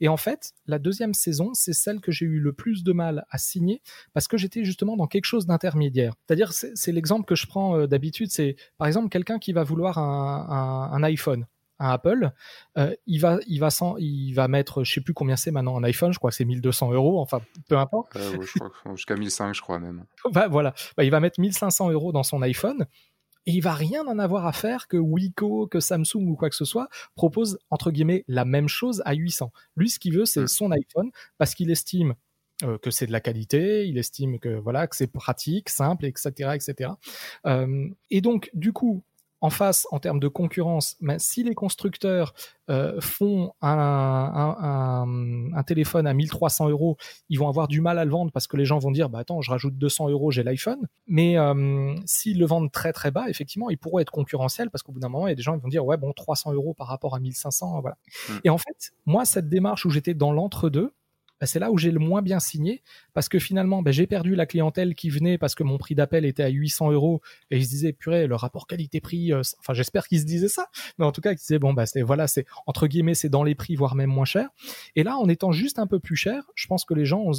Et en fait, la deuxième saison, c'est celle que j'ai eu le plus de mal à signer parce que j'étais justement dans quelque chose d'intermédiaire. C'est-à-dire, c'est l'exemple que je prends euh, d'habitude, c'est par exemple quelqu'un qui va vouloir un iPhone un Apple, euh, il va, il va sans, il va mettre, je sais plus combien c'est maintenant un iPhone, je crois que c'est 1200 euros, enfin peu importe. Euh, je crois jusqu'à 1500, je crois même. bah, voilà, bah, il va mettre 1500 euros dans son iPhone et il va rien en avoir à faire que Wiko, que Samsung ou quoi que ce soit propose entre guillemets la même chose à 800. Lui, ce qu'il veut, c'est mm. son iPhone parce qu'il estime euh, que c'est de la qualité, il estime que voilà que c'est pratique, simple, etc., etc. et donc, du coup, en face en termes de concurrence, mais si les constructeurs euh, font un, téléphone à 1300 euros, ils vont avoir du mal à le vendre parce que les gens vont dire bah attends, je rajoute 200 euros, j'ai l'iPhone. Mais euh, s'ils le vendent très très bas, effectivement, ils pourront être concurrentiels parce qu'au bout d'un moment, il y a des gens qui vont dire ouais bon 300 euros par rapport à 1500, voilà. Mmh. Et en fait, moi cette démarche où j'étais dans l'entre-deux, bah, c'est là où j'ai le moins bien signé parce que finalement bah, j'ai perdu la clientèle qui venait parce que mon prix d'appel était à 800 euros et ils se disaient purée le rapport qualité-prix euh, enfin j'espère qu'ils se disaient ça mais en tout cas ils disaient bon bah c'est voilà c'est entre guillemets c'est dans les prix voire même moins cher. Et là en étant juste un peu plus cher je pense que les gens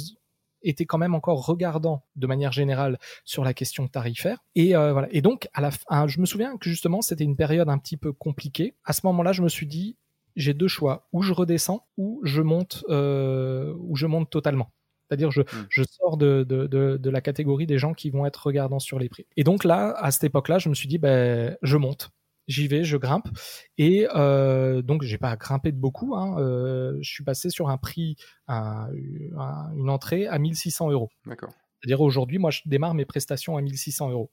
étaient quand même encore regardants de manière générale sur la question tarifaire. Et euh, voilà. Et donc à la fin je me souviens que justement c'était une période un petit peu compliquée. À ce moment-là je me suis dit j'ai deux choix. Ou je redescends, ou je monte, euh, ou je monte totalement. C'est-à-dire, je, hmm. je sors de, de, de, la catégorie des gens qui vont être regardants sur les prix. Et donc là, à cette époque-là, je me suis dit, ben, je monte. J'y vais, je grimpe. Et euh, donc, j'ai pas grimpé de beaucoup. Hein, euh, je suis passé sur un prix, une entrée à 1600 euros. D'accord. C'est-à-dire, aujourd'hui, moi, je démarre mes prestations à 1600 euros.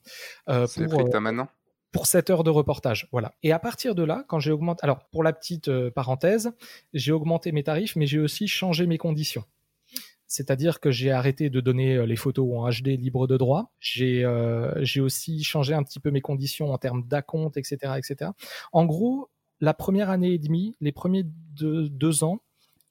Euh, C'est le prix que tu as maintenant? Pour 7 heures de reportage. Voilà. Et à partir de là, quand j'ai augmenté, alors pour la petite euh, parenthèse, j'ai augmenté mes tarifs, mais j'ai aussi changé mes conditions. C'est-à-dire que j'ai arrêté de donner euh, les photos en HD libre de droit. J'ai euh, j'ai aussi changé un petit peu mes conditions en termes d'acompte, etc., etc. En gros, la première année et demie, les premiers deux, ans,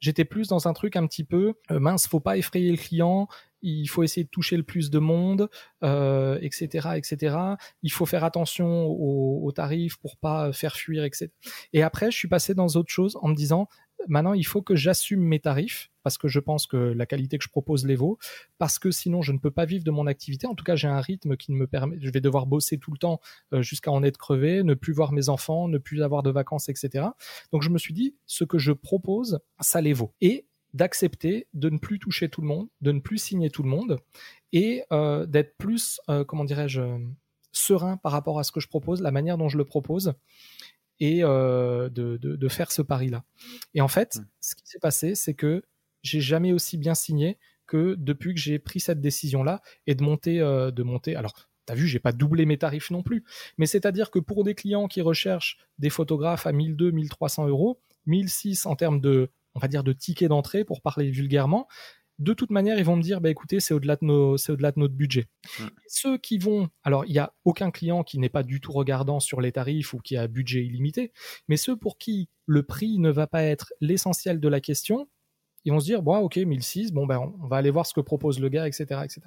j'étais plus dans un truc un petit peu mince, faut pas effrayer le client, il faut essayer de toucher le plus de monde, euh, etc., etc. Il faut faire attention aux, tarifs pour pas faire fuir, etc. Et après, je suis passé dans autre chose en me disant, maintenant, il faut que j'assume mes tarifs parce que je pense que la qualité que je propose les vaut, parce que sinon je ne peux pas vivre de mon activité. En tout cas, j'ai un rythme qui ne me permet, je vais devoir bosser tout le temps euh, jusqu'à en être crevé, ne plus voir mes enfants, ne plus avoir de vacances, etc. Donc je me suis dit, ce que je propose, ça les vaut. Et d'accepter de ne plus toucher tout le monde, de ne plus signer tout le monde et euh, d'être plus, euh, comment dirais-je, serein par rapport à ce que je propose, la manière dont je le propose et euh, de, faire ce pari-là. Et en fait, mmh. ce qui s'est passé, c'est que j'ai jamais aussi bien signé que depuis que j'ai pris cette décision-là et de monter, de monter. Alors, T'as vu, j'ai pas doublé mes tarifs non plus. Mais c'est-à-dire que pour des clients qui recherchent des photographes à 1200, 1300 euros, 1006 en termes de on va dire, de tickets d'entrée pour parler vulgairement, de toute manière, ils vont me dire, bah, écoutez, c'est au-delà de, nos, c'est au-delà de notre budget. Ceux qui vont, alors il n'y a aucun client qui n'est pas du tout regardant sur les tarifs ou qui a budget illimité, mais ceux pour qui le prix ne va pas être l'essentiel de la question, ils vont se dire, bon, ok, 1006, bon, ben, on va aller voir ce que propose le gars, etc., etc.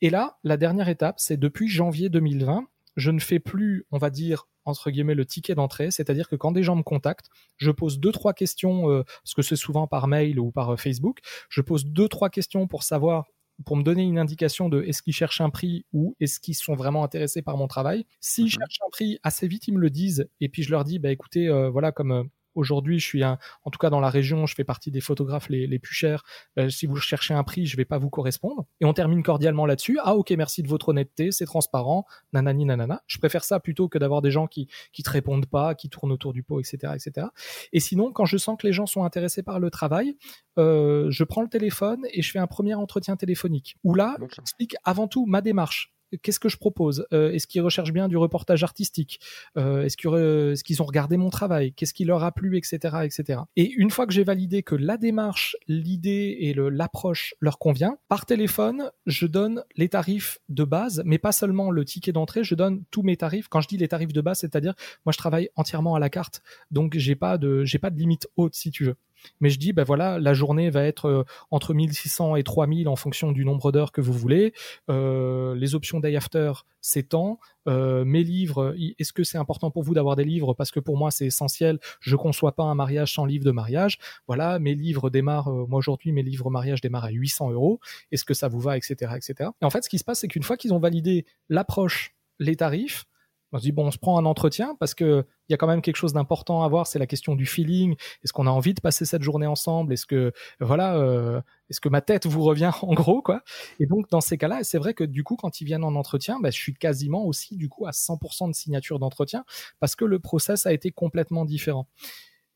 Et là, la dernière étape, c'est depuis janvier 2020, je ne fais plus, on va dire, entre guillemets le ticket d'entrée, c'est-à-dire que quand des gens me contactent, je pose deux trois questions, euh, parce que c'est souvent par mail ou par euh, Facebook, je pose deux trois questions pour savoir pour me donner une indication de est-ce qu'ils cherchent un prix ou est-ce qu'ils sont vraiment intéressés par mon travail. S'ils mhm. cherchent un prix, assez vite ils me le disent et puis je leur dis bah écoutez euh, voilà comme Aujourd'hui, je suis un, en tout cas dans la région, je fais partie des photographes les, les plus chers. Ben, si vous cherchez un prix, je vais pas vous correspondre. Et on termine cordialement là-dessus. Ah ok, merci de votre honnêteté, c'est transparent, nanani nanana. Je préfère ça plutôt que d'avoir des gens qui qui te répondent pas, qui tournent autour du pot, etc., etc. Et sinon, quand je sens que les gens sont intéressés par le travail, euh, je prends le téléphone et je fais un premier entretien téléphonique. Où là, j'explique avant tout ma démarche qu'est-ce que je propose? Euh, Est-ce qu'ils recherchent bien du reportage artistique? Euh, Est-ce qu'ils ont regardé mon travail? Qu'est-ce qui leur a plu, etc., etc. Et une fois que j'ai validé que la démarche, l'idée et l'approche leur convient, par téléphone, je donne les tarifs de base, mais pas seulement le ticket d'entrée. Je donne tous mes tarifs. Quand je dis les tarifs de base, c'est-à-dire moi je travaille entièrement à la carte, donc j'ai pas de j'ai pas de limite haute si tu veux mais je dis ben voilà la journée va être euh, entre 1600 et 3000 en fonction du nombre d'heures que vous voulez. Euh, les options day after c'est temps euh, mes livres est-ce que c'est important pour vous d'avoir des livres? Parce que pour moi c'est essentiel. Je conçois pas un mariage sans livre de mariage. Voilà mes livres démarrent moi aujourd'hui mes livres mariage démarrent à 800 euros. Est-ce que ça vous va? Etc etc et en fait ce qui se passe c'est qu'une fois qu'ils ont validé l'approche les tarifs on se dit bon, on se prend un entretien parce que il y a quand même quelque chose d'important à voir, c'est la question du feeling. Est-ce qu'on a envie de passer cette journée ensemble? Est-ce que voilà, euh, est-ce que ma tête vous revient en gros quoi? Et donc dans ces cas-là, c'est vrai que du coup quand ils viennent en entretien, bah, je suis quasiment aussi du coup à 100% de signature d'entretien parce que le process a été complètement différent.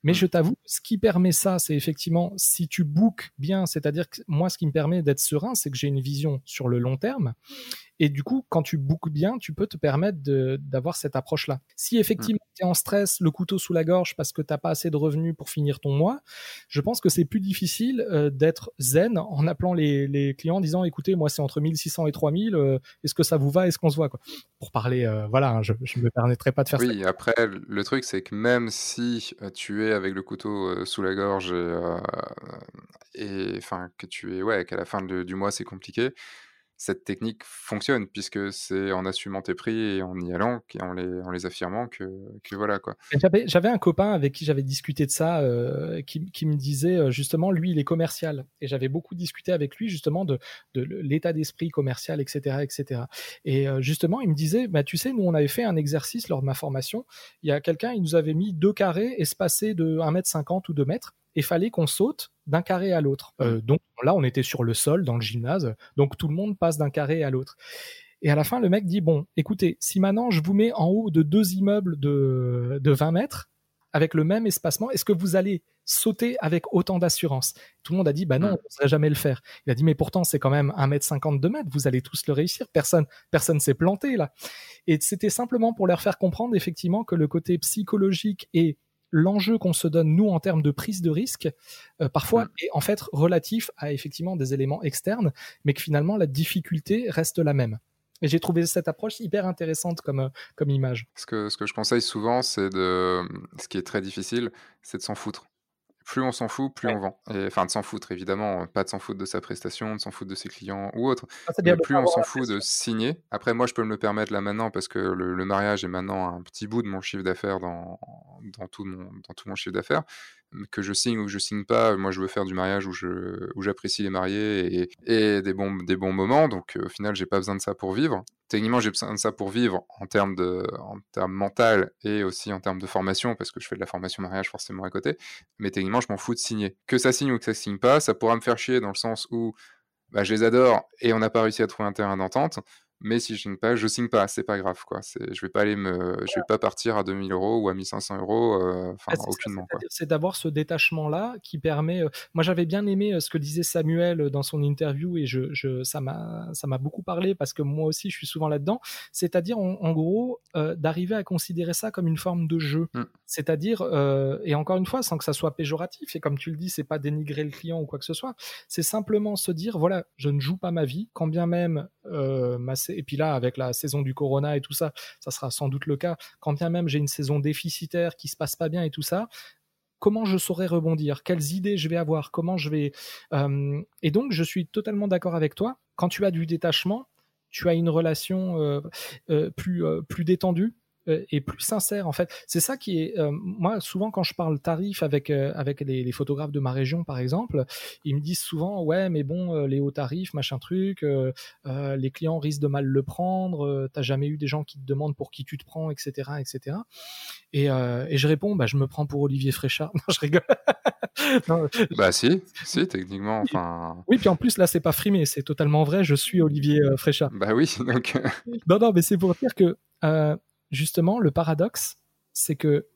Mais je t'avoue, ce qui permet ça, c'est effectivement si tu bookes bien, c'est-à-dire que moi, ce qui me permet d'être serein, c'est que j'ai une vision sur le long terme et du coup, quand tu bookes bien, tu peux te permettre d'avoir cette approche-là. Si effectivement tu es en stress, le couteau sous la gorge parce que tu n'as pas assez de revenus pour finir ton mois, je pense que c'est plus difficile euh, d'être zen en appelant les, clients en disant écoutez, moi c'est entre 1600 et 3000, euh, est-ce que ça vous va, est-ce qu'on se voit quoi? Pour parler, euh, voilà, hein, je ne me permettrai pas de faire ça. Oui, après, le truc c'est que même si tu es avec le couteau sous la gorge et enfin que tu es, ouais, qu'à la fin du mois c'est compliqué, cette technique fonctionne puisque c'est en assumant tes prix et en y allant et en les, affirmant que, voilà quoi. J'avais un copain avec qui j'avais discuté de ça euh, qui, me disait euh, justement lui il est commercial. Et j'avais beaucoup discuté avec lui justement de, de l'état d'esprit commercial etc etc et euh, justement il me disait bah tu sais nous on avait fait un exercice lors de ma formation. Il y a quelqu'un il nous avait mis deux carrés espacés de 1m50 ou 2 mètres et fallait qu'on saute d'un carré à l'autre. Euh, donc là, on était sur le sol dans le gymnase, donc tout le monde passe d'un carré à l'autre. Et à la fin, le mec dit bon, écoutez, si maintenant je vous mets en haut de deux immeubles de, de 20 mètres avec le même espacement, est-ce que vous allez sauter avec autant d'assurance? Tout le monde a dit bah non, on ne saurait jamais le faire. Il a dit mais pourtant c'est quand même 1 mètre 52 mètres, vous allez tous le réussir. Personne, personne s'est planté là. Et c'était simplement pour leur faire comprendre effectivement que le côté psychologique et l'enjeu qu'on se donne nous en termes de prise de risque euh, parfois mm. est en fait relatif à effectivement des éléments externes, mais que finalement la difficulté reste la même. Et j'ai trouvé cette approche hyper intéressante comme, euh, comme image. Ce que, ce que je conseille souvent, c'est de. Ce qui est très difficile, c'est de s'en foutre plus on s'en fout, plus on vend. Et, enfin, de s'en foutre, évidemment, pas de s'en foutre de sa prestation, de s'en foutre de ses clients ou autre. Ah, mais plus on s'en fout de signer. Après, moi, je peux me le permettre là maintenant parce que le, mariage est maintenant un petit bout de mon chiffre d'affaires dans, dans, tout mon, dans tout mon chiffre d'affaires que je signe ou que je signe pas, moi je veux faire du mariage où j'apprécie les mariés et, et, des bons des bons moments. Donc euh, au final, j'ai pas besoin de ça pour vivre. Techniquement, j'ai besoin de ça pour vivre en termes de en termes mental et aussi en termes de formation parce que je fais de la formation mariage forcément à côté. Mais techniquement, je m'en fous de signer. Que ça signe ou que ça signe pas, ça pourra me faire chier dans le sens où bah, je les adore et on n'a pas réussi à trouver un terrain d'entente mais si je signe pas, je signe pas, c'est pas grave quoi. Je vais pas aller me, je vais pas partir à 2000 euros ou à 1500 euros, euh, enfin aucunement. C'est d'avoir ce détachement là qui permet. Euh, moi j'avais bien aimé euh, ce que disait Samuel dans son interview et je, je ça m'a, ça m'a beaucoup parlé parce que moi aussi je suis souvent là-dedans. C'est-à-dire en, gros d'arriver à considérer ça comme une forme de jeu. Mmh. C'est-à-dire et encore une fois sans que ça soit péjoratif et comme tu le dis c'est pas dénigrer le client ou quoi que ce soit. C'est simplement se dire voilà je ne joue pas ma vie quand bien même ma et puis là, avec la saison du Corona et tout ça, ça sera sans doute le cas. Quand bien même j'ai une saison déficitaire qui se passe pas bien et tout ça, comment je saurais rebondir? Quelles idées je vais avoir? Comment je vais euh, Et donc, je suis totalement d'accord avec toi. Quand tu as du détachement, tu as une relation euh, euh, plus plus détendue est plus sincère en fait. C'est ça qui est moi souvent quand je parle tarif avec avec les, les, photographes de ma région par exemple, ils me disent souvent ouais mais bon les hauts tarifs machin truc, les clients risquent de mal le prendre, t'as jamais eu des gens qui te demandent pour qui tu te prends etc etc. Et, et je réponds bah je me prends pour Olivier Fréchard. Non je rigole. bah si si techniquement enfin. Oui puis en plus là c'est pas frimé c'est totalement vrai je suis Olivier Fréchard. Bah oui donc. non non mais c'est pour dire que justement, le paradoxe, c'est que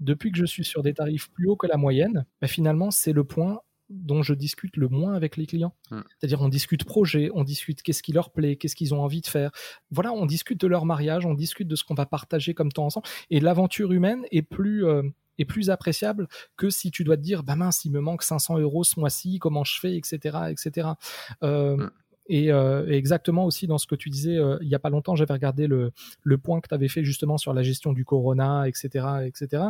depuis que je suis sur des tarifs plus hauts que la moyenne, bah, finalement, c'est le point dont je discute le moins avec les clients. Hmm. C'est-à-dire, on discute projet, on discute qu'est-ce qui leur plaît, qu'est-ce qu'ils ont envie de faire. Voilà, on discute de leur mariage, on discute de ce qu'on va partager comme temps ensemble. Et l'aventure humaine est plus, euh, est plus appréciable que si tu dois te dire, bah mince, il me manque 500 euros ce mois-ci, comment je fais, etc., etc. Euh, et, exactement aussi dans ce que tu disais, euh, il y a pas longtemps, j'avais regardé le, le point que tu avais fait justement sur la gestion du corona, etc., etc.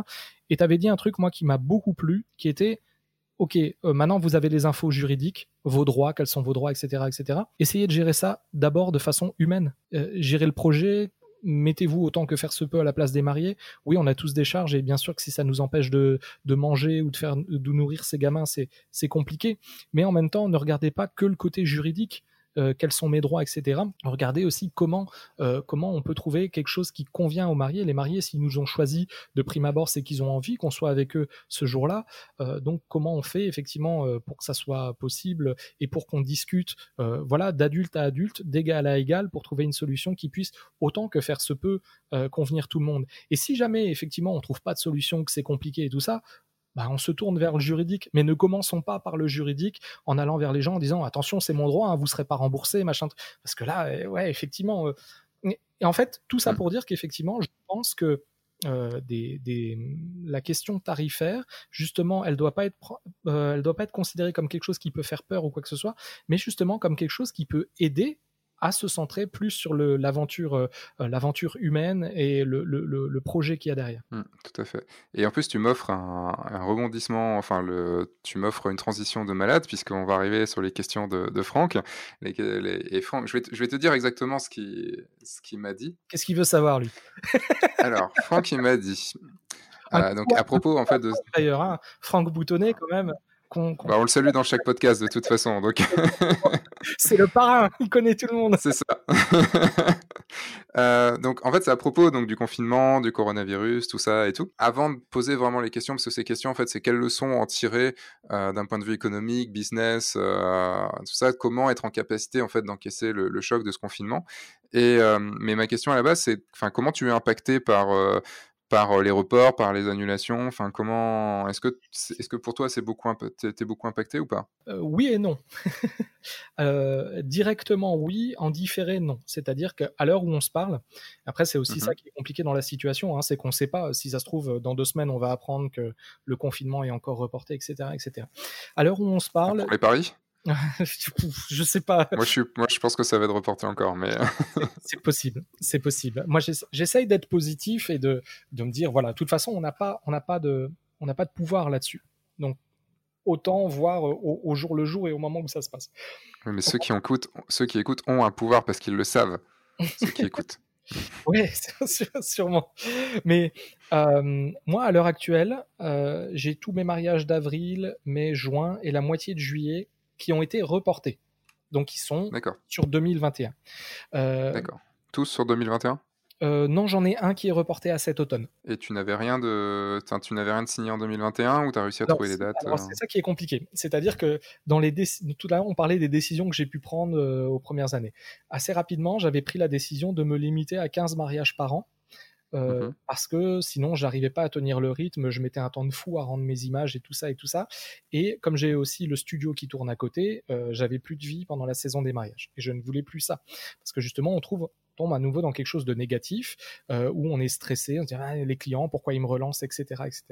Et tu avais dit un truc moi qui m'a beaucoup plu, qui était ok, euh, maintenant vous avez les infos juridiques, vos droits, quels sont vos droits, etc., etc. Essayez de gérer ça d'abord de façon humaine. gérer le projet, mettez-vous autant que faire se peut à la place des mariés. Oui, on a tous des charges et bien sûr que si ça nous empêche de, de manger ou de faire de nourrir ces gamins, c'est compliqué. Mais en même temps, ne regardez pas que le côté juridique. Euh, quels sont mes droits, etc. Regardez aussi comment, euh, comment on peut trouver quelque chose qui convient aux mariés. Les mariés, s'ils nous ont choisi de prime abord, c'est qu'ils ont envie qu'on soit avec eux ce jour-là. Euh, donc, comment on fait effectivement pour que ça soit possible et pour qu'on discute, voilà, d'adulte à adulte, d'égal à égal, pour trouver une solution qui puisse autant que faire se peut convenir tout le monde. Et si jamais effectivement on trouve pas de solution, que c'est compliqué et tout ça, bah, on se tourne vers le juridique. Mais ne commençons pas par le juridique en allant vers les gens en disant attention, c'est mon droit, hein, vous ne serez pas remboursé, machin. Parce que là, euh, ouais, effectivement. Euh, et en fait, tout ça mmh. pour dire qu'effectivement, je pense que euh, la question tarifaire, justement, elle doit pas être, elle doit pas être considérée comme quelque chose qui peut faire peur ou quoi que ce soit, mais justement comme quelque chose qui peut aider à se centrer plus sur l'aventure euh, l'aventure humaine et le, le, projet qu'il y a derrière. Mmh, tout à fait. Et en plus, tu m'offres un, rebondissement, enfin, le, tu m'offres une transition de malade, puisqu'on va arriver sur les questions de, de Franck. Les, et Franck, je vais, te, je vais te dire exactement ce qu'il ce qui m'a dit. Qu'est-ce qu'il veut savoir, lui? Alors, Franck, il m'a dit. Euh, donc, à propos, en fait, de. D'ailleurs, hein, Franck Boutonnet, quand même. Bah, on le salue dans chaque podcast de toute façon. Donc... c'est le parrain, il connaît tout le monde. C'est ça. Euh, donc en fait, c'est à propos donc, du confinement, du coronavirus, tout ça et tout. Avant de poser vraiment les questions, parce que ces questions, en fait, c'est quelles leçons en tirer euh, d'un point de vue économique, business, euh, tout ça, comment être en capacité en fait d'encaisser le, le, choc de ce confinement. Et mais ma question à la base, c'est comment tu es impacté par par euh, les reports, par les annulations Enfin, comment est-ce que est-ce que pour toi c'est beaucoup t'es beaucoup impacté ou pas? Euh, Oui et non. Euh, directement oui, en différé non. C'est-à-dire qu'à l'heure où on se parle, après c'est aussi ça mmh qui est compliqué dans la situation, hein, c'est qu'on ne sait pas si ça se trouve dans deux semaines on va apprendre que le confinement est encore reporté, etc., etc. À l'heure où on se parle. Pour les paris? je sais pas. Moi je, moi, je pense que ça va être reporté encore, mais. c'est possible, c'est possible. Moi, j'essaye d'être positif et de, de, me dire, voilà, de toute façon, on n'a pas, on n'a pas de, on n'a pas de pouvoir là-dessus. Donc, autant voir euh, au, jour le jour et au moment où ça se passe. mais ceux qui, écoutent, ceux qui écoutent ont un pouvoir parce qu'ils le savent. ceux qui écoutent. oui, sûrement. Mais euh, moi, à l'heure actuelle, euh, j'ai tous mes mariages d'avril, mai, juin et la moitié de juillet qui ont été reportés. Donc, ils sont sur 2021. Euh, D'accord. Tous sur 2021 euh, non, j'en ai un qui est reporté à cet automne. Et tu n'avais rien de, tu n'avais rien de signé en 2021 ou tu as réussi à trouver les dates euh C'est ça qui est compliqué. C'est-à-dire que dans les tout à l'heure, on parlait des décisions que j'ai pu prendre aux premières années. Assez rapidement, j'avais pris la décision de me limiter à 15 mariages par an. Euh, mmh parce que sinon j'arrivais pas à tenir le rythme, je mettais un temps de fou à rendre mes images et tout ça et tout ça. Et comme j'ai aussi le studio qui tourne à côté, euh, j'avais plus de vie pendant la saison des mariages et je ne voulais plus ça parce que justement on trouve tombe à nouveau dans quelque chose de négatif euh, où on est stressé, on se dit ah, les clients, pourquoi ils me relancent, etc., etc.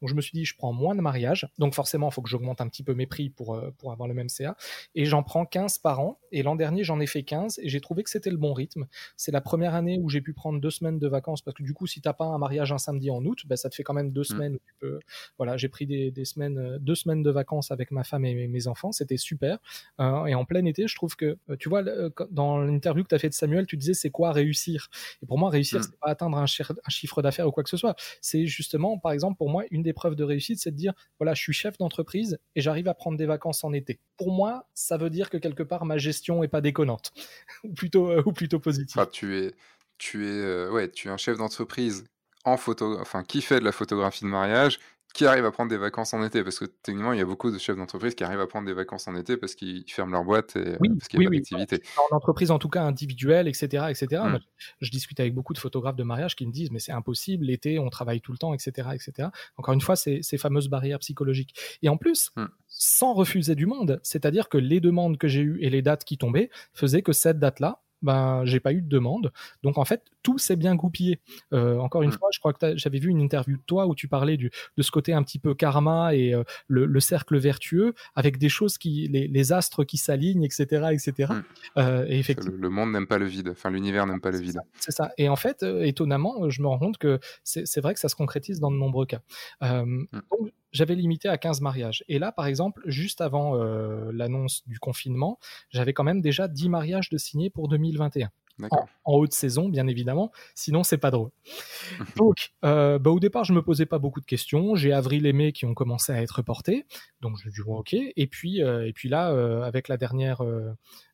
Donc je me suis dit, je prends moins de mariages, donc forcément, il faut que j'augmente un petit peu mes prix pour, euh, pour avoir le même CA, et j'en prends 15 par an, et l'an dernier, j'en ai fait 15, et j'ai trouvé que c'était le bon rythme. C'est la première année où j'ai pu prendre deux semaines de vacances, parce que du coup, si t'as pas un mariage un samedi en août, ben, ça te fait quand même deux mmh. semaines où tu peux... Voilà, j'ai pris des, des, semaines, euh, deux semaines de vacances avec ma femme et mes enfants, c'était super. et en plein été, je trouve que, tu vois, dans l'interview que tu as fait de Samuel, tu disais c'est c'est quoi réussir? Et pour moi, réussir, Mm. c'est pas atteindre un chiffre d'affaires ou quoi que ce soit. C'est justement, par exemple, pour moi, une des preuves de réussite, c'est de dire, voilà, je suis chef d'entreprise et j'arrive à prendre des vacances en été. Pour moi, ça veut dire que quelque part, ma gestion est pas déconnante, ou plutôt, euh, ou plutôt positive. Enfin, tu es, tu es, euh, ouais, tu es un chef d'entreprise en photo, enfin, qui fait de la photographie de mariage, qui arrive à prendre des vacances en été, parce que techniquement, il y a beaucoup de chefs d'entreprise qui arrivent à prendre des vacances en été parce qu'ils ferment leur boîte et Oui, parce qu'il n'y oui, a pas oui. d'activité. en entreprise en tout cas individuelle, etc., etc. Mm. Moi, je discute avec beaucoup de photographes de mariage qui me disent mais c'est impossible, l'été on travaille tout le temps, etc., etc. Encore une fois, c'est ces fameuses barrières psychologiques. Et en plus, Mm. sans refuser du monde, c'est-à-dire que les demandes que j'ai eues et les dates qui tombaient faisaient que cette date-là, ben j'ai pas eu de demande. Donc en fait, tout s'est bien goupillé. Euh, encore une Mm. fois, je crois que j'avais vu une interview de toi où tu parlais du, de ce côté un petit peu karma et euh, le, le cercle vertueux avec des choses qui, les, les astres qui s'alignent, etc., etc. Mm. Euh, et Le, effectivement. le monde n'aime pas le vide, enfin, l'univers n'aime pas le vide. C'est ça. Et en fait, étonnamment, je me rends compte que c'est vrai que ça se concrétise dans de nombreux cas. Mm. donc, j'avais limité à 15 mariages. Et là, par exemple, juste avant euh, l'annonce du confinement, j'avais quand même déjà 10 mariages de signés pour 2021 en, haute saison, bien évidemment. Sinon, c'est pas drôle. Donc, euh, bah, au départ, je me posais pas beaucoup de questions. J'ai avril et mai qui ont commencé à être reportés. Donc, je me dis, ok. Et puis, euh, et puis là, euh, avec la dernière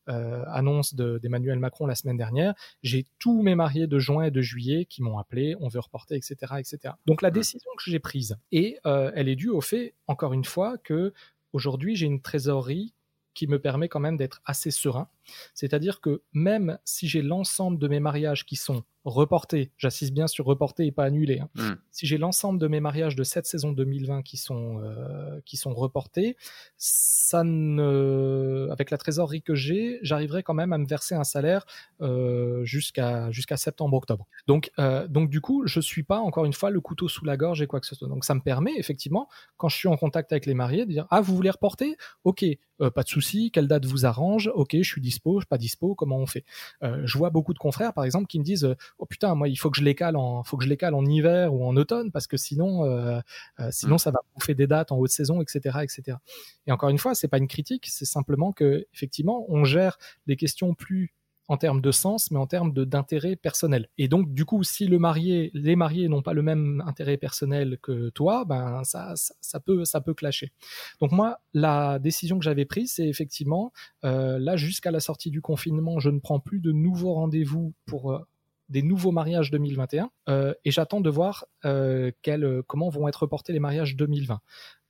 annonce de- d'Emmanuel Macron la semaine dernière, j'ai tous mes mariés de juin et de juillet qui m'ont appelé, on veut reporter, etc., etc. Donc, la décision que j'ai prise, et elle est due au fait, encore une fois, que aujourd'hui, j'ai une trésorerie qui me permet quand même d'être assez serein. C'est-à-dire que même si j'ai l'ensemble de mes mariages qui sont reportés, j'insiste bien sur reportés et pas annulés, hein, Mm. si j'ai l'ensemble de mes mariages de cette saison 2020 qui sont, euh, qui sont reportés, ça ne, avec la trésorerie que j'ai, j'arriverai quand même à me verser un salaire euh, jusqu'à jusqu'à septembre-octobre. Donc, euh, donc du coup, je suis pas encore une fois le couteau sous la gorge et quoi que ce soit. Donc ça me permet effectivement, quand je suis en contact avec les mariés, de dire ah vous voulez reporter? Ok, pas de souci. Quelle date vous arrange? Ok, je suis dispo, je suis pas dispo. Comment on fait? Je vois beaucoup de confrères par exemple qui me disent oh putain moi il faut que je les cale en faut que je les cale en hiver ou en automne parce que sinon euh, euh, sinon ça va bouffer des dates en haute saison etc etc. Et encore une fois c'est pas une critique, c'est simplement que effectivement on gère les questions plus en termes de sens, mais en termes d'intérêt personnel. Et donc, du coup, si le marié, les mariés n'ont pas le même intérêt personnel que toi, ben ça, ça, ça peut, ça peut clasher. Donc moi, la décision que j'avais prise, c'est effectivement euh, là jusqu'à la sortie du confinement, je ne prends plus de nouveaux rendez-vous pour euh, des nouveaux mariages 2021 euh, et j'attends de voir euh, quel, euh, comment vont être reportés les mariages 2020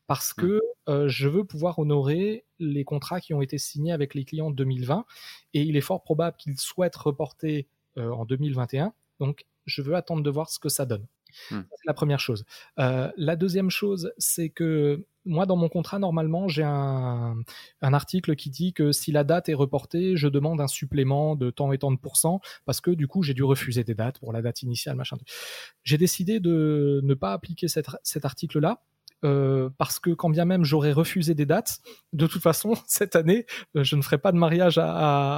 parce que euh, je veux pouvoir honorer les contrats qui ont été signés avec les clients 2020 et il est fort probable qu'ils souhaitent reporter en 2021 donc je veux attendre de voir ce que ça donne. Ça, c'est la première chose. La deuxième chose c'est que moi dans mon contrat normalement j'ai un, un article qui dit que si la date est reportée je demande un supplément de tant et tant de pourcents parce que du coup j'ai dû refuser des dates pour la date initiale machin j'ai décidé de ne pas appliquer cette- cet article là euh, parce que quand bien même j'aurais refusé des dates, de toute façon, cette année, euh, je ne ferai pas de mariage à,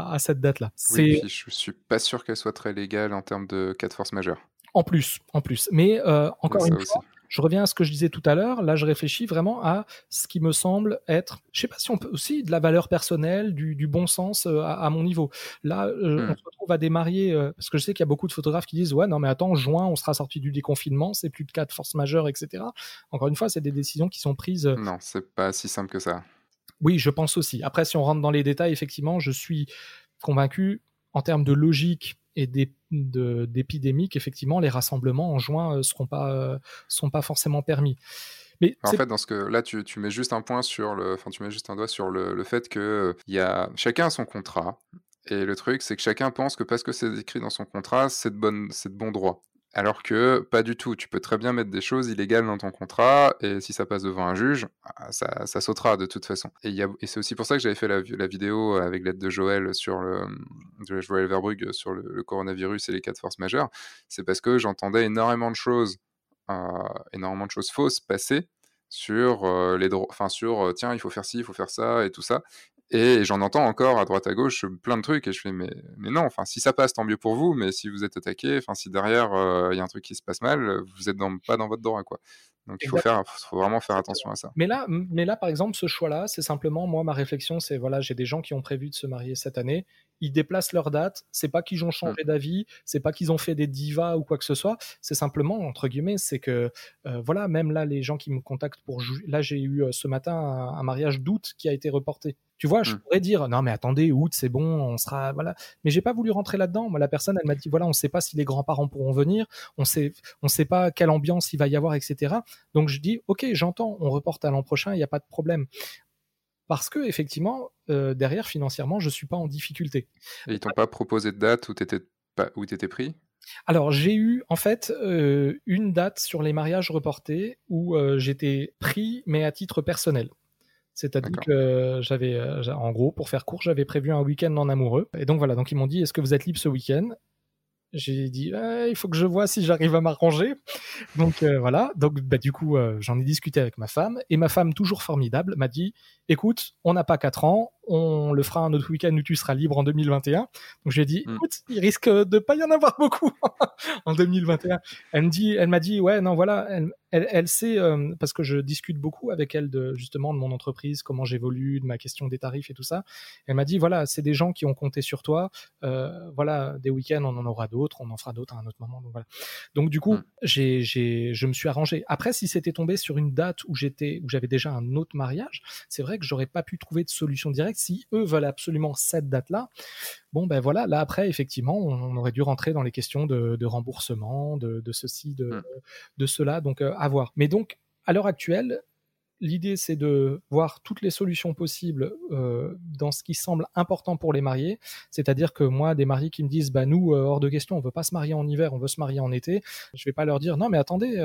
à- à cette date-là. Oui, puis je suis pas sûr qu'elle soit très légale en termes de cas de force majeure. en plus, en plus. Mais euh, encore une aussi. Je reviens à ce que je disais tout à l'heure. Là, je réfléchis vraiment à ce qui me semble être, je sais pas si on peut aussi de la valeur personnelle, du, du bon sens euh, à, à mon niveau. Là, euh, Hmm. on se retrouve à mariés euh, parce que je sais qu'il y a beaucoup de photographes qui disent ouais non mais attends juin on sera sorti du déconfinement, c'est plus de cas de force majeure, etc. Encore une fois, c'est des décisions qui sont prises. euh, Non, c'est pas si simple que ça. Oui, je pense aussi. Après, si on rentre dans les détails, effectivement, je suis convaincu en termes de logique et d'épidémie qu'effectivement, les rassemblements en juin ne seront, pas, euh, seront pas forcément permis. Mais En fait, dans ce que là, tu, tu mets juste un point sur le, enfin, tu mets juste un doigt sur le, le fait que euh, y a chacun a son contrat. Et le truc, c'est que chacun pense que parce que c'est écrit dans son contrat, c'est de bonne, de bon droit. Alors que pas du tout. Tu peux très bien mettre des choses illégales dans ton contrat, et si ça passe devant un juge, ah, ça, sautera de toute façon. Et, c'est aussi pour ça que j'avais fait la, vidéo avec l'aide de Joël sur le, Joël Verbrugge sur le, le coronavirus et les cas de force majeure. C'est parce que j'entendais énormément de choses, euh, énormément de choses fausses passer sur euh, les droits, enfin sur euh, tiens il faut faire ci, il faut faire ça et tout ça. Et j'en entends encore à droite à gauche plein de trucs et je fais mais, mais non, enfin si ça passe tant mieux pour vous, mais si vous êtes attaqué, enfin si derrière euh, il y a un truc qui se passe mal, vous êtes dans, pas dans votre droit quoi. Donc il faut faire, faut vraiment faire attention à ça. Mais là, mais là, par exemple, ce choix-là, c'est simplement, moi, ma réflexion, c'est voilà, j'ai des gens qui ont prévu de se marier cette année ils déplacent leur date. C'est pas qu'ils ont changé mm. d'avis, c'est pas qu'ils ont fait des divas ou quoi que ce soit. C'est simplement entre guillemets, c'est que euh, voilà, même là, les gens qui me contactent pour là, j'ai eu euh, ce matin un, mariage d'août qui a été reporté. Tu vois, je mm. pourrais dire non mais attendez, août c'est bon, on sera voilà. Mais j'ai pas voulu rentrer là-dedans. Moi, la personne, elle m'a dit voilà, on sait pas si les grands-parents pourront venir, on sait, on sait pas quelle ambiance il va y avoir, etc. Donc je dis ok, j'entends, on reporte à l'an prochain, il n'y a pas de problème parce que effectivement euh, derrière financièrement je suis pas en difficulté. Et ils t'ont pas proposé de date où tu étais étais pris? Alors j'ai eu en fait euh, une date sur les mariages reportés où euh, j'étais pris mais à titre personnel. C'est-à-dire que j'avais, en gros, pour faire court, j'avais prévu un week-end en amoureux. Et donc voilà, donc ils m'ont dit, est-ce que vous êtes libre ce week-end? J'ai dit il faut que je vois si j'arrive à m'arranger. Donc voilà, donc bah, du coup j'en ai discuté avec ma femme et ma femme toujours formidable m'a dit écoute, on n'a pas 4 ans, on le fera un autre week-end où tu seras libre en 2021. Donc j'ai dit, mmh. écoute, il risque de pas y en avoir beaucoup en 2021. Elle me dit, elle m'a dit, ouais, non, voilà, elle, elle, sait euh, parce que je discute beaucoup avec elle de justement de mon entreprise, comment j'évolue, de ma question des tarifs et tout ça. Elle m'a dit, voilà, c'est des gens qui ont compté sur toi. Euh, voilà, des week-ends, on en aura d'autres, on en fera d'autres à un autre moment. Donc voilà. Donc du coup, mmh. j'ai, j'ai, je me suis arrangé. Après, si c'était tombé sur une date où j'étais, où j'avais déjà un autre mariage, c'est vrai que j'aurais pas pu trouver de solution directe si eux veulent absolument cette date-là, bon ben voilà, là après effectivement, on, aurait dû rentrer dans les questions de, remboursement, de, ceci, de, de cela, donc euh, à voir. Mais donc à l'heure actuelle, l'idée c'est de voir toutes les solutions possibles euh, dans ce qui semble important pour les mariés. C'est-à-dire que moi, des mariés qui me disent, bah nous, euh, hors de question, on veut pas se marier en hiver, on veut se marier en été, je vais pas leur dire, non mais attendez,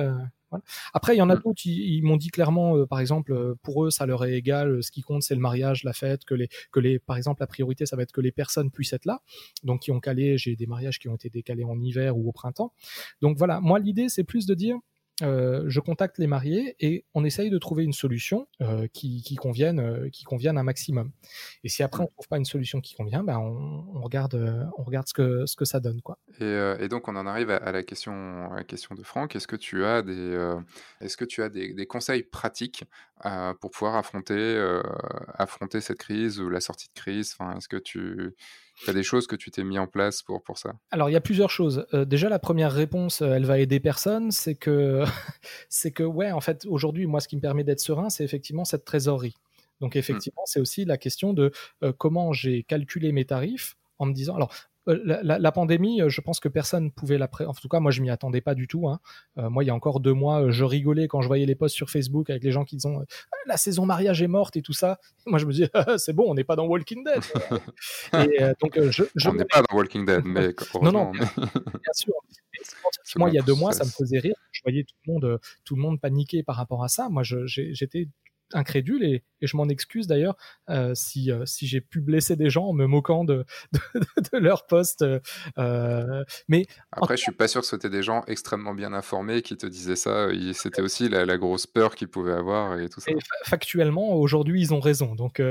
après, il y en a mm. d'autres, ils, m'ont dit clairement, euh, par exemple, euh, pour eux, ça leur est égal. Euh, ce qui compte, c'est le mariage, la fête, que les, que les, par exemple, la priorité, ça va être que les personnes puissent être là. Donc, qui ont calé, j'ai des mariages qui ont été décalés en hiver ou au printemps. Donc voilà, moi, l'idée, c'est plus de dire, euh, je contacte les mariés et on essaye de trouver une solution euh, qui, convienne, euh, qui convienne un maximum. Et si après on trouve pas une solution qui convient, ben on, regarde, on regarde ce que, ce que ça donne. Quoi. Et, donc on en arrive à, la, question, la question de Franck. Est-ce que tu as des, est-ce que tu as des conseils pratiques pour pouvoir affronter, affronter cette crise ou la sortie de crise? Enfin, Est-ce que tu tu as des choses que tu t'es mis en place pour, pour ça? Alors, il y a plusieurs choses. Euh, déjà, la première réponse, euh, elle va aider personne. C'est que, c'est que, ouais, en fait, aujourd'hui, moi, ce qui me permet d'être serein, c'est effectivement cette trésorerie. Donc, mmh. effectivement, c'est aussi la question de euh, comment j'ai calculé mes tarifs en me disant, alors euh, la, pandémie, euh, je pense que personne pouvait la En tout cas, moi, je m'y attendais pas du tout. Hein. Euh, moi, il y a encore deux mois, je rigolais quand je voyais les posts sur Facebook avec les gens qui disaient la saison mariage est morte et tout ça. Moi, je me disais c'est bon, on n'est pas dans Walking Dead. et, donc, je, on n'est pas dans Walking Dead, mais non, non, bien, sûr. Moi, il y a deux mois, ça me faisait rire. Je voyais tout le monde, tout le monde paniquer par rapport à ça. Moi, j'étais incrédule et, je m'en excuse d'ailleurs euh, si, euh, si j'ai pu blesser des gens en me moquant de, de, leur poste. Euh, mais après, je suis pas sûr que c'était des gens extrêmement bien informés qui te disaient ça. C'était aussi la, grosse peur qu'ils pouvaient avoir et tout ça. factuellement, aujourd'hui, ils ont raison. Donc,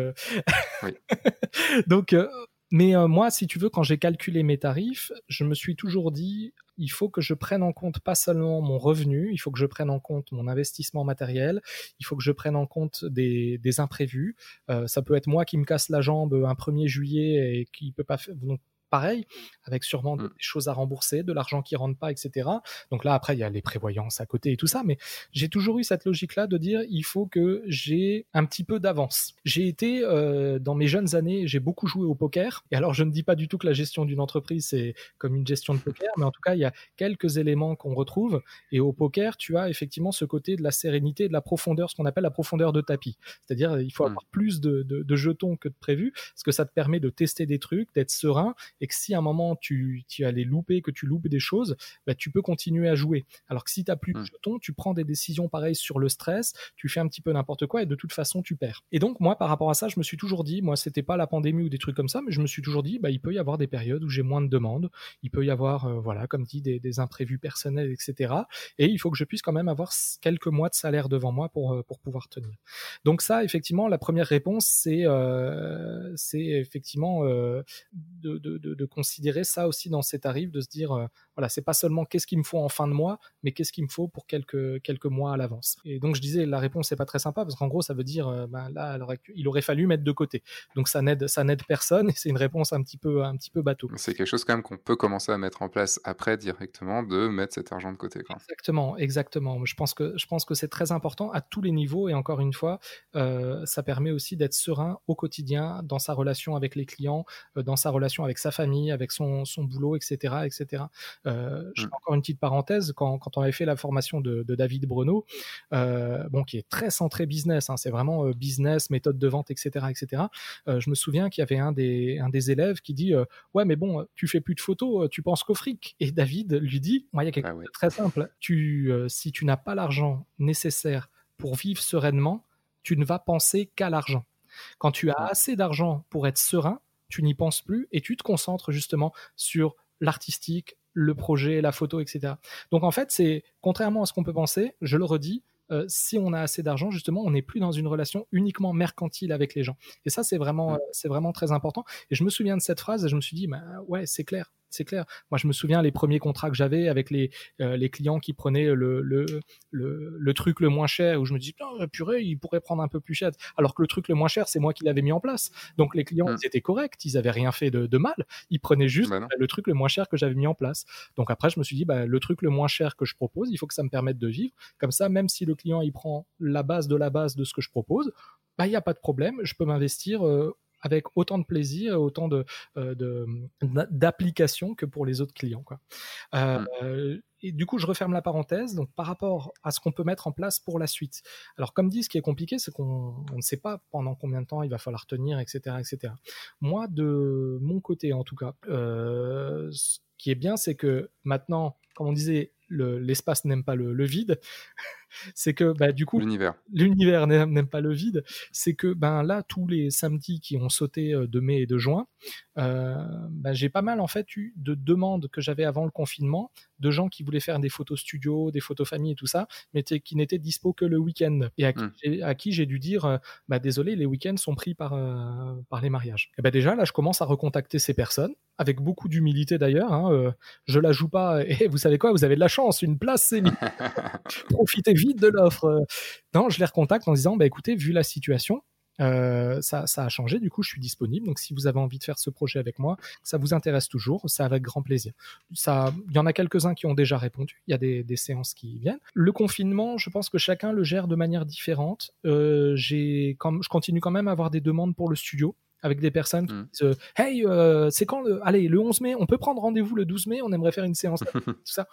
oui. donc mais moi, si tu veux, quand j'ai calculé mes tarifs, je me suis toujours dit, il faut que je prenne en compte pas seulement mon revenu, il faut que je prenne en compte mon investissement matériel, il faut que je prenne en compte des, des imprévus. Euh, ça peut être moi qui me casse la jambe un 1er juillet et qui peut pas faire pareil, avec sûrement mmh. des choses à rembourser, de l'argent qui rentre pas, etc. Donc là, après, il y a les prévoyances à côté et tout ça, mais j'ai toujours eu cette logique-là de dire, il faut que j'ai un petit peu d'avance. J'ai été, euh, dans mes jeunes années, j'ai beaucoup joué au poker, et alors je ne dis pas du tout que la gestion d'une entreprise, c'est comme une gestion de poker, mais en tout cas, il y a quelques éléments qu'on retrouve, et au poker, tu as effectivement ce côté de la sérénité, de la profondeur, ce qu'on appelle la profondeur de tapis. C'est-à-dire, il faut mmh. avoir plus de, de, de jetons que de prévu, parce que ça te permet de tester des trucs, d'être serein, et que si à un moment tu, tu as les louper, que tu loupes des choses, bah, tu peux continuer à jouer. Alors que si tu n'as plus de mmh. jetons, tu prends des décisions pareilles sur le stress, tu fais un petit peu n'importe quoi et de toute façon tu perds. Et donc moi par rapport à ça, je me suis toujours dit, moi c'était pas la pandémie ou des trucs comme ça, mais je me suis toujours dit, bah, il peut y avoir des périodes où j'ai moins de demandes, il peut y avoir, euh, voilà, comme dit, des, des, imprévus personnels, etc. Et il faut que je puisse quand même avoir quelques mois de salaire devant moi pour, euh, pour pouvoir tenir. Donc ça, effectivement, la première réponse, c'est euh, c'est effectivement euh, de, de, de, considérer ça aussi dans ces tarifs, de se dire, euh, voilà, c'est pas seulement qu'est-ce qu'il me faut en fin de mois, mais qu'est-ce qu'il me faut pour quelques, quelques mois à l'avance. Et donc je disais, la réponse n'est pas très sympa, parce qu'en gros, ça veut dire, euh, ben, là, il aurait fallu mettre de côté. Donc ça n'aide, ça n'aide personne, et c'est une réponse un petit peu, un petit peu bateau. C'est quelque chose quand même qu'on peut commencer à mettre en place après directement, de mettre cet argent de côté. Exactement, exactement. Je pense que, je pense que c'est très important à tous les niveaux, et encore une fois, euh, ça permet aussi d'être serein au quotidien dans sa relation avec les clients, dans sa relation avec sa famille, avec son, son boulot, etc. etc. Euh, je fais mm. encore une petite parenthèse, quand, quand, on avait fait la formation de, de David Bruno, euh, bon, qui est très centré business, hein, c'est vraiment euh, business, méthode de vente, etc. etc. Euh, je me souviens qu'il y avait un des, un des élèves qui dit Ouais, mais bon, tu fais plus de photos, tu penses qu'au fric. Et David lui dit Moi, il y a quelque ah chose de très simple. Tu, si tu n'as pas l'argent nécessaire pour vivre sereinement, tu ne vas penser qu'à l'argent. Quand tu as mm. assez d'argent pour être serein, tu n'y penses plus et tu te concentres justement sur l'artistique, le projet, la photo, etc. Donc en fait, c'est contrairement à ce qu'on peut penser, je le redis, euh, si on a assez d'argent, justement, on n'est plus dans une relation uniquement mercantile avec les gens. Et ça, c'est vraiment, euh, c'est vraiment très important. Et je me souviens de cette phrase et je me suis dit, bah, ouais, c'est clair c'est clair. Moi, je me souviens les premiers contrats que j'avais avec les, euh, les clients qui prenaient le, le, le, truc le moins cher, où je me dis, oh, purée, ils pourraient prendre un peu plus cher. Alors que le truc le moins cher, c'est moi qui l'avais mis en place. Donc les clients, mmh. ils étaient corrects, ils avaient rien fait de, mal. Ils prenaient juste bah le truc le moins cher que j'avais mis en place. Donc après, je me suis dit, bah, le truc le moins cher que je propose, il faut que ça me permette de vivre. Comme ça, même si le client, il prend la base de la base de ce que je propose, bah, il n'y a pas de problème, je peux m'investir euh, avec autant de plaisir, autant de, euh, d'application que pour les autres clients. Quoi. Euh, mmh. Et du coup, je referme la parenthèse. Donc, par rapport à ce qu'on peut mettre en place pour la suite. Alors, comme dit, ce qui est compliqué, c'est qu'on ne sait pas pendant combien de temps il va falloir tenir, etc., etc. Moi, de mon côté, en tout cas, euh, ce qui est bien, c'est que maintenant, comme on disait, l'espace n'aime pas le, vide. C'est que bah, du coup l'univers l'univers n'aime pas le vide. C'est que ben là tous les samedis qui ont sauté euh, de mai et de juin, euh, ben, j'ai pas mal en fait eu de demandes que j'avais avant le confinement de gens qui voulaient faire des photos studio, des photos famille et tout ça, mais qui n'étaient dispo que le week-end et à qui, hmm. j'ai dû dire euh, bah, désolé les week-ends sont pris par par les mariages. Et ben déjà là je commence à recontacter ces personnes avec beaucoup d'humilité d'ailleurs. Hein, je la joue pas et vous savez quoi vous avez de la chance une place c'est profitez vite de l'offre. Non, je les recontacte en disant, bah, écoutez, vu la situation, euh, ça, a changé, du coup je suis disponible. Donc si vous avez envie de faire ce projet avec moi, ça vous intéresse toujours, c'est avec grand plaisir. Ça, il y en a quelques-uns qui ont déjà répondu. Il y a des, séances qui viennent. Le confinement, je pense que chacun le gère de manière différente. Euh, je continue quand même à avoir des demandes pour le studio avec des personnes qui mmh. disent Hey, euh, c'est quand le... Allez, le 11 mai, on peut prendre rendez-vous le 12 mai, on aimerait faire une séance. tout ça.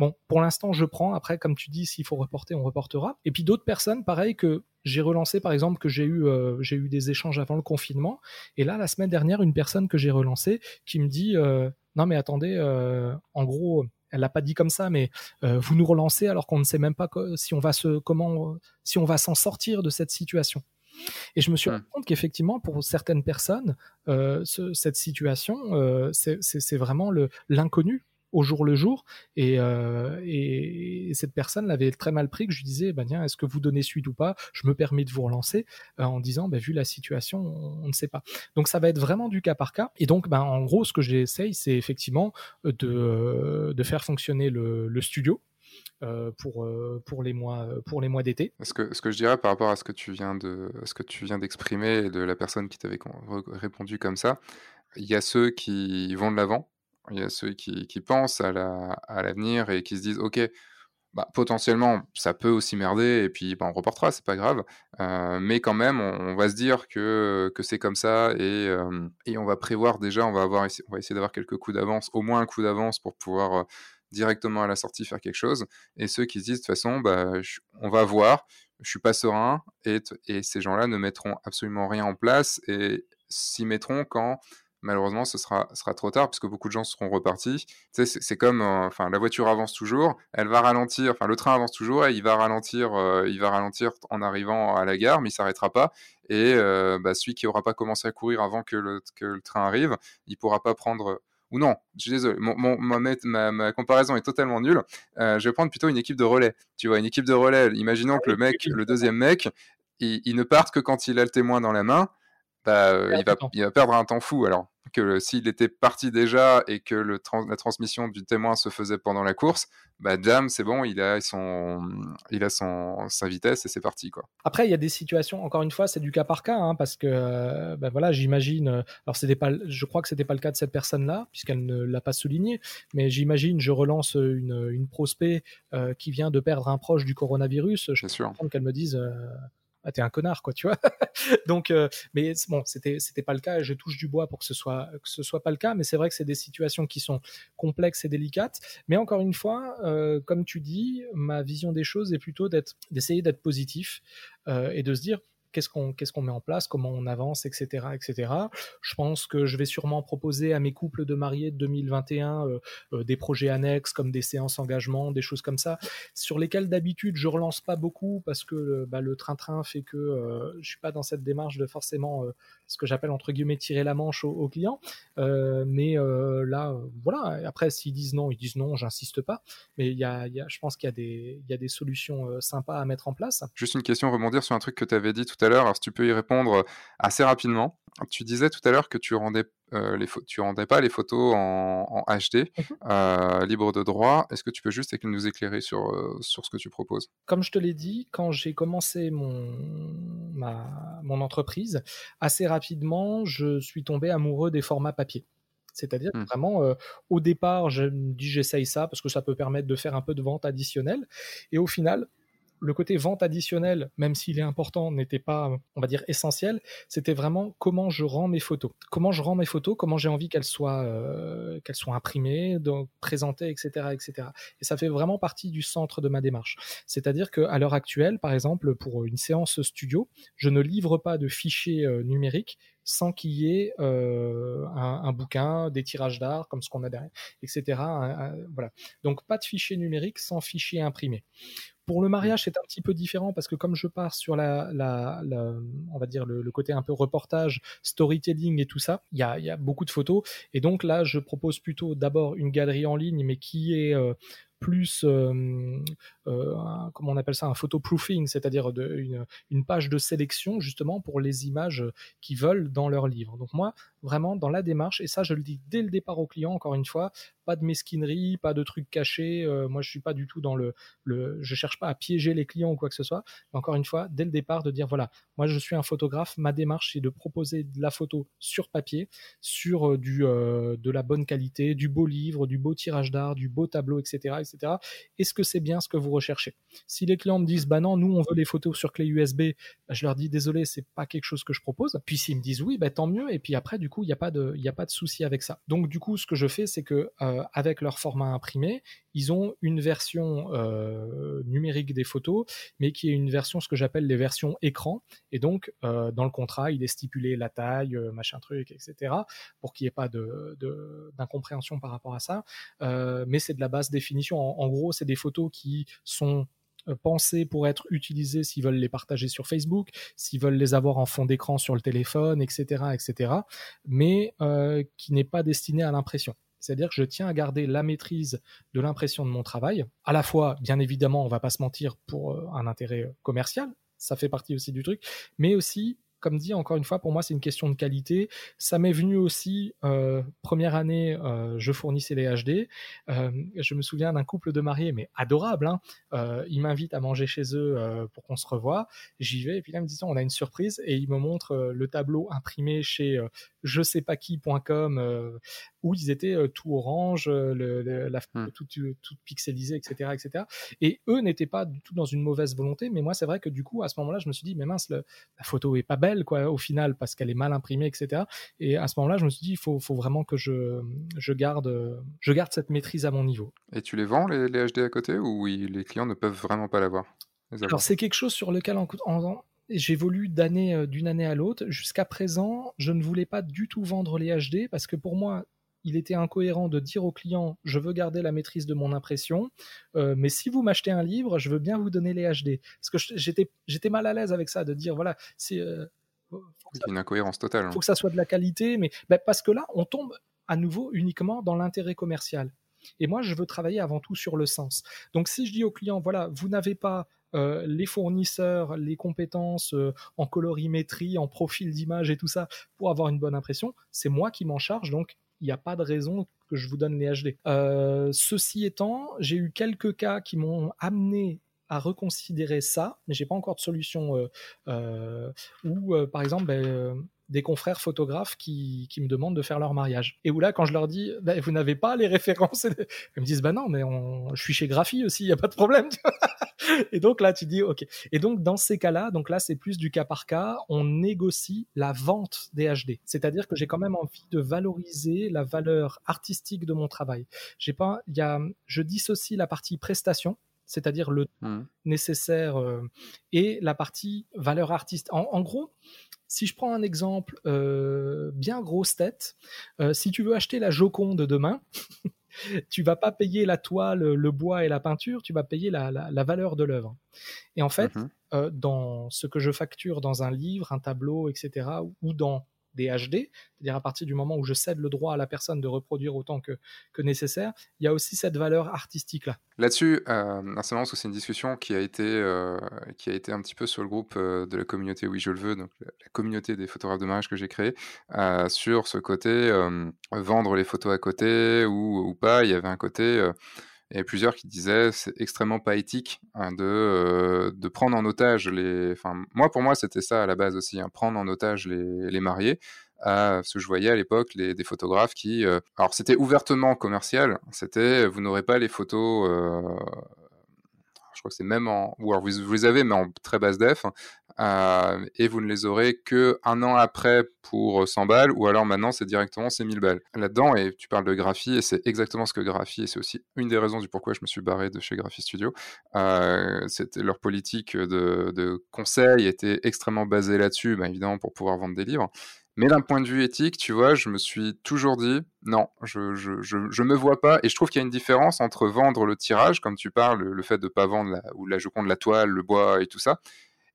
Bon, pour l'instant, je prends. Après, comme tu dis, s'il faut reporter, on reportera. Et puis d'autres personnes, pareil, que j'ai relancé, par exemple, que j'ai eu, euh, j'ai eu des échanges avant le confinement. Et là, la semaine dernière, une personne que j'ai relancée qui me dit euh, Non, mais attendez, euh, en gros, elle l'a pas dit comme ça, mais vous nous relancez alors qu'on ne sait même pas si on va se, comment, si on va s'en sortir de cette situation. Et je me suis rendu compte qu'effectivement, pour certaines personnes, cette situation, c'est vraiment l'inconnu au jour le jour. Et, euh, et, cette personne l'avait très mal pris que je lui disais, bah, tiens, est-ce que vous donnez suite ou pas? Je me permets de vous relancer euh, en disant, bah, vu la situation, on, ne sait pas. Donc ça va être vraiment du cas par cas. Et donc, bah, en gros, ce que j'essaye, c'est effectivement de, de faire fonctionner le, le studio. Euh, pour, euh, pour les mois, pour les mois d'été. Ce que, ce que je dirais par rapport à ce que tu viens de, ce que tu viens d'exprimer et de la personne qui t'avait répondu comme ça, il y a ceux qui vont de l'avant il y a ceux qui, pensent à l'avenir la, et qui se disent Ok, bah, potentiellement, ça peut aussi merder, et puis bah, on reportera, c'est pas grave. Euh, mais quand même, on, va se dire que, que c'est comme ça, et, euh, et, on va prévoir déjà, on va, avoir, on va essayer d'avoir quelques coups d'avance, au moins un coup d'avance pour pouvoir euh, directement à la sortie faire quelque chose. Et ceux qui se disent de toute façon, bah, on va voir, je suis pas serein, et, et ces gens-là ne mettront absolument rien en place, et s'y mettront quand malheureusement, ce sera, sera trop tard puisque beaucoup de gens seront repartis. C'est comme, euh, enfin, la voiture avance toujours, elle va ralentir, enfin, le train avance toujours et il va ralentir, euh, il va ralentir en arrivant à la gare, mais il s'arrêtera pas. Et euh, bah, celui qui aura pas commencé à courir avant que le, que le train arrive, il pourra pas prendre. Ou non, je suis désolé, mon, ma, ma, comparaison est totalement nulle. je vais prendre plutôt une équipe de relais. Tu vois, une équipe de relais. Imaginons que le mec, le deuxième mec, il, il ne parte que quand il a le témoin dans la main bah, il, va, il va perdre un temps fou alors que s'il était parti déjà et que le la transmission du témoin se faisait pendant la course, bah Jam, c'est bon, il a son, il a son, sa vitesse et c'est parti quoi. Après, il y a des situations. Encore une fois, c'est du cas par cas, hein, parce que, ben voilà, j'imagine. Euh, alors, c'était pas, je crois que c'était pas le cas de cette personne-là, puisqu'elle ne l'a pas souligné. Mais j'imagine, je relance une, une prospect euh, qui vient de perdre un proche du coronavirus. Je comprends qu'elle me dise. Ah, t'es un connard, quoi, tu vois. Donc, euh, mais bon, c'était c'était pas le cas. Je touche du bois pour que ce soit que ce soit pas le cas. Mais c'est vrai que c'est des situations qui sont complexes et délicates. Mais encore une fois, euh, comme tu dis, ma vision des choses est plutôt d'être d'essayer d'être positif euh, et de se dire qu'est-ce qu'on qu'est-ce qu'on met en place, comment on avance, etc., etc. Je pense que je vais sûrement proposer à mes couples de mariés de 2021 euh, euh, des projets annexes comme des séances engagement, des choses comme ça, sur lesquelles d'habitude je relance pas beaucoup parce que bah, le train-train fait que euh, je suis pas dans cette démarche de forcément euh, ce que j'appelle entre guillemets tirer la manche aux, clients. mais là, voilà. Après, s'ils disent non, ils disent non, j'insiste pas. Mais il y je pense qu'il y a des il y a des solutions sympas à mettre en place. Juste une question, rebondir sur un truc que tu avais dit tout à l'heure, alors si tu peux y répondre euh, assez rapidement. Tu disais tout à l'heure que tu rendais euh, les tu rendais pas les photos en, HD mmh euh, libre de droit. Est-ce que tu peux juste nous éclairer sur sur ce que tu proposes? Comme je te l'ai dit, quand j'ai commencé mon ma, mon entreprise, assez rapidement, je suis tombé amoureux des formats papier. C'est-à-dire mmh. vraiment, au départ, je me dis j'essaye ça parce que ça peut permettre de faire un peu de vente additionnelle. Et au final, le côté vente additionnelle, même s'il est important, n'était pas, on va dire, essentiel. C'était vraiment comment je rends mes photos. Comment je rends mes photos, comment j'ai envie qu'elles soient, euh, qu'elles soient imprimées, présentées, etc., etc. Et ça fait vraiment partie du centre de ma démarche. C'est-à-dire qu'à l'heure actuelle, par exemple, pour une séance studio, je ne livre pas de fichiers euh, numériques sans qu'il y ait euh, un, bouquin, des tirages d'art comme ce qu'on a derrière, etc. voilà. Donc pas de fichier numérique sans fichier imprimé. Pour le mariage, c'est un petit peu différent parce que comme je pars sur la, la, on va dire le, côté un peu reportage, storytelling et tout ça, il y a, y a, beaucoup de photos. Et donc là, je propose plutôt d'abord une galerie en ligne, mais qui est euh, plus, euh, euh, comment on appelle ça, un photoproofing, c'est-à-dire une, une, page de sélection justement pour les images qu'ils veulent dans leur livre. Donc moi, vraiment dans la démarche, et ça je le dis dès le départ au client, encore une fois, pas de mesquinerie, pas de trucs cachés. Euh, moi, je suis pas du tout dans le, le, je cherche pas à piéger les clients ou quoi que ce soit. Mais encore une fois, dès le départ, de dire voilà, moi je suis un photographe, ma démarche c'est de proposer de la photo sur papier, sur du de la bonne qualité, du beau livre, du beau tirage d'art, du beau tableau, etc., est-ce que c'est bien ce que vous recherchez? Si les clients me disent bah non, nous on veut les photos sur clé USB, bah, je leur dis désolé, c'est pas quelque chose que je propose. Puis s'ils me disent oui, bah tant mieux. Et puis après, du coup, il n'y a pas de, a pas de souci avec ça. Donc du coup, ce que je fais, c'est que euh, avec leur format imprimé, ils ont une version euh, numérique des photos, mais qui est une version, ce que j'appelle les versions écran. Et donc, euh, dans le contrat, il est stipulé la taille, machin truc, etc., pour qu'il n'y ait pas de, d'incompréhension par rapport à ça. mais c'est de la basse définition en, gros, c'est des photos qui sont euh, pensées pour être utilisées s'ils veulent les partager sur Facebook, s'ils veulent les avoir en fond d'écran sur le téléphone, etc., etc., mais euh, qui n'est pas destiné à l'impression. C'est-à-dire que je tiens à garder la maîtrise de l'impression de mon travail, à la fois, bien évidemment, on va pas se mentir, pour euh, un intérêt commercial, ça fait partie aussi du truc, mais aussi comme dit, encore une fois, pour moi, c'est une question de qualité. Ça m'est venu aussi, euh, première année, euh, je fournissais les HD. Euh, je me souviens d'un couple de mariés, mais adorable. Hein. Ils m'invitent à manger chez eux pour qu'on se revoie. J'y vais, et puis là, ils me disent, on a une surprise, et ils me montrent le tableau imprimé chez je sais pas qui.com où ils étaient tout orange, le, la hmm. tout, tout, pixelisé, etc., etc. Et eux n'étaient pas du tout dans une mauvaise volonté, mais moi, c'est vrai que du coup, à ce moment-là, je me suis dit, mais mince, la photo est pas belle quoi au final parce qu'elle est mal imprimée etc et à ce moment-là je me suis dit il faut, faut vraiment que je, je garde je garde cette maîtrise à mon niveau et tu les vends les, les HD à côté ou les clients ne peuvent vraiment pas l'avoir alors c'est quelque chose sur lequel en, en, j'évolue d'année euh, d'une année à l'autre. Jusqu'à présent, je ne voulais pas du tout vendre les HD parce que pour moi, il était incohérent de dire au client je veux garder la maîtrise de mon impression, euh, mais si vous m'achetez un livre, je veux bien vous donner les HD. Parce que j'étais j'étais mal à l'aise avec ça de dire voilà c'est euh, une incohérence totale. Il hein. faut que ça soit de la qualité, mais ben, parce que là, on tombe à nouveau uniquement dans l'intérêt commercial. Et moi, je veux travailler avant tout sur le sens. Donc, si je dis au client, voilà, vous n'avez pas les fournisseurs, les compétences en colorimétrie, en profil d'image et tout ça pour avoir une bonne impression, c'est moi qui m'en charge, donc il n'y a pas de raison que je vous donne les HD. ceci étant, j'ai eu quelques cas qui m'ont amené à reconsidérer ça, mais j'ai pas encore de solution. Euh, euh, ou euh, par exemple, ben, des confrères photographes qui, qui, me demandent de faire leur mariage. Et où là, quand je leur dis, ben, vous n'avez pas les références, ils me disent, bah non, mais on... je suis chez Graphie aussi, il n'y a pas de problème. et donc là, tu dis, ok. Et donc dans ces cas-là, donc là, c'est plus du cas par cas, on négocie la vente des HD. C'est-à-dire que j'ai quand même envie de valoriser la valeur artistique de mon travail. J'ai pas, il y a, je dissocie la partie prestation c'est-à-dire le mmh. nécessaire euh, et la partie valeur artiste. En, gros, si je prends un exemple euh, bien grosse tête, euh, si tu veux acheter la Joconde demain, tu vas pas payer la toile, le bois et la peinture, tu vas payer la, valeur de l'œuvre. Et en fait, mmh dans ce que je facture dans un livre, un tableau, etc., ou dans des HD, c'est-à-dire à partir du moment où je cède le droit à la personne de reproduire autant que, que nécessaire, il y a aussi cette valeur artistique-là. Là-dessus, euh, c'est c'est une discussion qui a, été, euh, qui a été un petit peu sur le groupe euh, de la communauté Oui Je le veux, donc la, communauté des photographes de mariage que j'ai créé, euh, sur ce côté vendre les photos à côté ou, ou, pas. Il y avait un côté avait plusieurs qui disaient c'est extrêmement pas éthique hein, de, euh, de prendre en otage les. Enfin, moi, pour moi, c'était ça à la base aussi, hein, prendre en otage les, les mariés. Euh, ce que je voyais à l'époque des photographes qui. Euh, alors, c'était ouvertement commercial. C'était vous n'aurez pas les photos je crois que c'est même en, ou alors vous, vous, les avez mais en très basse def, euh, et vous ne les aurez que un an après pour 100 balles, ou alors maintenant c'est directement c'est 1000 balles. Là-dedans, et tu parles de Graphie, et c'est exactement ce que Graphie, et c'est aussi une des raisons du pourquoi je me suis barré de chez Graphie Studio, euh, c'était leur politique de, conseil était extrêmement basée là-dessus, bah, évidemment pour pouvoir vendre des livres. Mais d'un point de vue éthique, tu vois, je me suis toujours dit, non, je, je, je, me vois pas. Et je trouve qu'il y a une différence entre vendre le tirage, comme tu parles, le, fait de pas vendre la, ou la de la toile, le bois et tout ça,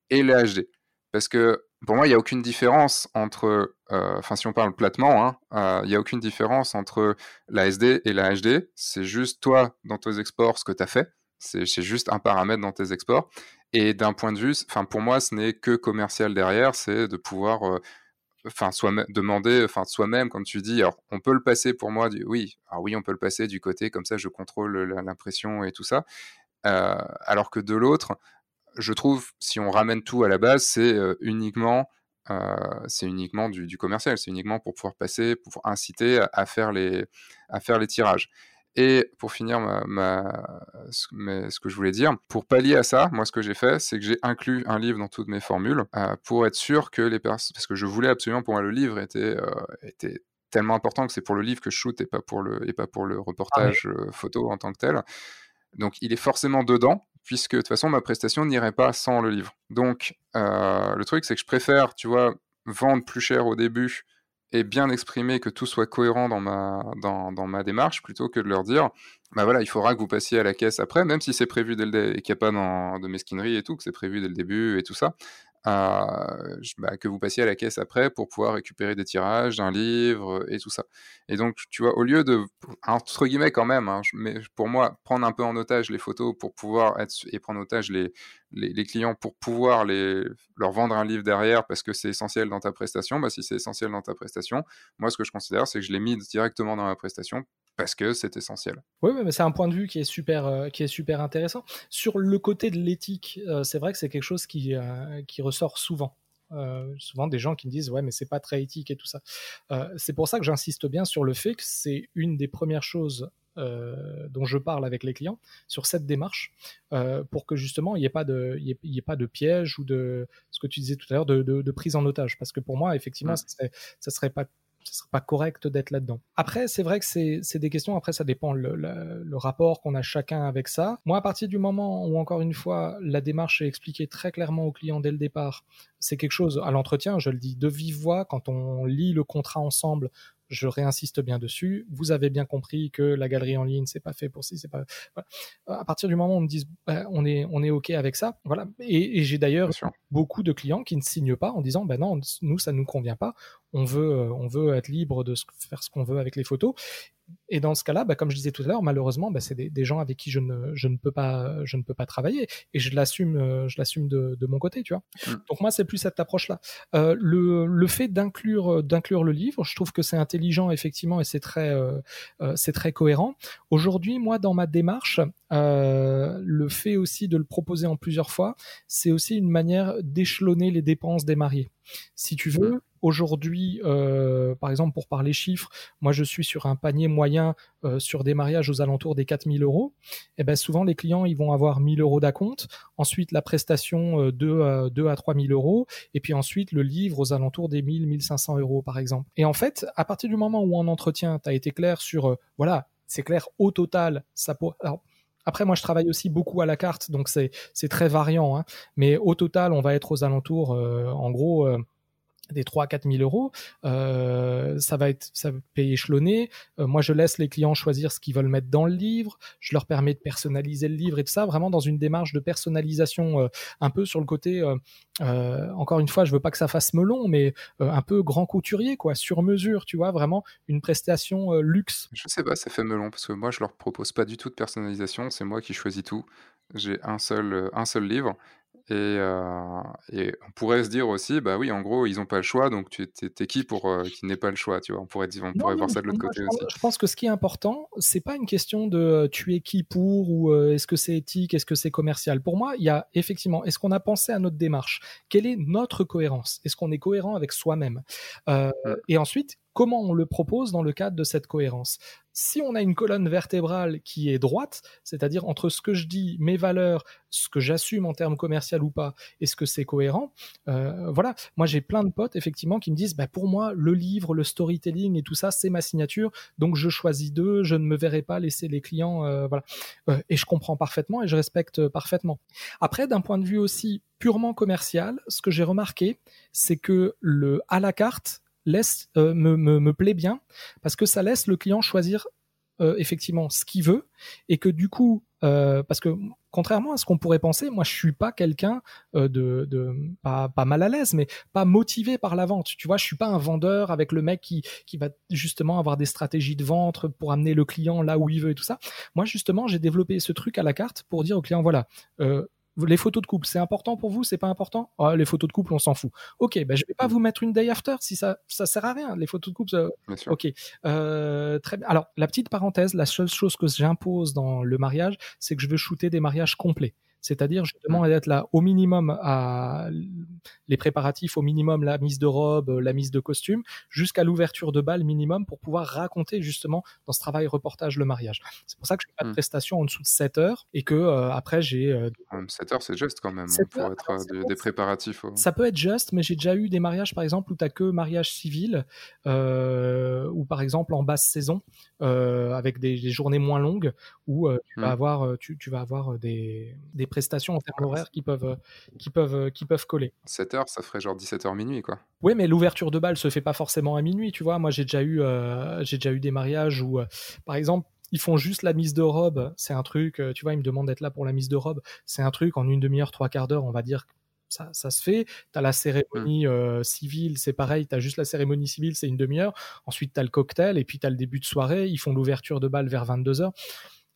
et le HD. Parce que pour moi, il n'y a aucune différence entre, euh, enfin, si on parle platement, hein, euh, il n'y a aucune différence entre la SD et la HD. C'est juste toi, dans tes exports, ce que tu as fait. C'est juste un paramètre dans tes exports. Et d'un point de vue, enfin, pour moi, ce n'est que commercial derrière, c'est de pouvoir, euh, enfin, demander, enfin, soi-même, comme tu dis. Alors, on peut le passer pour moi, oui, alors oui, on peut le passer du côté comme ça, je contrôle l'impression et tout ça. alors que de l'autre, je trouve, si on ramène tout à la base, c'est euh, uniquement, euh, c'est uniquement du, commercial, c'est uniquement pour pouvoir passer, pour inciter à, faire, les, à faire les tirages. Et pour finir ma, ce, que je voulais dire, pour pallier à ça, moi ce que j'ai fait, c'est que j'ai inclus un livre dans toutes mes formules euh, pour être sûr que les personnes, parce que je voulais absolument pour moi le livre était, était tellement important que c'est pour le livre que je shoot et pas pour le, et pas pour le ah reportage photo en tant que tel. Donc il est forcément dedans, puisque de toute façon, ma prestation n'irait pas sans le livre. Donc, euh, le truc, c'est que je préfère, tu vois, vendre plus cher au début et bien exprimer que tout soit cohérent dans ma, dans, ma démarche, plutôt que de leur dire, bah voilà, il faudra que vous passiez à la caisse après, même si c'est prévu dès le et qu'il n'y a pas de mesquinerie et tout, que c'est prévu dès le début et tout ça. Euh, bah, que vous passiez à la caisse après pour pouvoir récupérer des tirages, un livre et tout ça. Et donc, tu vois, au lieu de, entre guillemets quand même, hein, pour moi, prendre un peu en otage les photos pour pouvoir être, et prendre en otage les, les, clients pour pouvoir leur vendre un livre derrière parce que c'est essentiel dans ta prestation, bah, si c'est essentiel dans ta prestation, moi, ce que je considère, c'est que je l'ai mis directement dans ma prestation parce que c'est essentiel. Oui, mais c'est un point de vue qui est super, euh, qui est super intéressant. Sur le côté de l'éthique, euh, c'est vrai que c'est quelque chose qui, euh, qui ressort souvent. souvent des gens qui me disent ouais mais c'est pas très éthique et tout ça. c'est pour ça que j'insiste bien sur le fait que c'est une des premières choses dont je parle avec les clients sur cette démarche pour que justement il n'y ait pas de il y ait, pas de piège ou de ce que tu disais tout à l'heure de, de, prise en otage parce que pour moi effectivement ça, serait, ça serait pas ce serait pas correct d'être là-dedans. Après, c'est vrai que c'est des questions, après ça dépend le, le, rapport qu'on a chacun avec ça. Moi, à partir du moment où, encore une fois, la démarche est expliquée très clairement au client dès le départ, c'est quelque chose à l'entretien, je le dis de vive voix, quand on lit le contrat ensemble, je réinsiste bien dessus. Vous avez bien compris que la galerie en ligne, c'est pas fait pour si, c'est pas. À partir du moment où on me dit, bah, on est, on est ok avec ça, voilà. Et, j'ai d'ailleurs beaucoup de clients qui ne signent pas en disant, ben non, nous ça nous convient pas. On veut, on veut être libre de faire ce qu'on veut avec les photos et dans ce cas-là, bah, comme je disais tout à l'heure, malheureusement, bah, c'est des, gens avec qui je ne, je ne peux pas, je ne peux pas travailler, et je l'assume, euh, je l'assume de, de, mon côté, tu vois. Mm. Donc moi, c'est plus cette approche-là. Euh, le, le fait d'inclure, d'inclure le livre, je trouve que c'est intelligent effectivement, et c'est très, euh, c'est très cohérent. Aujourd'hui, moi, dans ma démarche, le fait aussi de le proposer en plusieurs fois, c'est aussi une manière d'échelonner les dépenses des mariés. Si tu veux, mm. Aujourd'hui, euh, par exemple, pour parler chiffres, moi je suis sur un panier moyen euh, sur des mariages aux alentours des 4000 euros. Et eh ben souvent les clients ils vont avoir 1000 euros d'acompte, ensuite la prestation euh, 2, 2 à 3000 euros, et puis ensuite le livre aux alentours des 1000, 1500 euros par exemple. Et en fait, à partir du moment où en entretien, tu as été clair sur, voilà, c'est clair au total, ça pour... Alors, après, moi, je travaille aussi beaucoup à la carte, donc c'est très variant. Hein. Mais au total, on va être aux alentours, en gros, des 3 à 4 000 euros, euh, ça va être ça va payer échelonné. Euh, moi, je laisse les clients choisir ce qu'ils veulent mettre dans le livre. Je leur permets de personnaliser le livre et tout ça, vraiment dans une démarche de personnalisation euh, un peu sur le côté. encore une fois, je veux pas que ça fasse melon, mais un peu grand couturier, quoi, sur mesure, tu vois, vraiment une prestation luxe. Je sais pas, ça fait melon parce que moi, je leur propose pas du tout de personnalisation. C'est moi qui choisis tout. J'ai un seul un seul livre et, et, on pourrait se dire aussi, bah oui, en gros, ils n'ont pas le choix, donc tu es, qui pour qu'ils n'aient pas le choix, tu vois? On pourrait, on pourrait voir ça de l'autre côté je aussi. je pense que ce qui est important, c'est pas une question de tu es qui pour ou est-ce que c'est éthique, est-ce que c'est commercial. Pour moi, il y a effectivement, est-ce qu'on a pensé à notre démarche? Quelle est notre cohérence? Est-ce qu'on est cohérent avec soi-même? Mmh. Et ensuite, comment on le propose dans le cadre de cette cohérence? Si on a une colonne vertébrale qui est droite, c'est-à-dire entre ce que je dis, mes valeurs, ce que j'assume en termes commercial ou pas, et ce que c'est cohérent, euh, voilà. Moi, j'ai plein de potes effectivement qui me disent, bah, pour moi, le livre, le storytelling et tout ça, c'est ma signature, donc je choisis deux, je ne me verrai pas laisser les clients, euh, voilà. Euh, et je comprends parfaitement et je respecte parfaitement. Après, d'un point de vue aussi purement commercial, ce que j'ai remarqué, c'est que le à la carte euh, me, plaît bien parce que ça laisse le client choisir euh, effectivement ce qu'il veut et que du coup euh, parce que contrairement à ce qu'on pourrait penser, moi je suis pas quelqu'un de, pas, mal à l'aise, mais pas motivé par la vente. Tu vois, je suis pas un vendeur avec le mec qui, qui va justement avoir des stratégies de vente pour amener le client là où il veut et tout ça. Moi justement, j'ai développé ce truc à la carte pour dire au client voilà, les photos de couple, c'est important pour vous, c'est pas important? Oh, Les photos de couple, on s'en fout. Ok, ben je vais pas mm. vous mettre une day after si ça ça sert à rien. Les photos de couple, ok. Euh, très bien. Alors la petite parenthèse, la seule chose que j'impose dans le mariage, c'est que je veux shooter des mariages complets. C'est-à-dire, je demande d'être là au minimum à les préparatifs, au minimum la mise de robe, la mise de costume, jusqu'à l'ouverture de bal minimum pour pouvoir raconter justement dans ce travail reportage le mariage. C'est pour ça que je fais pas de hmm. prestation en dessous de 7 heures et que euh, après j'ai. Euh, 7 heures, c'est juste quand même pour être euh, des, préparatifs. Ça peut être juste, mais j'ai déjà eu des mariages par exemple où tu que mariage civil euh, ou par exemple en basse saison avec des, journées moins longues où euh, tu, vas avoir, tu, tu vas avoir des, des prestations en termes horaires qui peuvent, euh, qui peuvent, euh, qui peuvent coller. 7 heures, ça ferait genre 17h minuit, quoi. Oui, mais l'ouverture de balle se fait pas forcément à minuit, tu vois. Moi, j'ai déjà eu, euh, j'ai déjà eu des mariages où, par exemple, ils font juste la mise de robe. C'est un truc, tu vois, ils me demandent d'être là pour la mise de robe. C'est un truc en une demi-heure, trois quarts d'heure, on va dire. Ça, ça, se fait. Tu as la cérémonie mmh. civile, c'est pareil, tu as juste la cérémonie civile, c'est une demi-heure. Ensuite, tu as le cocktail et puis tu as le début de soirée. Ils font l'ouverture de balle vers 22h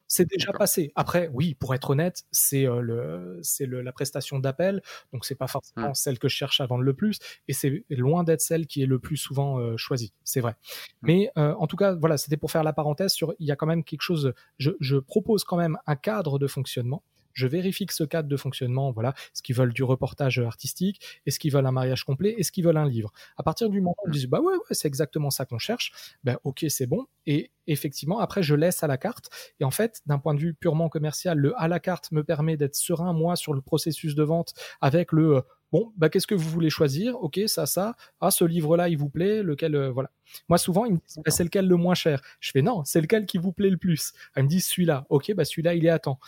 c'est déjà passé. Après, oui, pour être honnête, c'est euh, le, c'est la prestation d'appel, donc c'est pas forcément mmh. celle que je cherche à vendre le plus, et c'est loin d'être celle qui est le plus souvent euh, choisie. C'est vrai. Mmh. Mais euh, en tout cas, voilà, c'était pour faire la parenthèse sur. Il y a quand même quelque chose. Je, je propose quand même un cadre de fonctionnement je vérifie que ce cadre de fonctionnement, voilà, est-ce qu'ils veulent du reportage artistique, est-ce qu'ils veulent un mariage complet, est-ce qu'ils veulent un livre. À partir du moment où ils disent bah ouais, ouais c'est exactement ça qu'on cherche, ben ok c'est bon. Et effectivement après je laisse à la carte. Et en fait d'un point de vue purement commercial, le à la carte me permet d'être serein moi sur le processus de vente avec le euh, bon, bah, qu'est-ce que vous voulez choisir? Ok, ça, ça. Ah, ce livre-là, il vous plaît Lequel euh, Voilà. Moi, souvent, ils me disent, bah, c'est lequel le moins cher? Je fais non, c'est lequel qui vous plaît le plus? Ils me disent celui-là. Ok, bah celui-là, il est à temps.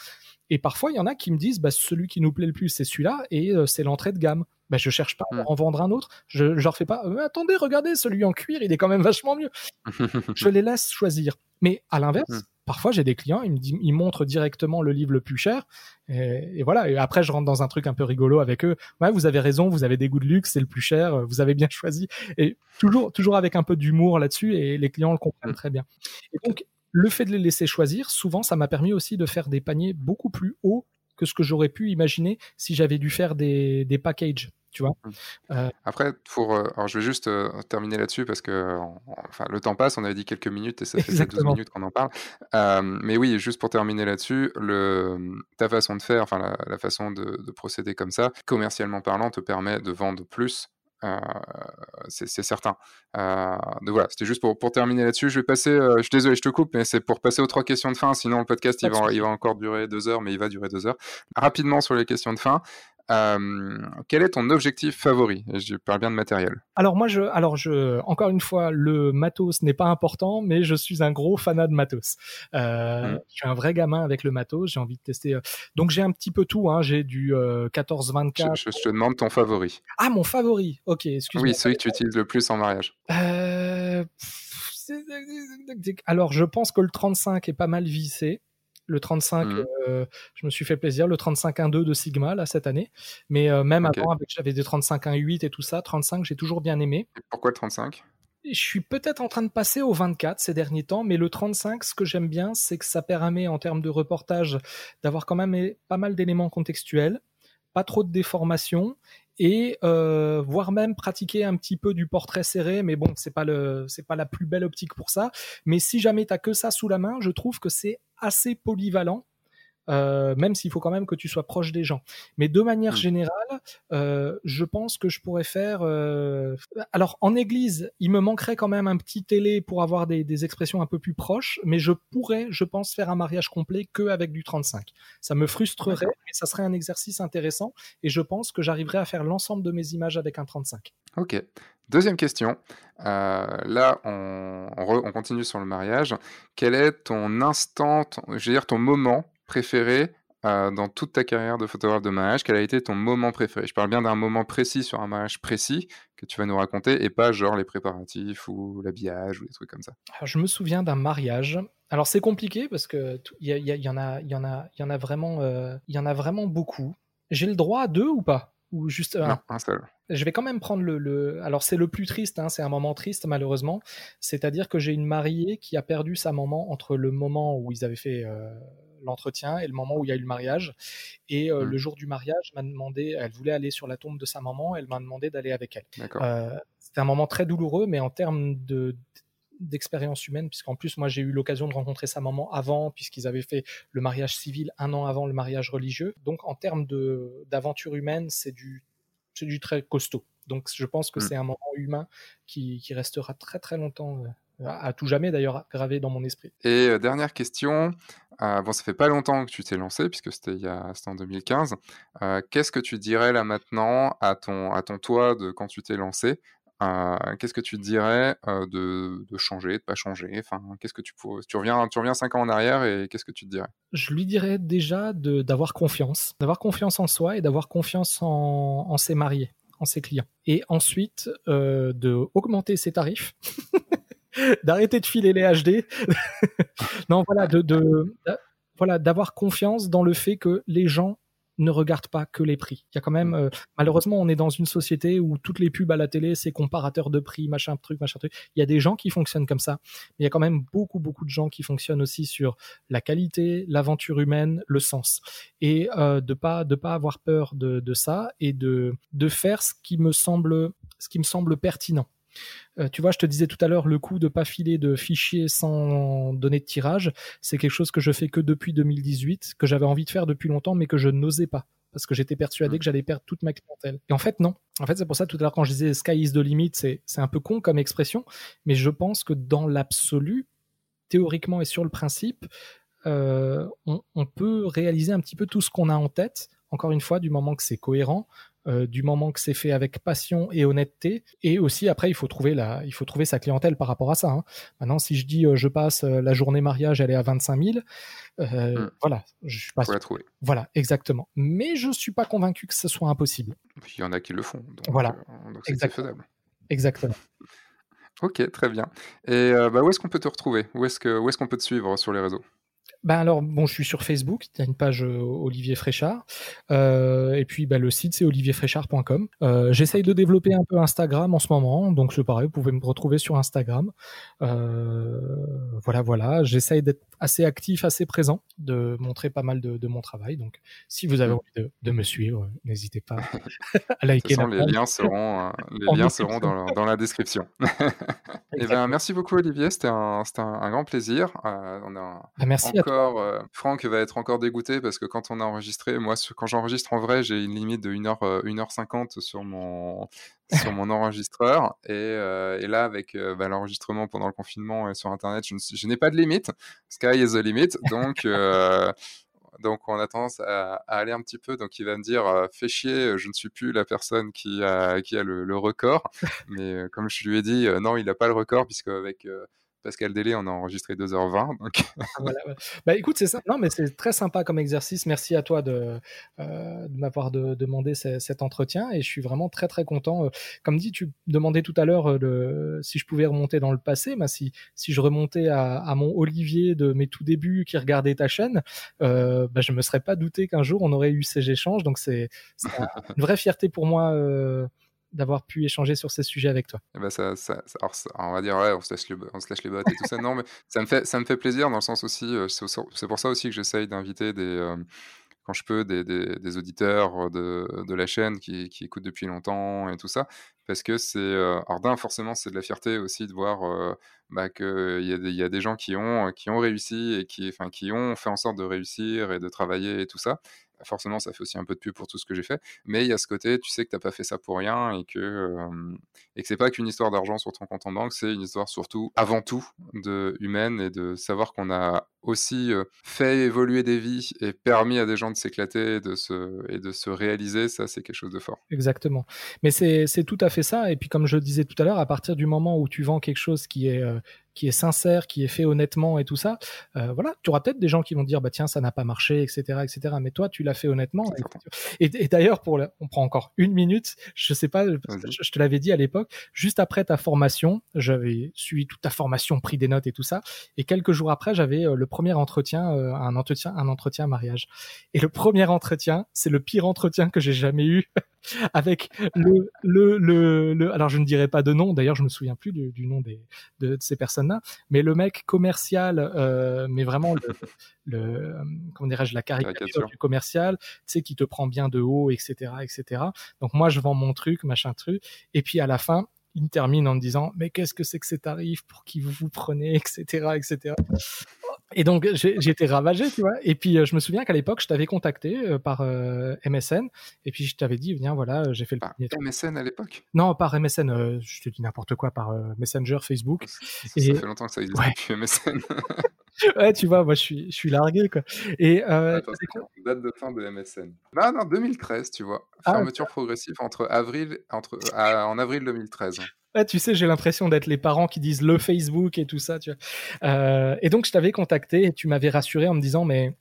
Et parfois, il y en a qui me disent, bah, celui qui nous plaît le plus, c'est celui-là, et euh, c'est l'entrée de gamme. Bah, je cherche pas à hmm. en vendre un autre. Je, je leur fais pas, euh, attendez, regardez, celui en cuir, il est quand même vachement mieux. je les laisse choisir. Mais à l'inverse, hmm. parfois j'ai des clients, ils me disent, ils montrent directement le livre le plus cher, et, voilà. Et après, je rentre dans un truc un peu rigolo avec eux. Ouais, vous avez raison, vous avez des goûts de luxe, c'est le plus cher, vous avez bien choisi. Et toujours, toujours avec un peu d'humour là-dessus, et les clients le comprennent très bien. Et donc, le fait de les laisser choisir, souvent, ça m'a permis aussi de faire des paniers beaucoup plus hauts que ce que j'aurais pu imaginer si j'avais dû faire des, des packages tu vois. Mmh. Euh, Après, pour, euh, alors je vais juste euh, terminer là-dessus parce que enfin, le temps passe, on avait dit quelques minutes et ça fait 12 minutes qu'on en parle. mais oui, juste pour terminer là-dessus, ta façon de faire, enfin la, façon de, de, procéder comme ça, commercialement parlant, te permet de vendre plus. C'est certain. donc voilà, c'était juste pour, pour terminer là-dessus. Je vais passer, je suis désolé, je te coupe, mais c'est pour passer aux trois questions de fin. Sinon, le podcast, il va, il va, encore durer deux heures, mais il va durer deux heures. Rapidement sur les questions de fin. Euh, quel est ton objectif favori Je parle bien de matériel. Alors moi, je, alors je, encore une fois, le matos n'est pas important, mais je suis un gros fanat de matos. Euh, mmh. Je suis un vrai gamin avec le matos. J'ai envie de tester. Euh, donc j'ai un petit peu tout. Hein. J'ai du 14-24. Je, te demande ton favori. Ah mon favori. Ok, excuse-moi. Oui, celui que tu utilises le plus en mariage. Alors je pense que le 35 est pas mal vissé. Le 35, mmh. euh, je me suis fait plaisir. Le 35.1.2 de Sigma, là, cette année. Mais euh, même avant, j'avais des 35.1.8 et tout ça. 35, j'ai toujours bien aimé. pourquoi le 35 je suis peut-être en train de passer au 24 ces derniers temps, mais le 35, ce que j'aime bien, c'est que ça permet en termes de reportage d'avoir quand même pas mal d'éléments contextuels, pas trop de déformations et euh, voire même pratiquer un petit peu du portrait serré mais bon c'est pas le c'est pas la plus belle optique pour ça. Mais si jamais tu que ça sous la main je trouve que c'est assez polyvalent euh, même s'il faut quand même que tu sois proche des gens. Mais de manière mmh. générale, euh, je pense que je pourrais faire. Euh... Alors en église, il me manquerait quand même un petit télé pour avoir des, des, expressions un peu plus proches, mais je pourrais, je pense, faire un mariage complet que avec du 35. Ça me frustrerait, mais ça serait un exercice intéressant, et je pense que j'arriverais à faire l'ensemble de mes images avec un 35. Ok. Deuxième question. Euh, là, on, on, on, continue sur le mariage. Quel est ton instant, je veux dire ton moment préféré euh, dans toute ta carrière de photographe de mariage? Quel a été ton moment préféré? Je parle bien d'un moment précis sur un mariage précis que tu vas nous raconter et pas genre les préparatifs ou l'habillage ou des trucs comme ça. Alors, je me souviens d'un mariage. Alors c'est compliqué parce que il y, y, en a, il y en a, il y en a vraiment, euh, il y en a vraiment beaucoup. J'ai le droit à deux ou pas? Ou juste un? Non, un seul. Je vais quand même prendre le. le... Alors c'est le plus triste, hein, c'est un moment triste malheureusement. C'est-à-dire que j'ai une mariée qui a perdu sa maman entre le moment où ils avaient fait euh, l'entretien et le moment où il y a eu le mariage. Et euh, mmh. le jour du mariage, m'a demandé, elle voulait aller sur la tombe de sa maman, elle m'a demandé d'aller avec elle. Euh, C'était un moment très douloureux, mais en termes de d'expérience humaine, puisqu'en plus, moi, j'ai eu l'occasion de rencontrer sa maman avant, puisqu'ils avaient fait le mariage civil un an avant le mariage religieux. Donc, en termes d'aventure humaine, c'est du, du très costaud. Donc, je pense que mmh. c'est un moment humain qui, qui, restera très, très longtemps euh, à tout jamais d'ailleurs gravé dans mon esprit. Et euh, dernière question, euh, bon ça fait pas longtemps que tu t'es lancé puisque c'était il y a en 2015. Euh, qu'est-ce que tu dirais là maintenant à ton à ton toi de quand tu t'es lancé? Qu'est-ce que tu dirais de, de, changer, de pas changer? Enfin, qu'est-ce que tu pourrais, tu reviens, tu reviens cinq ans en arrière et qu'est-ce que tu te dirais? Je lui dirais déjà d'avoir confiance, d'avoir confiance en soi et d'avoir confiance en, en ses mariés, en ses clients. Et ensuite de augmenter ses tarifs. d'arrêter de filer les HD. non, voilà, de, voilà, d'avoir confiance dans le fait que les gens ne regardent pas que les prix. Il y a quand même, mm. euh, malheureusement, on est dans une société où toutes les pubs à la télé, c'est comparateur de prix, machin truc, machin truc. Il y a des gens qui fonctionnent comme ça, mais il y a quand même beaucoup, beaucoup de gens qui fonctionnent aussi sur la qualité, l'aventure humaine, le sens, et euh, de pas, de pas avoir peur de, de ça et de, de faire ce qui me semble, ce qui me semble pertinent. Euh, tu vois, je te disais tout à l'heure, le coup de pas filer de fichiers sans donner de tirage, c'est quelque chose que je fais que depuis 2018, que j'avais envie de faire depuis longtemps, mais que je n'osais pas parce que j'étais persuadé mmh. que j'allais perdre toute ma clientèle. Et en fait, non. En fait, c'est pour ça tout à l'heure quand je disais sky is the limit, c'est un peu con comme expression, mais je pense que dans l'absolu, théoriquement et sur le principe, euh, on, on, peut réaliser un petit peu tout ce qu'on a en tête. Encore une fois, du moment que c'est cohérent, euh, du moment que c'est fait avec passion et honnêteté. Et aussi, après, il faut trouver, la, il faut trouver sa clientèle par rapport à ça. Hein. Maintenant, si je dis euh, je passe euh, la journée mariage, elle est à 25 000, hmm. voilà. Je suis pas faut la trouver. Voilà, exactement. Mais je suis pas convaincu que ce soit impossible. Il y en a qui le font. voilà. c'est faisable. Exactement. Ok, très bien. Et bah, où est-ce qu'on peut te retrouver? Où est-ce que, où est-ce qu'on peut te suivre sur les réseaux? Ben alors, bon, je suis sur Facebook, il y a une page euh, Olivier Fréchard. Euh, et puis, ben, le site, c'est olivierfréchard.com. Euh, J'essaye de développer un peu Instagram en ce moment, donc c'est pareil, vous pouvez me retrouver sur Instagram. Voilà, voilà. J'essaye d'être assez actif, assez présent, de montrer pas mal de, de, mon travail. Donc, si vous avez envie de, de me suivre, n'hésitez pas à liker. Façon, les liens seront, les liens seront dans, dans, la description. et eh ben, merci beaucoup, Olivier. C'était un, un, un, grand plaisir. on a ah, merci encore euh, Franck va être encore dégoûté parce que quand on a enregistré, moi, quand j'enregistre en vrai, j'ai une limite de 1h, 1h50 euh, sur mon, sur mon enregistreur. Et, euh, et là, avec bah, l'enregistrement pendant le confinement et sur Internet, je, n'ai pas de limite. Sky is the limit. Donc, donc on a tendance à, aller un petit peu. Donc il va me dire fais chier, je ne suis plus la personne qui a, qui a le, le record. Mais comme je lui ai dit, non, il n'a pas le record puisque avec Pascal Délé, on a enregistré 2h20. Donc... Ah, Bah écoute, c'est ça. Non, mais c'est très sympa comme exercice. Merci à toi de, euh, m'avoir de, demandé cet entretien et je suis vraiment très très content. Euh, comme dit, tu demandais tout à l'heure euh, si je pouvais remonter dans le passé. Bah, si, je remontais à, mon Olivier de mes tout débuts qui regardait ta chaîne, bah, je me serais pas douté qu'un jour on aurait eu ces échanges. Donc c'est une vraie fierté pour moi. Euh, d'avoir pu échanger sur ces sujets avec toi. Ben ça, on va dire, ouais, on se lâche, on les bottes et tout ça. Non, mais ça me, fait, ça me fait plaisir dans le sens aussi, euh, c'est pour ça aussi que j'essaye d'inviter des, euh, quand je peux, des, des, auditeurs de, de, la chaîne qui, qui, écoutent depuis longtemps et tout ça. Parce que c'est, euh, alors d'un, forcément, c'est de la fierté aussi de voir euh, bah, qu'il y, a des, y a des gens qui ont, qui ont réussi et qui, enfin, qui ont fait en sorte de réussir et de travailler et tout ça forcément, ça fait aussi un peu de pub pour tout ce que j'ai fait. Mais il y a ce côté, tu sais que tu n'as pas fait ça pour rien et que, euh, et que c'est pas qu'une histoire d'argent sur ton compte en banque, c'est une histoire surtout, avant tout, de humaine et de savoir qu'on a aussi fait évoluer des vies et permis à des gens de s'éclater et de se, et de se réaliser. Ça, c'est quelque chose de fort. Exactement. Mais c'est tout à fait ça. Et puis, comme je disais tout à l'heure, à partir du moment où tu vends quelque chose qui est, qui est sincère, qui est fait honnêtement et tout ça, euh, voilà, tu auras peut-être des gens qui vont dire bah tiens ça n'a pas marché, etc., etc. Mais toi tu l'as fait honnêtement. Et, et, d'ailleurs pour on prend encore une minute, je sais pas, je, te l'avais dit à l'époque, juste après ta formation, j'avais suivi toute ta formation, pris des notes et tout ça, et quelques jours après j'avais le premier entretien, euh, un entretien, un entretien mariage. Et le premier entretien, c'est le pire entretien que j'ai jamais eu. avec le, le, le, le, alors je ne dirais pas de nom, d'ailleurs je me souviens plus du, du nom des, de, de ces personnes mais le mec commercial, euh, mais vraiment le, le comment dirais-je, la caricature du commercial, tu sais, qui te prend bien de haut, etc., etc. Donc moi, je vends mon truc, machin truc, et puis à la fin, il termine en me disant mais qu'est-ce que c'est que ces tarifs pour qui vous vous prenez etc etc et donc j'étais ravagé, tu vois. Et puis euh, je me souviens qu'à l'époque, je t'avais contacté euh, par euh, MSN, et puis je t'avais dit, viens, voilà, j'ai fait le par MSN à l'époque? Non, par MSN. je te dis n'importe quoi, par Messenger, Facebook. Ça, et... fait longtemps que ça existe ouais. depuis MSN. ouais, tu vois, moi je suis, je suis largué quoi. Et Attends, date de fin de MSN. Non, non, 2013, tu vois. Ah, Fermeture progressive entre avril, entre en avril 2013. Tu sais, j'ai l'impression d'être les parents qui disent le Facebook et tout ça. Tu vois. Euh, et donc, je t'avais contacté et tu m'avais rassuré en me disant, mais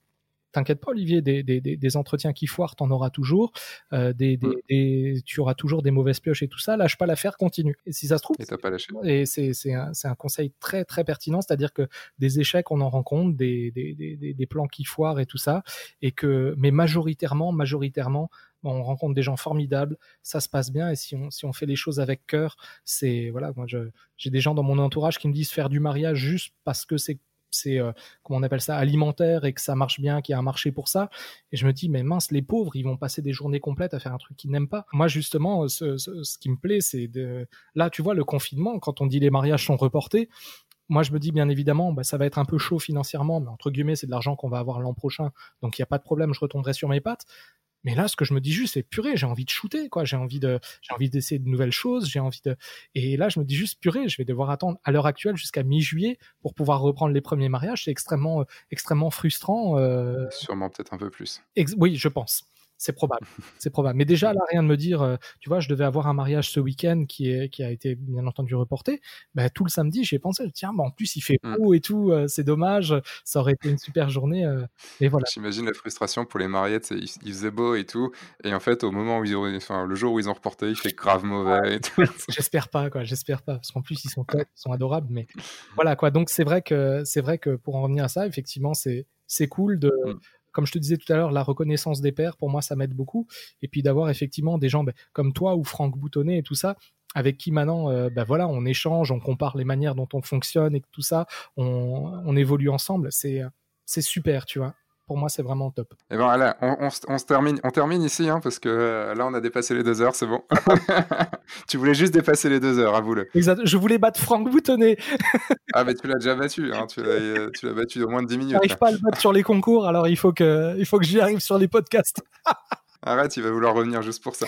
t'inquiète pas, Olivier, des, des, des, entretiens qui foirent, t'en auras toujours. Euh, des, des, tu auras toujours des mauvaises pioches et tout ça. Lâche pas l'affaire, continue. Et si ça se trouve, et pas lâché. Et c'est, c'est, un, c'est un conseil très très pertinent, c'est-à-dire que des échecs, on en rencontre, des, des, des, des plans qui foirent et tout ça, et que, mais majoritairement, majoritairement, on rencontre des gens formidables, ça se passe bien et si on, si on fait les choses avec cœur, c'est voilà, moi j'ai des gens dans mon entourage qui me disent faire du mariage juste parce que c'est c'est euh, comment on appelle ça alimentaire et que ça marche bien, qu'il y a un marché pour ça. Et je me dis mais mince, les pauvres, ils vont passer des journées complètes à faire un truc qu'ils n'aiment pas. Moi justement, ce, ce, qui me plaît, c'est de là, tu vois, le confinement, quand on dit les mariages sont reportés, moi, je me dis bien évidemment, bah, ça va être un peu chaud financièrement, mais entre guillemets, c'est de l'argent qu'on va avoir l'an prochain, donc il n'y a pas de problème, je retomberai sur mes pattes. Mais là, ce que je me dis juste, c'est purée, j'ai envie de shooter, quoi. J'ai envie de, j'ai envie d'essayer de nouvelles choses. J'ai envie de, et là, je me dis juste purée, je vais devoir attendre à l'heure actuelle jusqu'à mi-juillet pour pouvoir reprendre les premiers mariages. C'est extrêmement, extrêmement frustrant. Euh... Sûrement peut-être un peu plus. oui, je pense. C'est probable, c'est probable. Mais déjà là, rien de me dire, euh, tu vois, je devais avoir un mariage ce week-end qui est qui a été bien entendu reporté. Ben, tout le samedi, j'ai pensé, tiens, bah, en plus il fait mm. beau et tout, euh, c'est dommage, ça aurait été une super journée. Euh, et voilà. J'imagine la frustration pour les mariés, il, il, faisait beau et tout, et en fait au moment où ils ont, enfin le jour où ils ont reporté, il fait grave mauvais. Et tout. j'espère pas quoi, j'espère pas, parce qu'en plus ils sont ils sont adorables, mais voilà quoi. Donc c'est vrai que c'est vrai que pour en revenir à ça, effectivement, c'est c'est cool de mm comme je te disais tout à l'heure, la reconnaissance des pairs, pour moi, ça m'aide beaucoup. Et puis d'avoir effectivement des gens ben, comme toi ou Franck Boutonnet et tout ça, avec qui maintenant, euh, ben voilà, on échange, on compare les manières dont on fonctionne et tout ça, on, on évolue ensemble. C'est c'est super, tu vois pour moi, c'est vraiment top. Et ben voilà, on, se termine, on termine ici, hein, parce que euh, là, on a dépassé les deux heures, c'est bon. tu voulais juste dépasser les deux heures, avoue-le. Exact. Je voulais battre Franck Boutonnet. ah, mais tu l'as déjà battu, hein, tu l'as battu au moins de 10 minutes. J'arrive pas à le battre sur les concours, alors il faut que, il faut que j'y arrive sur les podcasts. Arrête, il va vouloir revenir juste pour ça.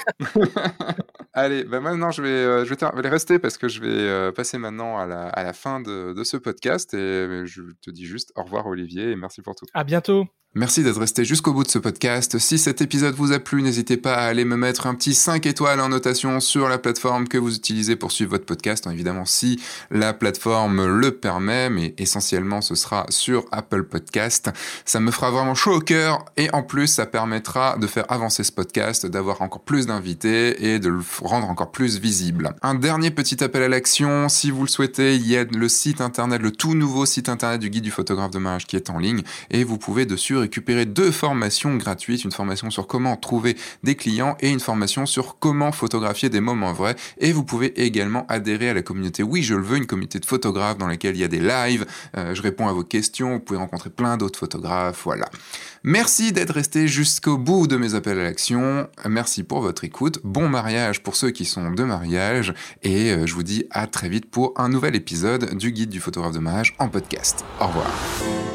Allez, bah maintenant je vais, euh, je vais, rester parce que je vais euh, passer maintenant à la, à la fin de, de, ce podcast et je te dis juste au revoir Olivier et merci pour tout. À bientôt. Merci d'être resté jusqu'au bout de ce podcast. Si cet épisode vous a plu, n'hésitez pas à aller me mettre un petit 5 étoiles en notation sur la plateforme que vous utilisez pour suivre votre podcast. Évidemment, si la plateforme le permet, mais essentiellement ce sera sur Apple Podcast. Ça me fera vraiment chaud au cœur et en plus ça permettra de faire avancer ce podcast, d'avoir encore plus d'invités et de le rendre encore plus visible. Un dernier petit appel à l'action, si vous le souhaitez, il y a le site internet, le tout nouveau site internet du guide du photographe de mariage qui est en ligne et vous pouvez dessus récupérer deux formations gratuites, une formation sur comment trouver des clients et une formation sur comment photographier des moments vrais. Et vous pouvez également adhérer à la communauté Oui, je le veux, une communauté de photographes dans laquelle il y a des lives, euh, je réponds à vos questions, vous pouvez rencontrer plein d'autres photographes, voilà. Merci d'être resté jusqu'au bout de mes appels à l'action. Merci pour votre écoute. Bon mariage pour ceux qui sont de mariage. Et euh, je vous dis à très vite pour un nouvel épisode du guide du photographe de mariage en podcast. Au revoir.